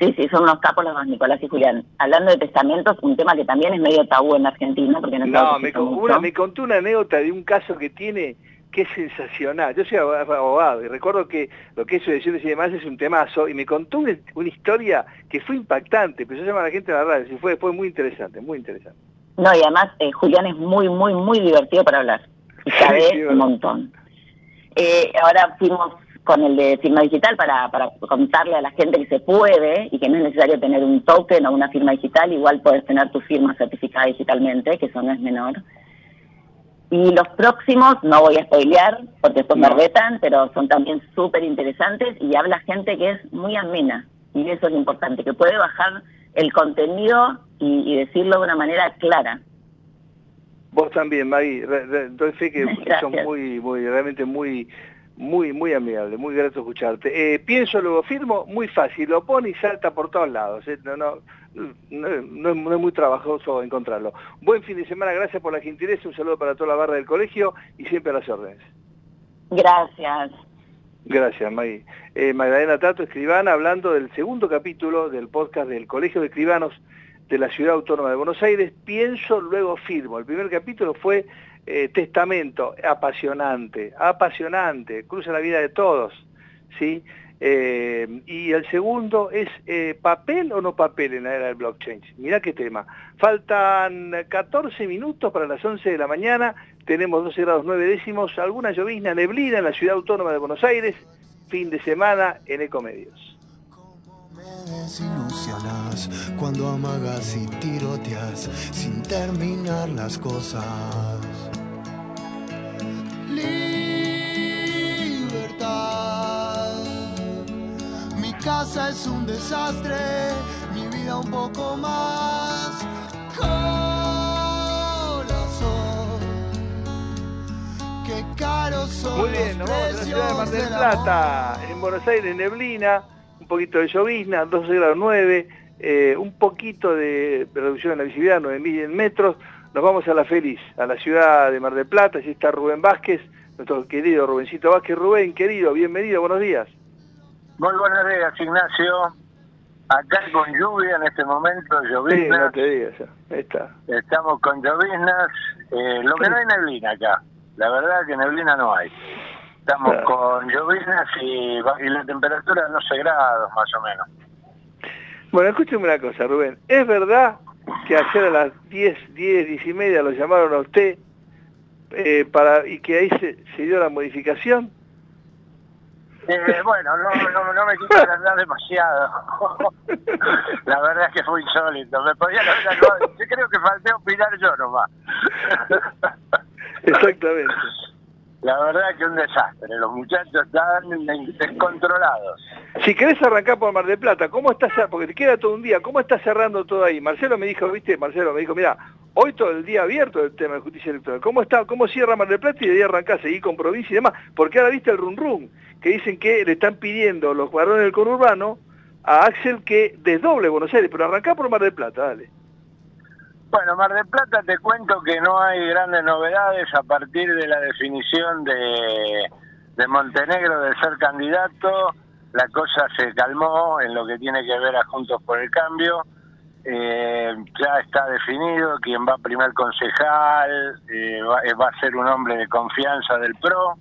Sí, sí, son unos capos los dos, Nicolás y Julián. Hablando de testamentos, un tema que también es medio tabú en Argentina, porque no, no me, una, me contó una anécdota de un caso que tiene qué sensacional. Yo soy abogado y recuerdo que lo que es sucesiones y demás es un temazo y me contó una, historia que fue impactante, pero yo llamar a la gente a la radio y fue, fue muy interesante, muy interesante. No, y además eh, Julián es muy, muy, muy divertido para hablar y <laughs> sabe un montón. Eh, ahora fuimos con el de firma digital para, para contarle a la gente que se puede y que no es necesario tener un token o una firma digital, igual puedes tener tu firma certificada digitalmente, que eso no es menor. Y los próximos, no voy a spoilear porque son no. pero son también súper interesantes y habla gente que es muy amena. Y eso es importante, que puede bajar el contenido y, decirlo de una manera clara. Vos también, Maggie. Doy fe que <laughs> son muy, muy, realmente muy, muy, muy amigable, muy grato escucharte. Eh, pienso, luego firmo, muy fácil, lo pone y salta por todos lados. ¿eh? No, no, no, es muy trabajoso encontrarlo. Buen fin de semana, gracias por la gentileza, un saludo para toda la barra del colegio y siempre a las órdenes. Gracias. Gracias. Eh, Magdalena Tato, escribana, hablando del segundo capítulo del podcast del Colegio de Escribanos de la Ciudad Autónoma de Buenos Aires. Pienso, luego firmo. El primer capítulo fue eh, Testamento, apasionante, apasionante, cruza la vida de todos, ¿sí? Eh, y el segundo es papel o no papel en la era del blockchain. Mirá qué tema. Faltan 14 minutos para las 11 de la mañana, tenemos 12 grados 9 décimos, alguna llovizna, neblina en la ciudad autónoma de Buenos Aires, fin de semana en Ecomedios. cuando amagas y tiroteas sin terminar las cosas. casa es un desastre, mi vida un poco más. Qué caro son Muy bien, nos vamos a la ciudad de Mar del Plata, en Buenos Aires neblina, un poquito de llovizna, 12 grados 9, eh, un poquito de reducción en la visibilidad, 9.000 metros. Nos vamos a la feliz, a la ciudad de Mar del Plata, allí está Rubén Vázquez, nuestro querido Rubencito Vázquez. Rubén, querido, bienvenido, buenos días. Muy buenos días, Ignacio. Acá con lluvia en este momento, Sí, lloviznas. no te digas. está. Estamos con lloviznas. eh, lo que no hay neblina acá. La verdad que neblina no hay. Estamos Claro. con lloviznas y, la temperatura 12 grados más o menos. Bueno, escúcheme una cosa, Rubén. ¿Es verdad que ayer a las 10, 10, 10 y media lo llamaron a usted eh, para y que ahí se, se dio la modificación? Eh, bueno, no, no, no me andar demasiado. <laughs> La verdad es que fue insólito. Me podía haber Yo creo que falté opinar yo nomás. <laughs> Exactamente. La verdad que un desastre. Los muchachos estaban descontrolados. Si querés arrancar por Mar del Plata, ¿cómo está cer- Porque te queda todo un día, ¿cómo está cerrando todo ahí? Marcelo me dijo, viste, Marcelo me dijo, mira, hoy todo el día abierto el tema de justicia electoral. ¿Cómo está, cómo cierra Mar del Plata y de ahí arrancás, seguir con provincia y demás? Porque ahora viste el rum rum, que dicen que le están pidiendo los varones del conurbano a Axel que desdoble Buenos Aires, pero arrancá por Mar del Plata, dale. Bueno, Mar del Plata te cuento que no hay grandes novedades a partir de la definición de, de Montenegro de ser candidato. La cosa se calmó en lo que tiene que ver a Juntos por el Cambio. Eh, ya está definido quién va primer concejal, eh, va, eh, va a ser un hombre de confianza del PRO.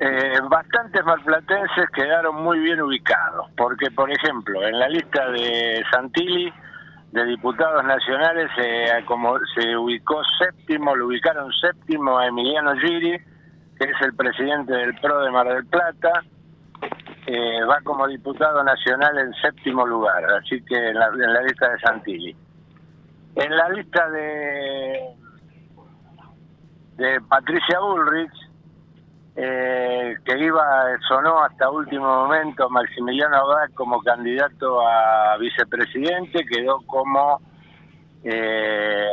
Eh, bastantes marplatenses quedaron muy bien ubicados, porque por ejemplo, en la lista de Santilli, de diputados nacionales, eh, como se ubicó séptimo, lo ubicaron séptimo a Emiliano Giri, que es el presidente del PRO de Mar del Plata, eh, va como diputado nacional en séptimo lugar, así que en la, en la lista de Santilli. En la lista de, de Patricia Bullrich, eh, que iba, sonó hasta último momento Maximiliano Abad como candidato a vicepresidente, quedó como eh,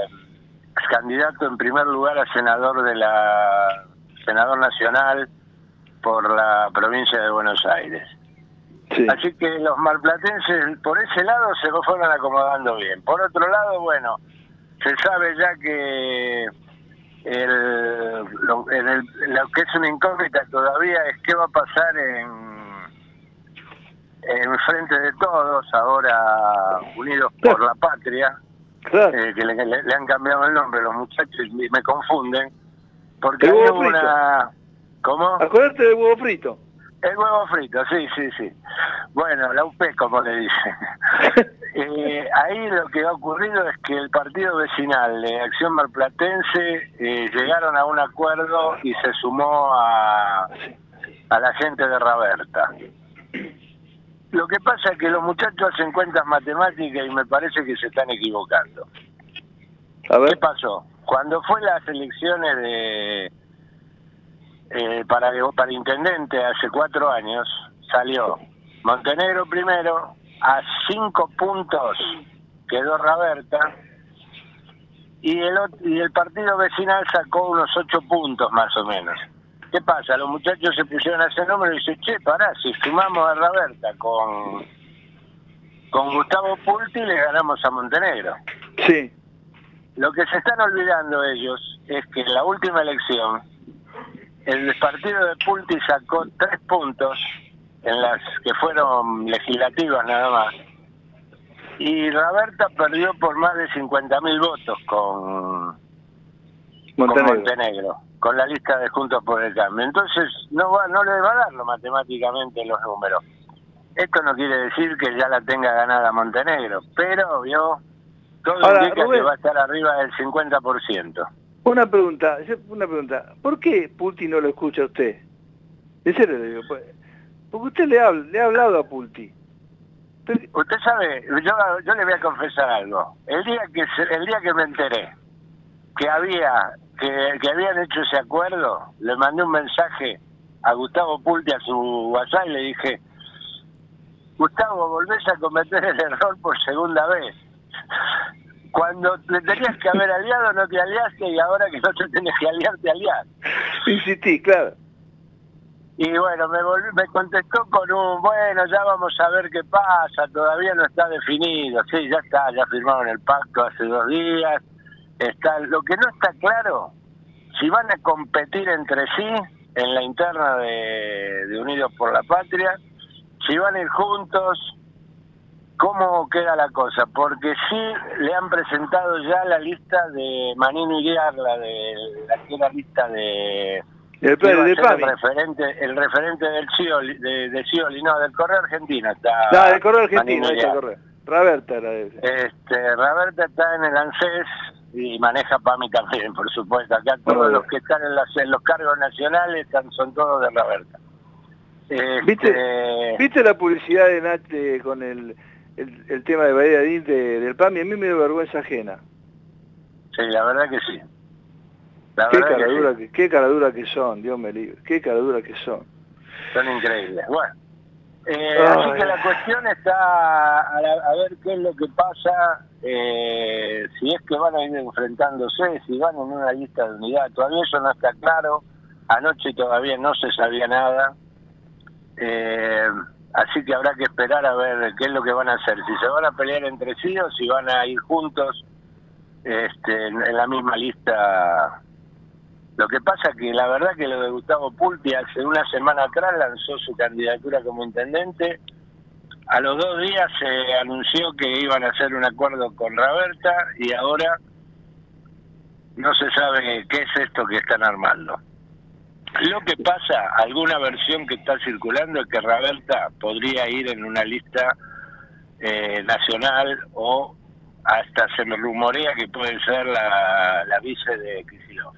candidato en primer lugar a senador de la senador nacional por la provincia de Buenos Aires. Así que los marplatenses por ese lado se lo fueron acomodando bien. Por otro lado, bueno, se sabe ya que el, lo, en el- lo que es una incógnita todavía es qué va a pasar en, en frente de todos, ahora Unidos por la Patria, eh, que le, le- le han cambiado el nombre los muchachos y me confunden, porque hay huevo frito. una... ¿Cómo? Acordate del huevo frito. El huevo frito, sí, sí, sí. Bueno, la UP, como le dicen. <laughs> Eh, ahí lo que ha ocurrido es que el partido vecinal de Acción Marplatense eh, llegaron a un acuerdo y se sumó a, a la gente de Raberta. Lo que pasa es que los muchachos hacen cuentas matemáticas y me parece que se están equivocando. ¿Qué pasó? Cuando fue las elecciones de eh, para para intendente hace cuatro años salió Montenegro primero a cinco puntos quedó Raberta y el y el partido vecinal sacó unos ocho puntos más o menos. ¿Qué pasa? Los muchachos se pusieron a ese número y dicen, che, pará, si sumamos a Raberta con, con Gustavo Pulti le ganamos a Montenegro. Sí. Lo que se están olvidando ellos es que en la última elección el partido de Pulti sacó tres puntos en las que fueron legislativas nada más. Y Roberta perdió por más de 50.000 votos con Montenegro. con Montenegro, con la lista de Juntos por el Cambio. Entonces no va, no le va a darlo matemáticamente los números. Esto no quiere decir que ya la tenga ganada Montenegro, pero vio todo Ahora, indica Rubén. que va a estar arriba del 50%. Una pregunta, una pregunta. ¿Por qué Pulti no lo escucha a usted? En serio digo, pues, porque usted le ha, le ha hablado a Pulti. Usted sabe, yo, yo le voy a confesar algo. El día que el día que me enteré que había que, que habían hecho ese acuerdo, le mandé un mensaje a Gustavo Pulti a su WhatsApp y le dije, Gustavo, volvés a cometer el error por segunda vez. Cuando te tenías que haber aliado no te aliaste y ahora que no te tenés que aliar te aliás. Insistí, claro. Y bueno, me, me contestó con un, bueno, ya vamos a ver qué pasa, todavía no está definido. Sí, ya está, ya firmaron el pacto hace dos días. Está, lo que no está claro, si van a competir entre sí en la interna de, de Unidos por la Patria, si van a ir juntos, ¿Cómo queda la cosa? Porque sí le han presentado ya la lista de Manino Iriarla, de la era lista de... El, de referente, el referente del Cioli, de, de no, del Correo Argentino. Está Ah, del correo argentino, está correo. Raberta era ese. Este, Roberta está en el ANSES y maneja PAMI también, por supuesto. Acá todos los que están en, las- en los cargos nacionales están, son todos de Roberta. Este, ¿Viste, ¿Viste la publicidad de Nat eh, con el, el, el tema de Bahía Dín de- del PAMI? A mí me dio vergüenza ajena. Sí, la verdad que sí. La Qué que caradura sí. que, qué caradura que son, Dios me libre. Qué caradura que son. Son increíbles. Bueno, eh, así que la cuestión está a, la- a ver qué es lo que pasa, eh, si es que van a ir enfrentándose, si van en una lista de unidad. Todavía eso no está claro. Anoche todavía no se sabía nada. Eh, así que habrá que esperar a ver qué es lo que van a hacer. Si se van a pelear entre sí o si van a ir juntos este, en, la misma lista lo que pasa que la verdad que lo de Gustavo Pulpi hace una semana atrás lanzó su candidatura como intendente. A los dos días se anunció que iban a hacer un acuerdo con Raberta y ahora no se sabe qué es esto que están armando. Lo que pasa, alguna versión que está circulando es que Raberta podría ir en una lista eh, nacional o hasta se me rumorea que puede ser la, la vice de Kicillof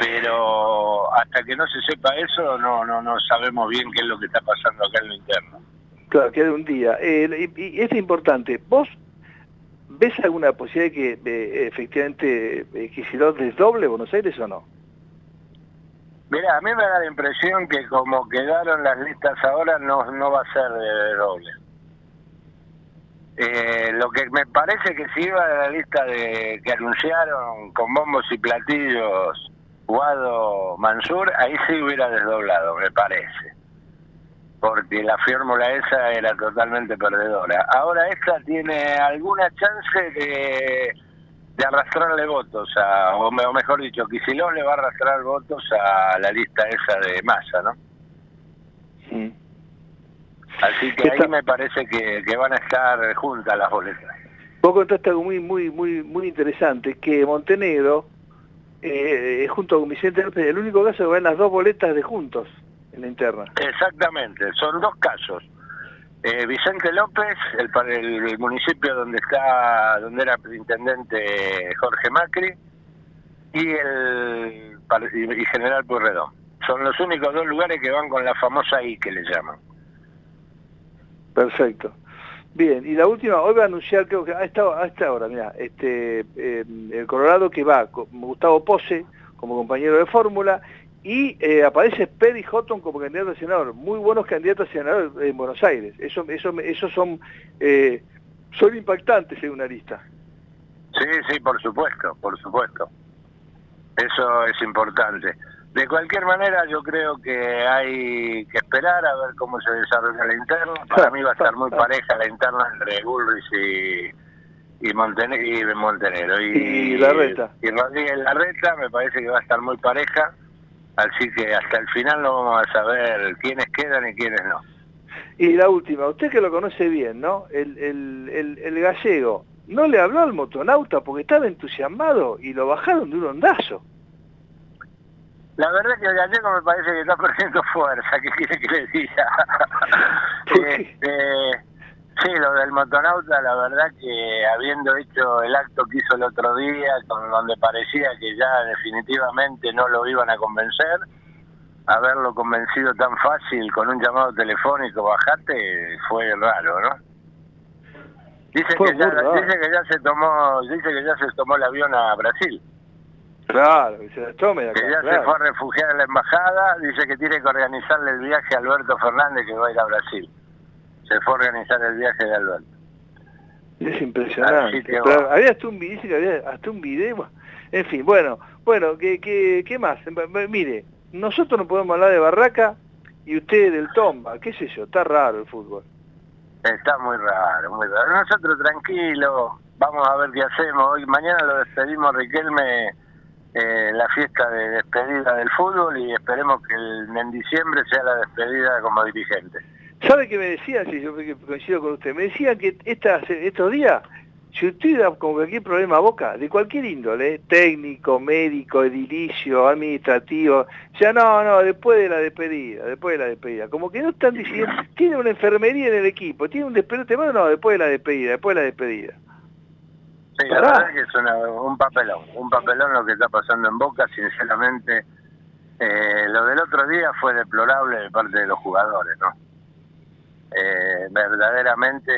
pero hasta que no se sepa eso no no no sabemos bien qué es lo que está pasando acá en lo interno. Claro, queda un día. Eh, y, es importante. ¿Vos ves alguna posibilidad de que eh, efectivamente eh, Kicillof desdoble Buenos Aires o no? Mira, a mí me da la impresión que como quedaron las listas ahora no no va a ser de doble. Eh, lo que me parece que si iba de la lista de que anunciaron con bombos y platillos Guado Mansur, ahí sí hubiera desdoblado, me parece. Porque la fórmula esa era totalmente perdedora. Ahora esta tiene alguna chance de, de arrastrarle votos, a, o, me- o mejor dicho, Kicillof le va a arrastrar votos a la lista esa de masa, ¿no? Así que ahí me parece que, que van a estar juntas las boletas. Vos contaste algo muy, muy, muy, muy interesante, que Montenegro, eh, junto con Vicente López, el único caso que van las dos boletas de juntos en la interna. Exactamente, son dos casos. Eh, Vicente López, el, el, municipio donde está, donde era intendente Jorge Macri, y el y General Pueyrredón. Son los únicos dos lugares que van con la famosa I que le llaman. Perfecto. Bien, y la última, hoy va a anunciar, creo que a esta, a esta hora, mira, este, eh, el Colorado que va con Gustavo Pose como compañero de fórmula y eh, aparece Perry Houghton como candidato a senador. Muy buenos candidatos a senador en Buenos Aires. Eso, eso, esos son, eh, son impactantes en una lista. Sí, sí, por supuesto, por supuesto. Eso es importante. De cualquier manera, yo creo que hay que esperar a ver cómo se desarrolla la interna. Para mí va a estar muy <laughs> pareja la interna entre Bullrich y, y, Montene- y Montenegro. Y, Y Larreta. Y Rodríguez Larreta me parece que va a estar muy pareja. Así que hasta el final no vamos a saber quiénes quedan y quiénes no. Y la última, usted que lo conoce bien, ¿no? El, el, el, el gallego, ¿no le habló al motonauta porque estaba entusiasmado y lo bajaron de un ondazo? La verdad que el gallego me parece que está <laughs> perdiendo fuerza, ¿qué quiere que le diga? <laughs> Este, sí, lo del motonauta, la verdad que habiendo hecho el acto que hizo el otro día, con donde parecía que ya definitivamente no lo iban a convencer, haberlo convencido tan fácil con un llamado telefónico, bajate, fue raro, ¿no? Dice Fue que, ya, raro. dice que ya se tomó, dice que ya se tomó el avión a Brasil. Claro, que se tome de que ya se fue a refugiar en la embajada, dice que tiene que organizarle el viaje a Alberto Fernández que va a ir a Brasil. Se fue a organizar el viaje de Alberto. Es impresionante. Pero había hasta un video, que había hasta un video. En fin, bueno, bueno, ¿qué, qué, qué más? M- m- Mire, nosotros no podemos hablar de Barraca y usted del Tomba, qué sé yo, está raro el fútbol. Está muy raro, muy raro. Nosotros tranquilos, vamos a ver qué hacemos. Hoy mañana lo despedimos Riquelme eh, la fiesta de despedida del fútbol y esperemos que el- en diciembre sea la despedida como dirigente. ¿Sabe qué me decían? Si yo coincido con usted. Me decían que estas, estos días, si usted da con cualquier problema a boca, de cualquier índole, técnico, médico, edilicio, administrativo, ya no, no, después de la despedida, después de la despedida. Como que no están diciendo, tiene una enfermería en el equipo, tiene un despelote más, no, después de la despedida, después de la despedida. Sí, la verdad es que es un papelón, un papelón lo que está pasando en Boca, sinceramente. Eh, lo del otro día fue deplorable de parte de los jugadores, ¿no? Eh, verdaderamente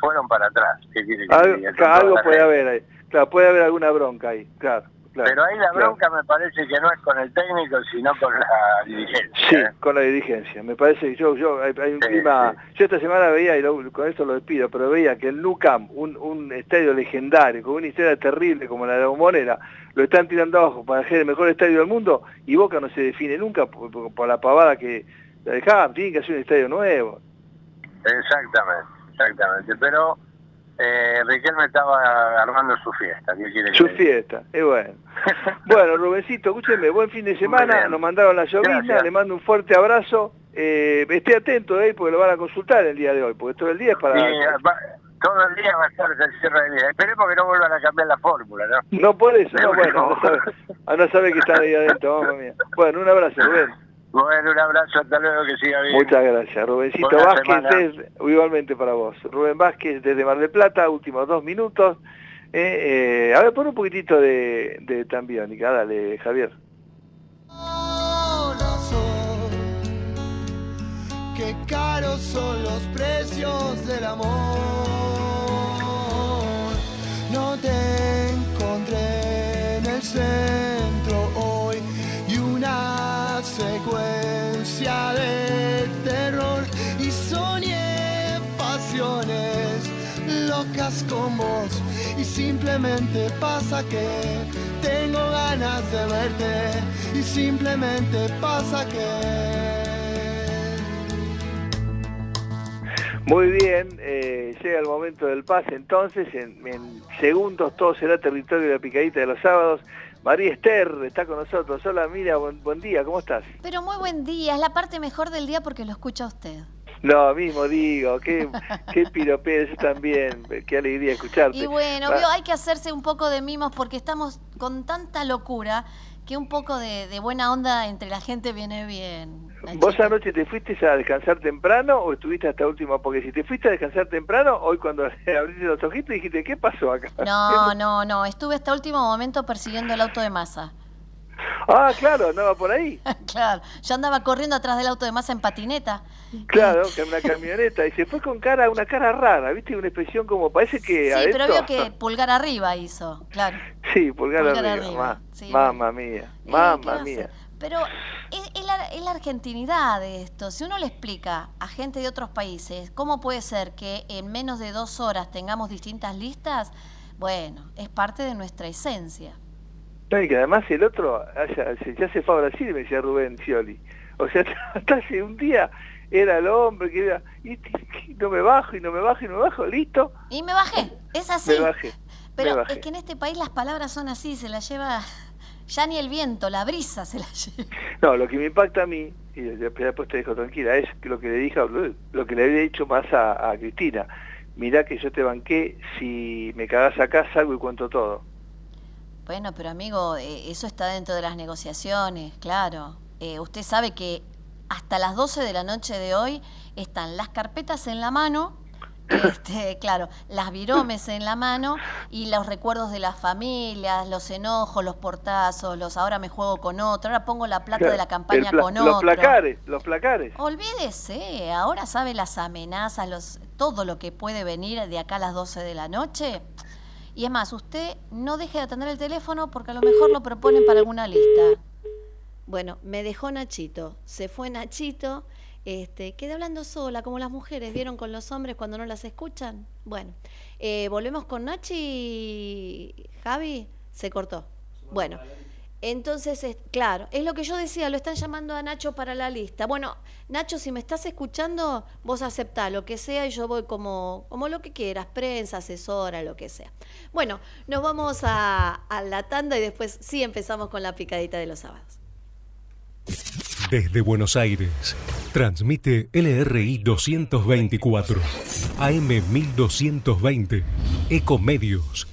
fueron para atrás. ¿Qué quiere algo, puede haber ahí. Claro, puede haber alguna bronca ahí, claro. Pero ahí la bronca me parece que no es con el técnico, sino con la dirigencia. Sí, ¿eh? con la dirigencia. Me parece que yo, yo hay, un clima... Yo esta semana veía, y con esto lo despido, pero veía que el Nou un, un estadio legendario, con una historia terrible como la de la Bombonera, lo están tirando abajo para ser el mejor estadio del mundo, y Boca no se define nunca por, la pavada que la dejaban, tienen que hacer un estadio nuevo. Exactamente, exactamente. Pero eh, Riquelme estaba armando su fiesta. ¿qué quiere su fiesta, es bueno. <laughs> bueno, Rubencito, escúcheme, buen fin de semana, nos mandaron la llovizna, le mando un fuerte abrazo. Eh, esté atento ahí porque lo van a consultar el día de hoy, porque todo el día es para... todo el día va a estar el cierre de día. Esperemos que no vuelvan a cambiar la fórmula, ¿no? No por eso, no, bueno, no sabe, <laughs> no sabe que están ahí adentro, mamá mía. Bueno, un abrazo, Rubén. <laughs> Bueno, un abrazo, hasta luego, que siga bien. Muchas gracias, Rubencito Vázquez, igualmente para vos. Rubén Vázquez desde Mar del Plata, últimos dos minutos. Eh, eh, a ver, pon un poquitito de, de Tambiónica, dale, Javier. Qué caros son los precios del amor. No te encontré en el y secuencia de terror y soñé pasiones locas con vos. Y simplemente pasa que tengo ganas de verte. Y simplemente pasa que Muy bien, eh, llega el momento del pase. Entonces, en, segundos todo será territorio de la picadita de los sábados. María Esther está con nosotros. Hola, mira, buen, día, ¿cómo estás? Pero muy buen día, es la parte mejor del día porque lo escucha usted. No, mismo digo, qué, qué <laughs> piropeo, también, qué alegría escucharte. Y bueno, hay que hacerse un poco de mimos porque estamos con tanta locura que un poco de, buena onda entre la gente viene bien. ¿Vos anoche te fuiste a descansar temprano o estuviste hasta última? Porque si te fuiste a descansar temprano, hoy cuando <laughs> abriste los ojitos dijiste, ¿qué pasó acá? No, <laughs> no, no, estuve hasta último momento persiguiendo el auto de masa. Ah, claro, andaba por ahí. <laughs> claro, yo andaba corriendo atrás del auto de masa en patineta. Claro, que una camioneta, y se fue con cara, una cara rara, ¿viste? Una expresión como, parece que Sí, pero vio que <laughs> pulgar arriba hizo, claro. Sí, pulgar, arriba, mamá mía, mamá mía. Pero es, la, es, la, argentinidad de esto. Si uno le explica a gente de otros países cómo puede ser que en menos de dos horas tengamos distintas listas, bueno, es parte de nuestra esencia. Y que además el otro ya, se fue a Brasil, me decía Rubén Scioli. O sea, <laughs> hasta hace un día era el hombre que era, y, no me bajo, y no me bajo, y no me bajo, listo. Y me bajé, es así. Me bajé. Pero es que en este país las palabras son así, se las lleva <laughs> ya ni el viento, la brisa se la lleva. No, lo que me impacta a mí, y después te dejo tranquila, es lo que le dije, lo que le había dicho más a, Cristina. Mirá que yo te banqué, si me cagás acá salgo y cuento todo. Bueno, pero amigo, eh, eso está dentro de las negociaciones, claro. Eh, usted sabe que hasta las 12 de la noche de hoy están las carpetas en la mano <coughs> este, claro, las viromes en la mano y los recuerdos de las familias, los enojos, los portazos, los ahora me juego con otro, ahora pongo la plata de la campaña con otro. Los placares, los placares. Olvídese, ahora sabe las amenazas, los, todo lo que puede venir de acá a las 12 de la noche. Y es más, usted no deje de atender el teléfono porque a lo mejor lo proponen para alguna lista. Bueno, me dejó Nachito, se fue Nachito este, quedé hablando sola, como las mujeres, ¿vieron con los hombres cuando no las escuchan? Bueno, eh, volvemos con Nachi, Javi, se cortó. Bueno, entonces, claro, es lo que yo decía, lo están llamando a Nacho para la lista. Bueno, Nacho, si me estás escuchando, vos aceptá lo que sea y yo voy como, como lo que quieras, prensa, asesora, lo que sea. Bueno, nos vamos a, a la tanda y después sí empezamos con la picadita de los sábados. Desde Buenos Aires Transmite LRI 224, AM 1220, Ecomedios